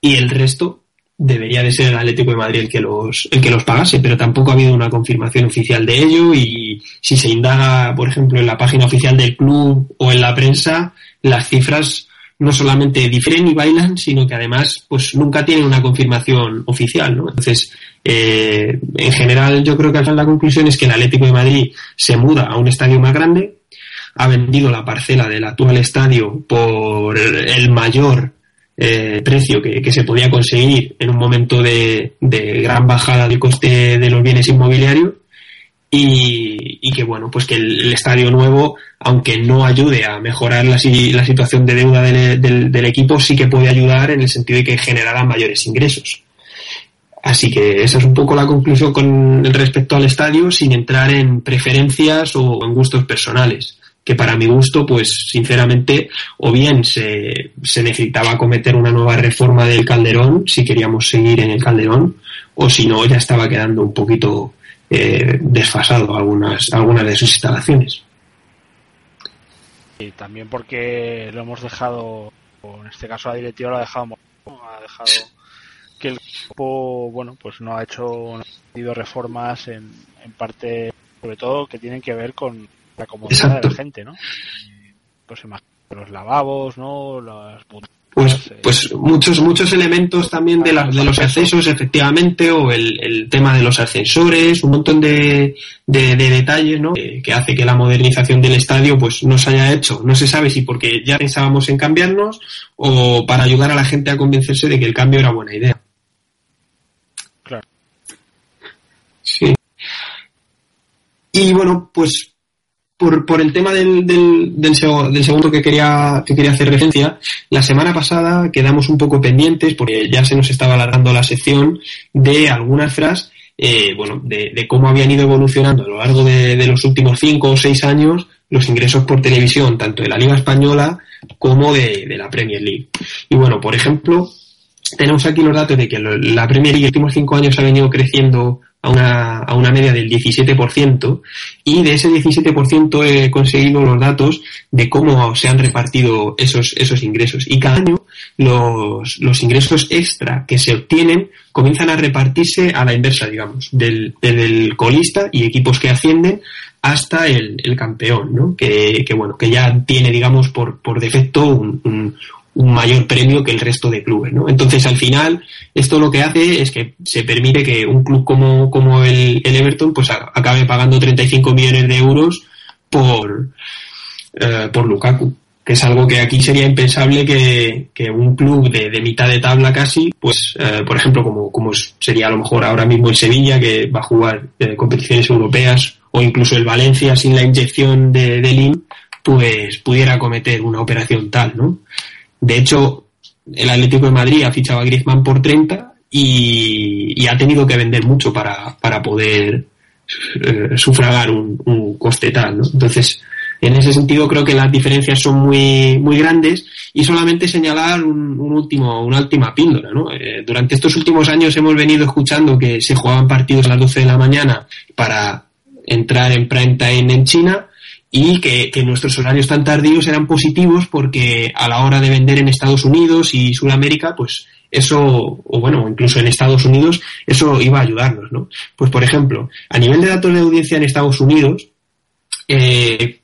y el resto debería de ser el Atlético de Madrid el que los el que los pagase, pero tampoco ha habido una confirmación oficial de ello y si se indaga, por ejemplo, en la página oficial del club o en la prensa, las cifras no solamente difieren y bailan, sino que además pues nunca tienen una confirmación oficial, ¿no? Entonces, eh, en general yo creo que al final la conclusión es que el Atlético de Madrid se muda a un estadio más grande, ha vendido la parcela del actual estadio por el mayor eh, precio que, se podía conseguir en un momento de, gran bajada del coste de los bienes inmobiliarios y, que bueno pues que el, el, estadio nuevo aunque no ayude a mejorar la, la situación de deuda del, del, del, equipo sí que puede ayudar en el sentido de que generará mayores ingresos. Así que esa es un poco la conclusión con respecto al estadio sin entrar en preferencias o en gustos personales que para mi gusto, pues sinceramente, o bien se, se, necesitaba cometer una nueva reforma del Calderón, si queríamos seguir en el Calderón, o si no, ya estaba quedando un poquito eh, desfasado algunas, algunas de sus instalaciones. Y también porque lo hemos dejado, en este caso la directiva lo ha dejado, ha dejado que el grupo, bueno, pues no ha hecho, no ha reformas en, en parte, sobre todo, que tienen que ver con la comodidad Exacto. de la gente, ¿no? pues los lavabos, ¿no? Las pues, eh, pues muchos, muchos elementos también de, de los accesos, efectivamente, o el, tema de los ascensores, un montón de, de, detalles, ¿no? Que, hace que la modernización del estadio, pues, no se haya hecho. No se sabe si porque ya pensábamos en cambiarnos o para ayudar a la gente a convencerse de que el cambio era buena idea. Claro. Sí. Y bueno, pues por, por el tema del, del, del, segundo que quería, que quería hacer referencia, la semana pasada quedamos un poco pendientes, porque ya se nos estaba alargando la sección, de algunas frases, eh, bueno, de, cómo habían ido evolucionando a lo largo de, de, los últimos cinco o seis años los ingresos por televisión, tanto de la Liga Española como de, de la Premier League. Y bueno, por ejemplo, tenemos aquí los datos de que la Premier League en los últimos cinco años ha venido creciendo a una, a una media del 17% y de ese 17% he conseguido los datos de cómo se han repartido esos, esos ingresos. Y cada año los, los ingresos extra que se obtienen comienzan a repartirse a la inversa, digamos, del, del colista y equipos que ascienden hasta el, el campeón, ¿no? Que, que, bueno, que ya tiene, digamos, por, por defecto un, un mayor premio que el resto de clubes, ¿no? Entonces, al final, esto lo que hace es que se permite que un club como, como el, el Everton, pues acabe pagando 35 millones de euros por, eh, por Lukaku, que es algo que aquí sería impensable que, que un club de, de, mitad de tabla casi, pues, eh, por ejemplo, como, como sería a lo mejor ahora mismo el Sevilla, que va a jugar eh, competiciones europeas, o incluso el Valencia sin la inyección de, de Lin, pues pudiera cometer una operación tal, ¿no? De hecho, el Atlético de Madrid ha fichado a Griezmann por 30 y, ha tenido que vender mucho para, para poder eh, sufragar un, coste tal, ¿no? Entonces, en ese sentido creo que las diferencias son muy, muy grandes y solamente señalar un, último, una última píldora, ¿no? Eh, durante estos últimos años hemos venido escuchando que se jugaban partidos a las 12 de la mañana para entrar en prime time en China y que, que, nuestros horarios tan tardíos eran positivos porque a la hora de vender en Estados Unidos y Sudamérica, pues eso, o bueno, incluso en Estados Unidos, eso iba a ayudarnos, ¿no? Pues por ejemplo, a nivel de datos de audiencia en Estados Unidos, eh,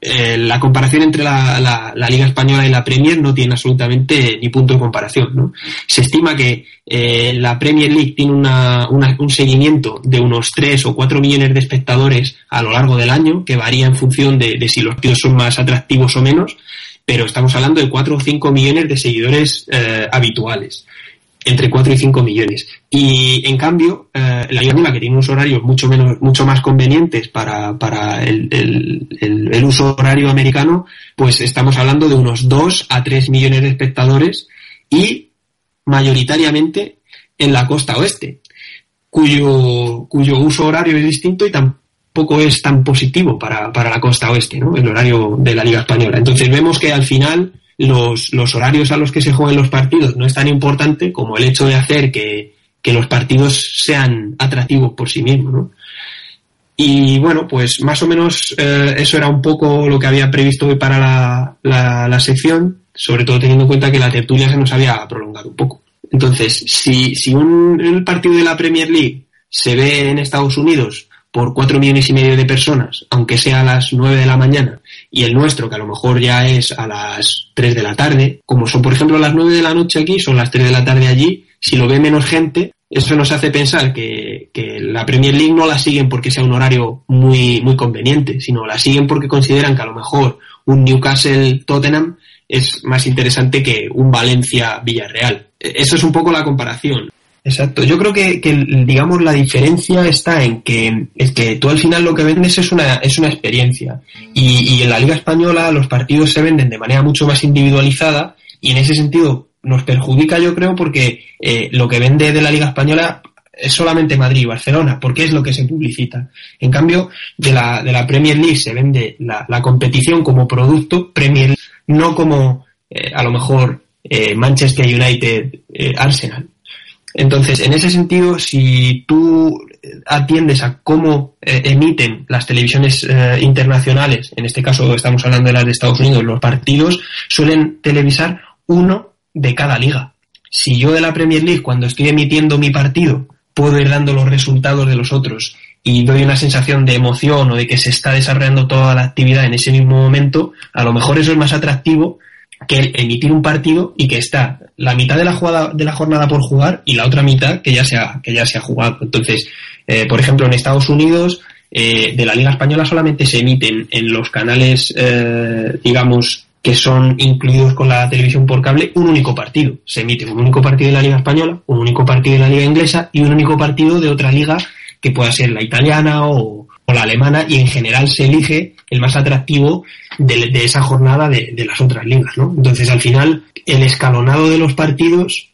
eh, la comparación entre la, la, Liga Española y la Premier no tiene absolutamente ni punto de comparación. ¿no? Se estima que eh, la Premier League tiene una, un seguimiento de unos 3 o 4 millones de espectadores a lo largo del año, que varía en función de, si los partidos son más atractivos o menos, pero estamos hablando de 4 o 5 millones de seguidores eh, habituales entre 4 y 5 millones. Y en cambio, eh, la Liga que tiene unos horarios mucho menos, mucho más convenientes para, para el, el, el, uso horario americano, pues estamos hablando de unos 2 a 3 millones de espectadores y mayoritariamente en la costa oeste, cuyo, cuyo uso horario es distinto y tampoco es tan positivo para, para la costa oeste, ¿no? El horario de la Liga Española. Entonces vemos que al final los, los horarios a los que se juegan los partidos no es tan importante como el hecho de hacer que, que los partidos sean atractivos por sí mismos, ¿no? Y bueno, pues más o menos eh, eso era un poco lo que había previsto hoy para la, la, la, sección, sobre todo teniendo en cuenta que la tertulia se nos había prolongado un poco. Entonces, si, si un, partido de la Premier League se ve en Estados Unidos por cuatro millones y medio de personas, aunque sea a las nueve de la mañana, y el nuestro, que a lo mejor ya es a las 3 de la tarde, como son por ejemplo las 9 de la noche aquí, son las 3 de la tarde allí, si lo ve menos gente, eso nos hace pensar que, que, la Premier League no la siguen porque sea un horario muy, muy conveniente, sino la siguen porque consideran que a lo mejor un Newcastle Tottenham es más interesante que un Valencia Villarreal. E-, eso es un poco la comparación. Exacto. Yo creo que, que, digamos, la diferencia está en que, es que tú al final lo que vendes es una, es una experiencia. Y, y en la Liga Española los partidos se venden de manera mucho más individualizada y en ese sentido nos perjudica, yo creo, porque eh, lo que vende de la Liga Española es solamente Madrid y Barcelona, porque es lo que se publicita. En cambio, de la, de la Premier League se vende la, la competición como producto Premier League, no como eh, a lo mejor eh, Manchester United, eh, Arsenal. Entonces, en ese sentido, si tú atiendes a cómo eh, emiten las televisiones eh, internacionales, en este caso estamos hablando de las de Estados Unidos, los partidos suelen televisar uno de cada liga. Si yo de la Premier League, cuando estoy emitiendo mi partido, puedo ir dando los resultados de los otros y doy una sensación de emoción o de que se está desarrollando toda la actividad en ese mismo momento, a lo mejor eso es más atractivo que emitir un partido y que está la mitad de la jugada de la jornada por jugar y la otra mitad que ya se ha, que ya se ha jugado. Entonces, eh, por ejemplo, en Estados Unidos eh, de la Liga Española solamente se emiten en los canales, eh, digamos, que son incluidos con la televisión por cable, un único partido. Se emite un único partido de la Liga Española, un único partido de la Liga Inglesa y un único partido de otra liga que pueda ser la italiana o, la alemana y en general se elige el más atractivo de, esa jornada de, las otras ligas, ¿no? Entonces al final el escalonado de los partidos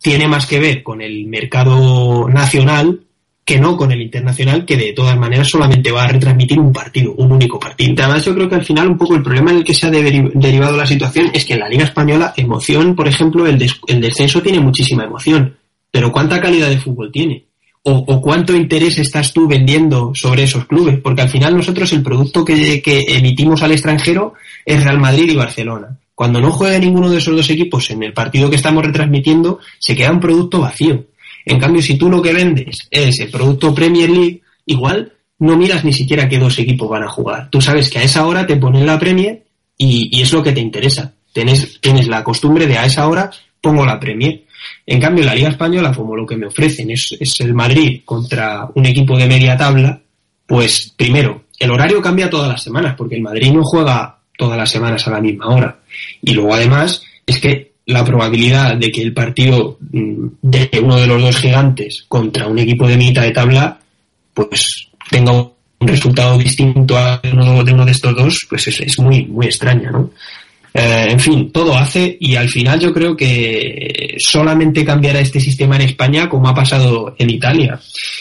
tiene más que ver con el mercado nacional que no con el internacional, que de todas maneras solamente va a retransmitir un partido, un único partido. Además, yo creo que al final un poco el problema en el que se ha derivado la situación es que en la Liga Española, emoción, por ejemplo, el, el descenso tiene muchísima emoción, pero ¿cuánta calidad de fútbol tiene? O, cuánto interés estás tú vendiendo sobre esos clubes, porque al final nosotros el producto que, emitimos al extranjero es Real Madrid y Barcelona. Cuando no juega ninguno de esos dos equipos en el partido que estamos retransmitiendo, se queda un producto vacío. En cambio, si tú lo que vendes es el producto Premier League, igual no miras ni siquiera qué dos equipos van a jugar. Tú sabes que a esa hora te ponen la Premier y, es lo que te interesa. Tienes, tienes la costumbre de a esa hora pongo la Premier. En cambio, la Liga Española, como lo que me ofrecen es, es el Madrid contra un equipo de media tabla, pues primero, el horario cambia todas las semanas, porque el Madrid no juega todas las semanas a la misma hora. Y luego además es que la probabilidad de que el partido mm, de uno de los dos gigantes contra un equipo de mitad de tabla, pues tenga un resultado distinto a uno de uno de estos dos, pues es, es muy, muy extraña, ¿no? Eh, en fin, todo hace y al final yo creo que solamente cambiará este sistema en España como ha pasado en Italia.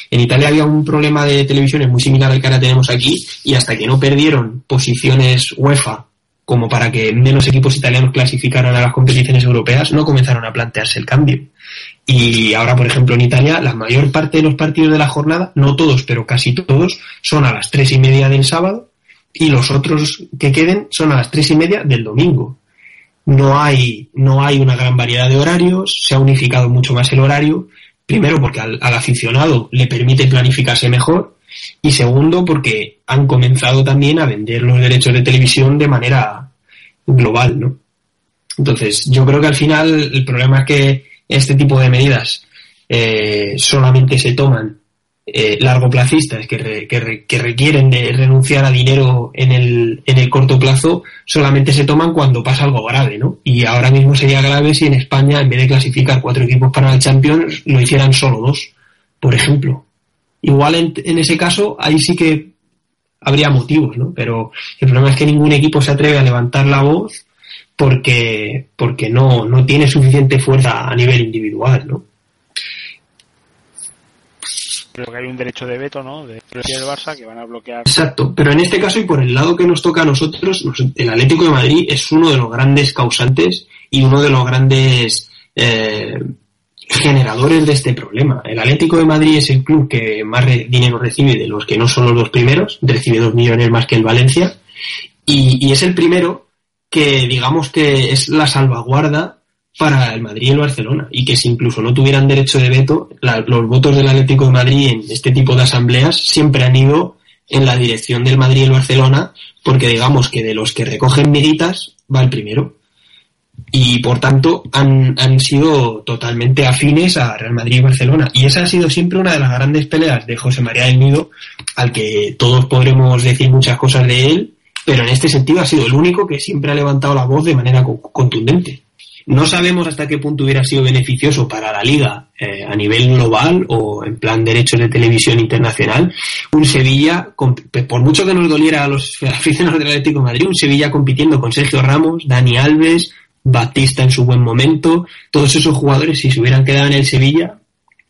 En Italia había un problema de televisiones muy similar al que ahora tenemos aquí y hasta que no perdieron posiciones UEFA como para que menos equipos italianos clasificaran a las competiciones europeas, no comenzaron a plantearse el cambio. Y ahora, por ejemplo, en Italia, la mayor parte de los partidos de la jornada, no todos, pero casi todos, son a las tres y media del sábado y los otros que queden son a las tres y media del domingo. No hay, no hay una gran variedad de horarios, se ha unificado mucho más el horario, primero porque al, al aficionado le permite planificarse mejor y segundo porque han comenzado también a vender los derechos de televisión de manera global, ¿no? Entonces, yo creo que al final el problema es que este tipo de medidas eh, solamente se toman eh, largoplacistas que, que, requieren de renunciar a dinero en el, en el corto plazo solamente se toman cuando pasa algo grave, ¿no? Y ahora mismo sería grave si en España, en vez de clasificar cuatro equipos para el Champions, lo hicieran solo dos, por ejemplo. Igual en, ese caso, ahí sí que habría motivos, ¿no? Pero el problema es que ningún equipo se atreve a levantar la voz porque, porque no, no tiene suficiente fuerza a nivel individual, ¿no? Exacto, pero en este caso y por el lado que nos toca a nosotros, el Atlético de Madrid es uno de los grandes causantes y uno de los grandes eh, generadores de este problema. El Atlético de Madrid es el club que más dinero recibe de los que no son los dos primeros, recibe dos millones más que el Valencia, y, es el primero que digamos que es la salvaguarda para el Madrid y el Barcelona, y que si incluso no tuvieran derecho de veto, los votos del Atlético de Madrid en este tipo de asambleas siempre han ido en la dirección del Madrid y el Barcelona, porque digamos que de los que recogen miguitas va el primero y por tanto han, han, sido totalmente afines a Real Madrid y Barcelona. Y esa ha sido siempre una de las grandes peleas de José María del Nido, al que todos podremos decir muchas cosas de él, pero en este sentido ha sido el único que siempre ha levantado la voz de manera contundente. No sabemos hasta qué punto hubiera sido beneficioso para la liga eh, a nivel global o en plan derechos de televisión internacional. Un Sevilla, por mucho que nos doliera a los aficionados del Atlético de Madrid, un Sevilla compitiendo con Sergio Ramos, Dani Alves, Batista en su buen momento, todos esos jugadores, si se hubieran quedado en el Sevilla,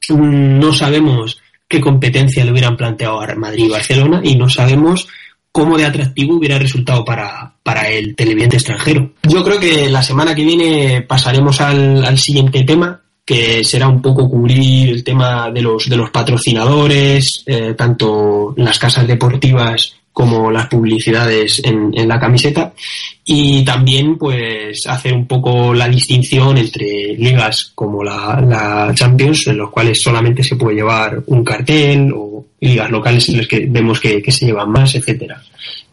mm, no sabemos qué competencia le hubieran planteado a Madrid y Barcelona y no sabemos cómo de atractivo hubiera resultado para, para el televidente extranjero. Yo creo que la semana que viene pasaremos al, siguiente tema, que será un poco cubrir el tema de los, de los patrocinadores, eh, tanto las casas deportivas como las publicidades en, en, la camiseta y también pues hacer un poco la distinción entre ligas como la, la, Champions en los cuales solamente se puede llevar un cartel o ligas locales en las que vemos que, que se llevan más, etcétera.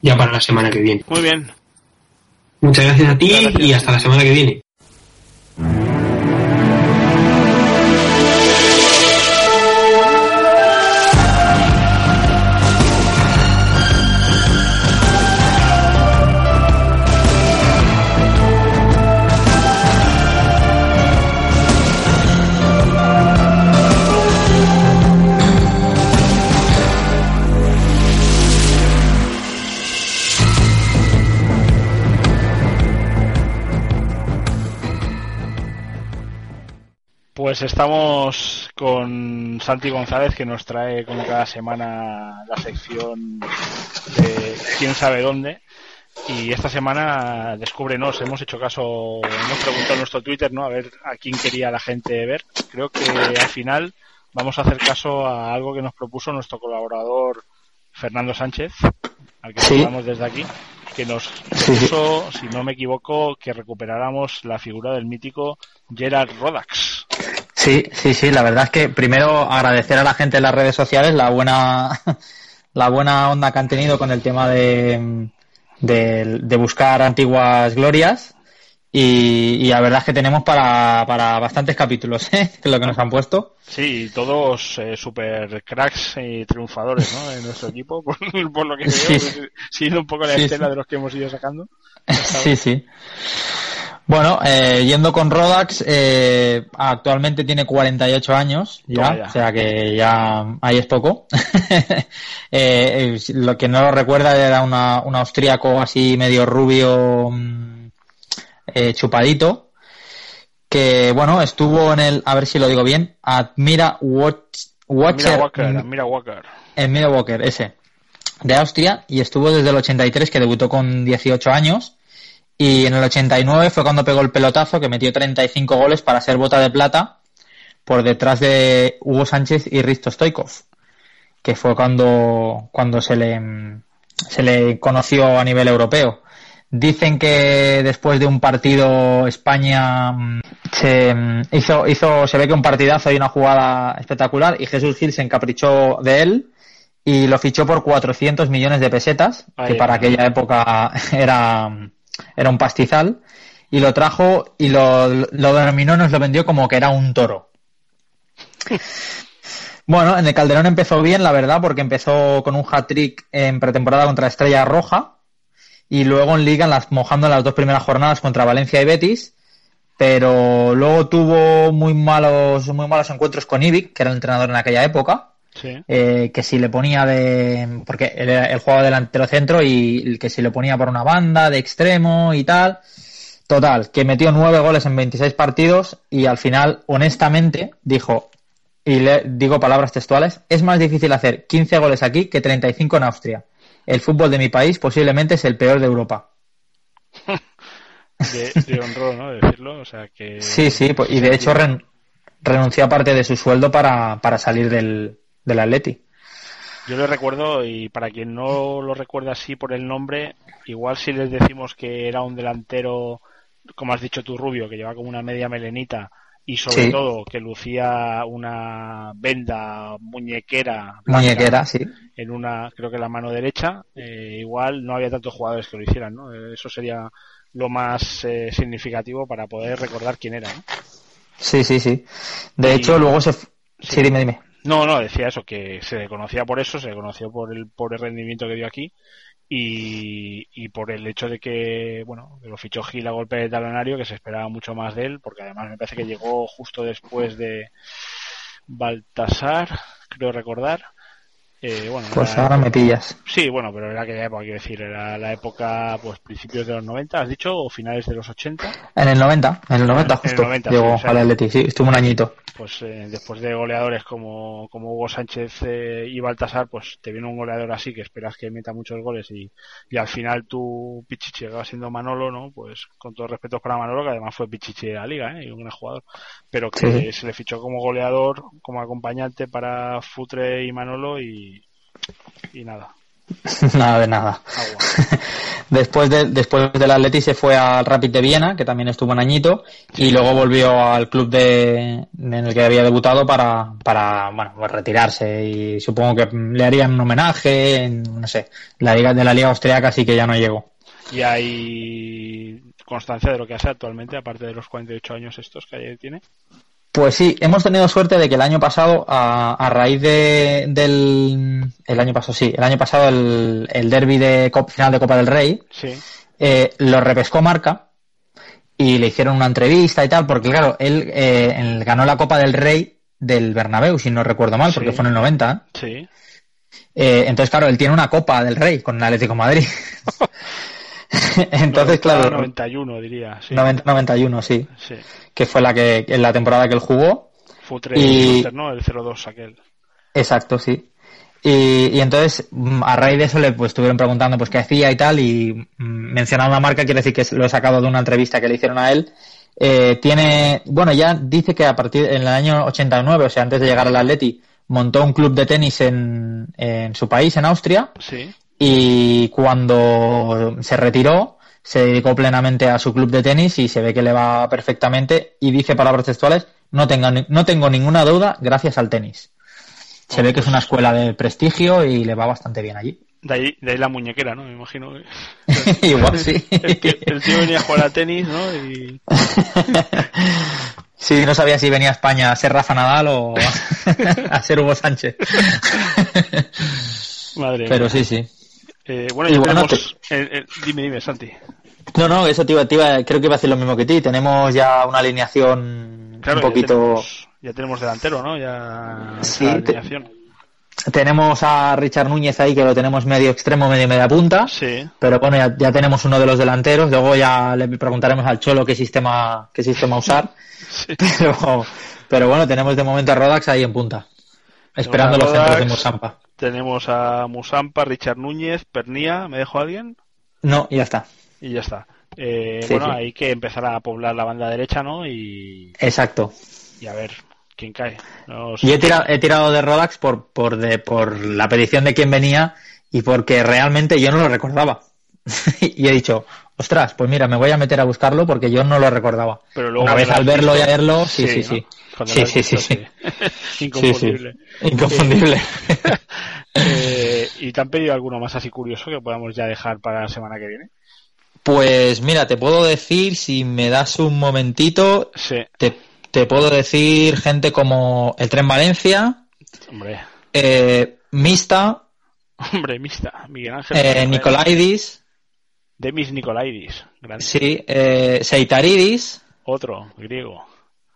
Ya para la semana que viene. Muy bien. Muchas gracias a ti gracias. y hasta la semana que viene. Pues estamos con Santi González que nos trae como cada semana la sección de quién sabe dónde. Y esta semana descúbrenos, hemos hecho caso, hemos preguntado en nuestro Twitter, ¿no? A ver a quién quería la gente ver. Creo que al final vamos a hacer caso a algo que nos propuso nuestro colaborador Fernando Sánchez, al que Sí. saludamos desde aquí, que nos propuso, si no me equivoco, que recuperáramos la figura del mítico Gerard Rodax. Sí, sí, sí, la verdad es que primero agradecer a la gente en las redes sociales la buena, la buena onda que han tenido con el tema de, de, de buscar antiguas glorias y, y la verdad es que tenemos para, para bastantes capítulos, ¿eh? que es lo que nos han puesto. Sí, todos eh, super cracks y triunfadores ¿no? en nuestro equipo, por, por lo que veo, Sí. pues, siguiendo un poco la Sí, estela sí. de los que hemos ido sacando. Sí, sí. Bueno, eh, yendo con Rodax, eh, actualmente tiene 48 años ya, o sea que ya ahí es poco. Eh, lo que no lo recuerda era una, un austríaco así medio rubio, mm, eh, chupadito, que bueno, estuvo en el, a ver si lo digo bien, Admira Watch, Watcher Mira Walker, mira Walker. en Mira Walker, ese, de Austria, y estuvo desde el 83, que debutó con 18 años, y en el 89 fue cuando pegó el pelotazo, que metió 35 goles para ser bota de plata, por detrás de Hugo Sánchez y Risto Stoikov, que fue cuando, cuando se le, se le conoció a nivel europeo. Dicen que después de un partido España mm, se mm, hizo, hizo, se ve que un partidazo y una jugada espectacular y Jesús Gil se encaprichó de él y lo fichó por 400 millones de pesetas, Ahí que para aquella época era, era un pastizal, y lo trajo y lo, lo denominó, nos lo vendió como que era un toro. Bueno, en el Calderón empezó bien, la verdad, porque empezó con un hat-trick en pretemporada contra Estrella Roja y luego en Liga en las, mojando en las dos primeras jornadas contra Valencia y Betis, pero luego tuvo muy malos, muy malos encuentros con Ivic, que era el entrenador en aquella época, Sí. eh, que si le ponía de. porque él, él jugaba delantero centro y que si le ponía por una banda, de extremo y tal. Total, que metió nueve goles en 26 partidos y al final, honestamente, dijo, y le digo palabras textuales, es más difícil hacer 15 goles aquí que 35 en Austria. El fútbol de mi país posiblemente es el peor de Europa. De, de honro, ¿no? Decirlo, o sea que... Sí, sí, pues- y de hecho ren- renunció a parte de su sueldo para, para salir del, del Atleti. Yo lo recuerdo y para quien no lo recuerda así por el nombre, igual si les decimos que era un delantero, como has dicho tú, rubio, que lleva como una media melenita y sobre Sí. todo que lucía una venda muñequera Muñequera, sí. en una, creo que la mano derecha, eh, igual no había tantos jugadores que lo hicieran, ¿no? Eh, Eso sería lo más eh, significativo para poder recordar quién era, ¿no? Sí, sí, sí. De Y- hecho, luego se... Sí. dime, dime. No, no, decía eso, que se le conocía por eso, se le conoció por el pobre rendimiento que dio aquí y, y por el hecho de que, bueno, que lo fichó Gil a golpe de talonario, que se esperaba mucho más de él, porque además me parece que llegó justo después de Baltasar, creo recordar. Eh, bueno, Pues ahora me pillas. Sí, bueno, pero era aquella época, quiero decir, era la época, pues, principios de los 90, ¿has dicho? ¿O finales de los 80? En el 90, en el 90 En el justo. 90, llegó sí, o sea, al Atleti, sí, estuvo un añito. Pues eh, después de goleadores como, como Hugo Sánchez eh, y Baltasar, pues te viene un goleador así que esperas que meta muchos goles y, y al final tu Pichichi acaba siendo Manolo, ¿no? Pues con todos respetos para Manolo, que además fue Pichichi de la liga, ¿eh? Y un gran jugador. Pero que Sí. se le fichó como goleador, como acompañante para Futre y Manolo y, y nada. nada de nada. después de, después del Atleti se fue al Rapid de Viena, que también estuvo un añito, y luego volvió al club de, en el que había debutado para, para bueno, pues retirarse y supongo que le harían un homenaje, en, no sé, la liga de la liga austriaca así que ya no llegó. Y hay constancia de lo que hace actualmente, aparte de los 48 años estos que tiene. Pues sí, hemos tenido suerte de que el año pasado, a, raíz de, del. El año pasado, sí, el año pasado el, el derby de final de Copa del Rey, sí. eh, lo repescó Marca y le hicieron una entrevista y tal, porque claro, él eh, ganó la Copa del Rey del Bernabéu, si no recuerdo mal, porque fue en el 90. Sí. Eh, entonces, claro, él tiene una Copa del Rey con el Atlético Madrid. Entonces, claro. 91, diría. Sí. 90-91, sí. Que fue la que en la temporada que él jugó. Fue y... ¿no? El 0-2 aquel. Exacto, sí. Y, entonces, mm, a raíz de eso, le pues, estuvieron preguntando pues qué hacía y tal, y mm, mencionando la marca, quiere decir que lo he sacado de una entrevista que le hicieron a él. Eh, tiene, bueno, ya dice que a partir en el año 89, o sea, antes de llegar al Atleti, montó un club de tenis en, en su país, en Austria. Sí y cuando se retiró se dedicó plenamente a su club de tenis y se ve que le va perfectamente y dice palabras textuales, no, no tengo ninguna duda gracias al tenis. Se ve que es una escuela de prestigio y le va bastante bien allí. De ahí, de ahí la muñequera, ¿no? Me imagino. Igual sí. el tío venía a jugar a tenis, ¿no? Y... Sí, no sabía si venía a España a ser Rafa Nadal o a ser Hugo Sánchez. Madre Pero sí, sí. Eh, bueno, ya tenemos... dime, dime, Santi. No, no, eso te iba, creo que iba a decir lo mismo que ti. Tenemos ya una alineación un poquito... Ya tenemos, delantero, ¿no? Ya sí, tenemos a Richard Núñez ahí que lo tenemos medio extremo, medio media punta. Sí. Pero bueno, ya, tenemos uno de los delanteros. Luego ya le preguntaremos al Cholo qué sistema, qué sistema usar. pero, pero bueno, tenemos de momento a Rodax ahí en punta. Esperando los centros de Musampa. Tenemos a Musampa, Richard Núñez, Pernía. ¿Me dejo alguien? No, ya está. Y ya está. Eh, bueno, hay que empezar a poblar la banda derecha, ¿no? Y... Exacto. Y a ver quién cae. Y he tirado, he tirado de Rodax por, por, de, por la petición de quien venía y porque realmente yo no lo recordaba. y he dicho, ostras, pues mira, me voy a meter a buscarlo porque yo no lo recordaba. Pero luego Una vez al verlo y a verlo, sí, sí, sí. Sí, sí, sí, sí. Inconfundible. Inconfundible. Eh, ¿Y te han pedido alguno más así curioso que podamos ya dejar para la semana que viene? Pues mira, te puedo decir, si me das un momentito, te, te, puedo decir gente como el Tren Valencia, Hombre. Eh, Mista, Hombre, Mista, Miguel Ángel. Eh, Nicolaidis. Demis Nicolaidis. Sí, eh, Seitaridis. Otro, griego.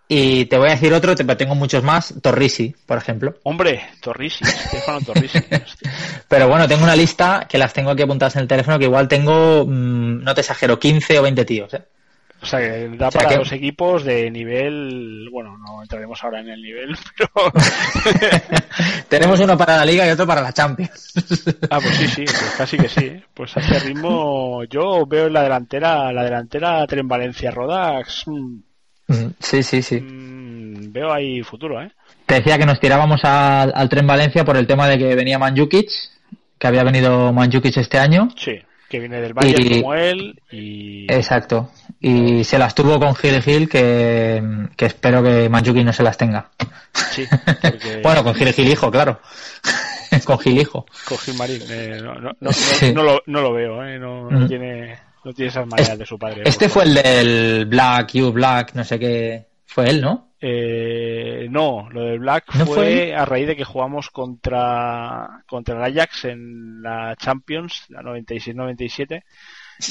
Y te voy a decir otro, tengo muchos más, Torrisi, por ejemplo. Hombre, Torrisi, Stefano Torrisi. Pero bueno, tengo una lista que las tengo aquí apuntadas en el teléfono, que igual tengo, mm, no te exagero, 15 o 20 tíos. ¿eh? O sea, que da para dos equipos de nivel, bueno, no entraremos ahora en el nivel, pero... Tenemos uno para la Liga y otro para la Champions. ah, pues sí, sí, pues casi que sí. ¿eh? Pues a ese ritmo yo veo en la delantera, la delantera Tren Valencia Rodax... Mm, Sí, sí, sí. Mm, veo ahí futuro, ¿eh? Te decía que nos tirábamos al, tren Valencia por el tema de que venía Manjukic, que había venido Manjukic este año. Sí, que viene del Valle como él y... Exacto. Y se las tuvo con Gil Gil, que, que espero que Manjukic no se las tenga. Sí, bueno, con Gil Gil hijo, claro. con Gil hijo. Con Gil Marín. Eh, no, no, no, lo, no, lo, veo, ¿eh? No, mm. tiene no tiene esas maneras de su padre. Este fue el del Black, You Black, no sé qué. Fue él, ¿no? Eh, no, lo del Black fue, a raíz de que jugamos contra, contra el Ajax en la Champions, la 96-97.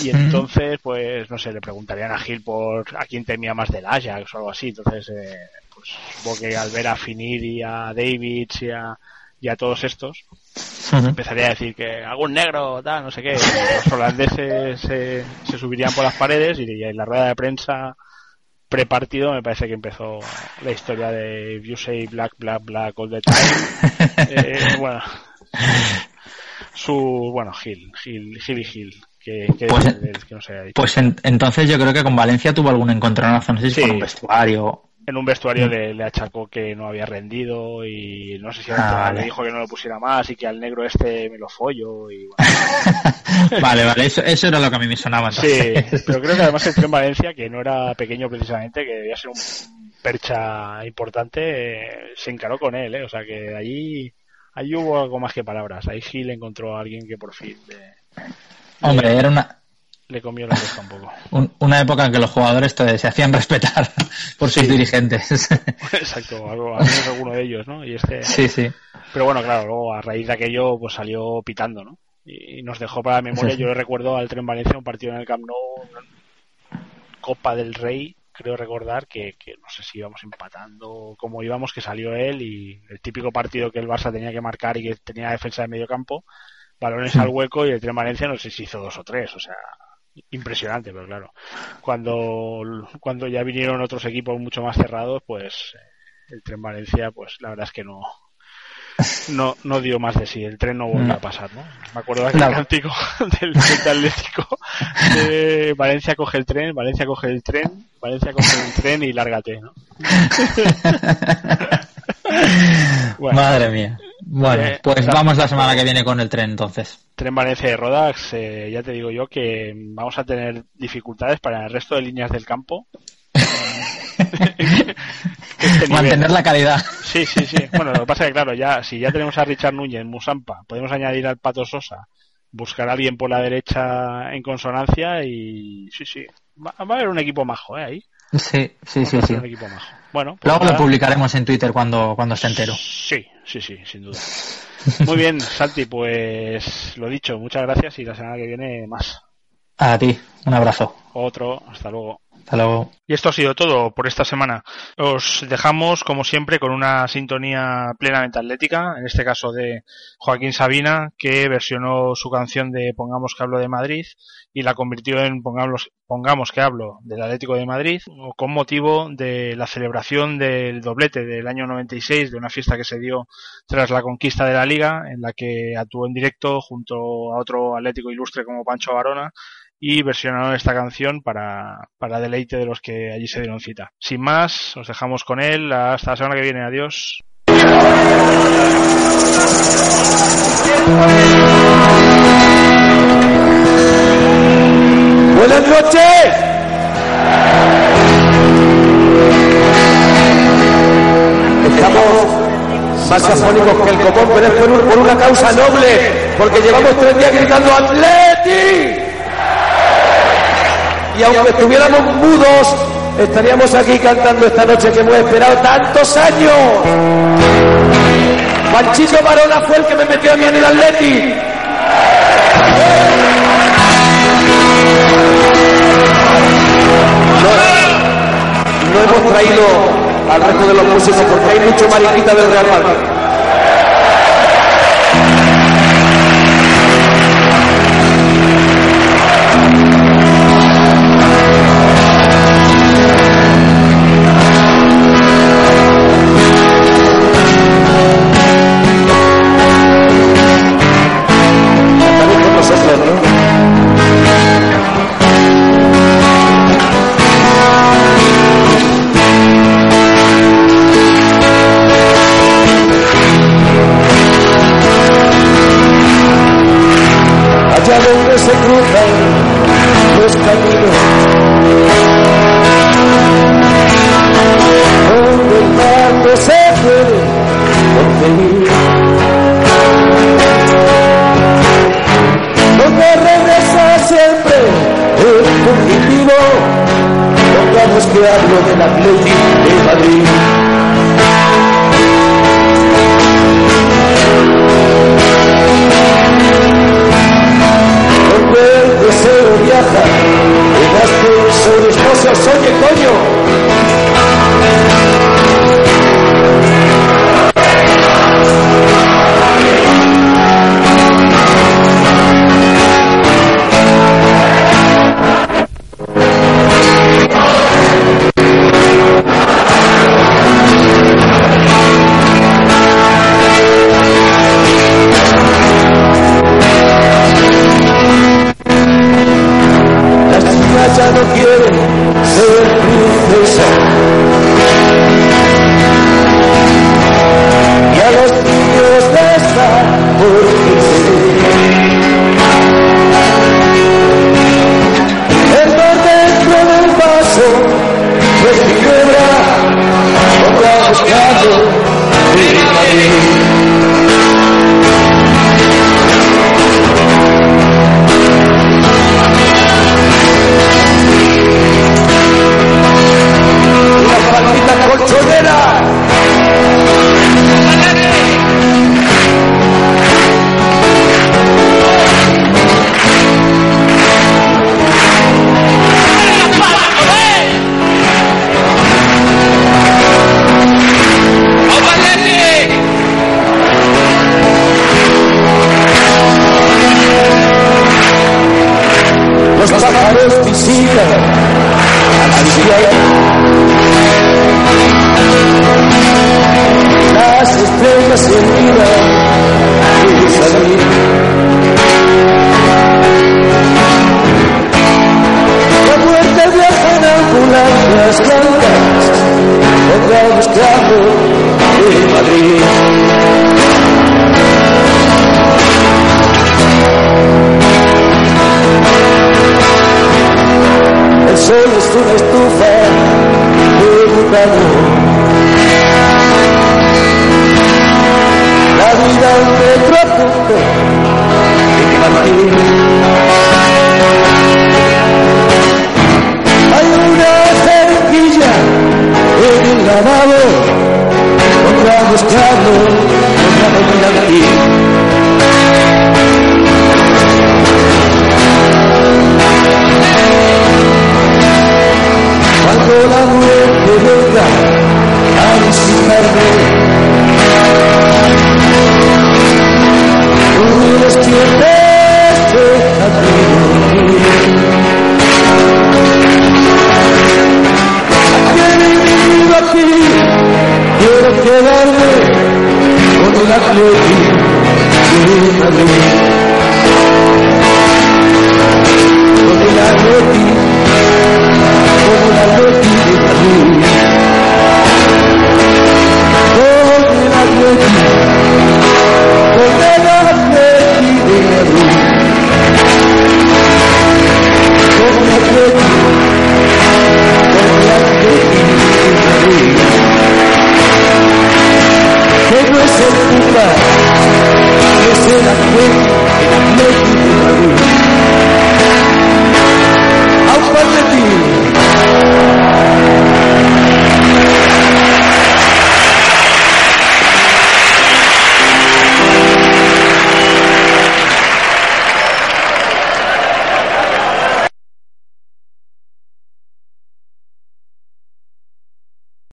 Y entonces, pues, no sé, le preguntarían a Gil por a quién temía más del Ajax o algo así. Entonces, eh, pues supongo que al ver a Finir y a Davids y a, y a todos estos, empezaría a decir que algún negro, tal, no sé qué. Los holandeses se, se subirían por las paredes y, en la rueda de prensa prepartido me parece que empezó la historia de You Say Black, Black, Black all the time. eh, bueno, su, bueno, Gil, Gil, Gil y Gil. Que, que, pues, que no se dicho. pues entonces yo creo que con Valencia tuvo algún encontronazo, no sé si sí. con un vestuario en un vestuario le, achacó que no había rendido y no sé si ah, le dijo que no lo pusiera más y que al negro este me lo follo y vale, vale, eso, eso era lo que a mí me sonaba. Sí, pero creo que además el tren Valencia, que no era pequeño precisamente, que debía ser un percha importante, se encaró con él, ¿eh? o sea que allí, allí hubo algo más que palabras. Ahí Gil encontró a alguien que por fin... Hombre, era una, le comió la boca un poco. una época en que los jugadores se hacían respetar por sus dirigentes. Exacto, algo, alguno de ellos, ¿no? Y este... Sí, sí. Pero bueno, claro, luego a raíz de aquello pues salió pitando, ¿no? Y nos dejó para la memoria, yo le recuerdo al Tren Valencia un partido en el Camp Nou, Copa del Rey, creo recordar que, que no sé si íbamos empatando, como íbamos, que salió él y el típico partido que el Barça tenía que marcar y que tenía defensa de medio campo, balones al hueco y el Tren Valencia no sé si hizo dos o tres, o sea, impresionante, pero claro, cuando, cuando ya vinieron otros equipos mucho más cerrados, pues eh, el Tren Valencia, pues la verdad es que no, no, no dio más de sí, el tren no volvió a pasar, ¿no? Me acuerdo del cántico del, Atlético de Valencia coge el tren, Valencia coge el tren, Valencia coge el tren y lárgate, ¿no? Madre mía. Bueno, eh, pues vamos la semana que viene con el tren entonces. Tren Valencia de Rodax, eh, ya te digo yo que vamos a tener dificultades para el resto de líneas del campo. Este Mantener la calidad. Sí, sí, sí. Bueno, lo que pasa es que, claro, ya si ya tenemos a Richard Núñez, Musampa, podemos añadir al Pato Sosa, buscar a alguien por la derecha en consonancia y sí, sí. Va, a haber un equipo majo, ¿eh? Ahí. Sí, sí, sí, sí. Un equipo majo. Bueno, pues Luego lo publicaremos en Twitter cuando, cuando esté entero. Sí, sí, sí, sin duda. Muy bien, Santi, pues lo dicho, muchas gracias y la semana que viene más. A ti, un abrazo. Otro, hasta luego. Y esto ha sido todo por esta semana. Os dejamos, como siempre, con una sintonía plenamente atlética, en este caso de Joaquín Sabina, que versionó su canción de Pongamos que hablo de Madrid y la convirtió en Pongamos, pongamos que hablo del Atlético de Madrid, con motivo de la celebración del doblete del año 96, de una fiesta que se dio tras la conquista de la Liga, en la que actuó en directo junto a otro Atlético ilustre como Pancho Barona y versionaron esta canción para, para deleite de los que allí se dieron cita. Sin más, os dejamos con él. Hasta la semana que viene. Adiós. Buenas noches. Estamos más afónicos que el común, pero es por una causa noble, porque llevamos tres días gritando ¡Atleti! Y aunque estuviéramos mudos, estaríamos aquí cantando esta noche que hemos esperado tantos años. Manchito Barona fue el que me metió a mí en el Atleti. No, hemos traído al resto de los músicos porque hay mucho mariquita del Real Madrid.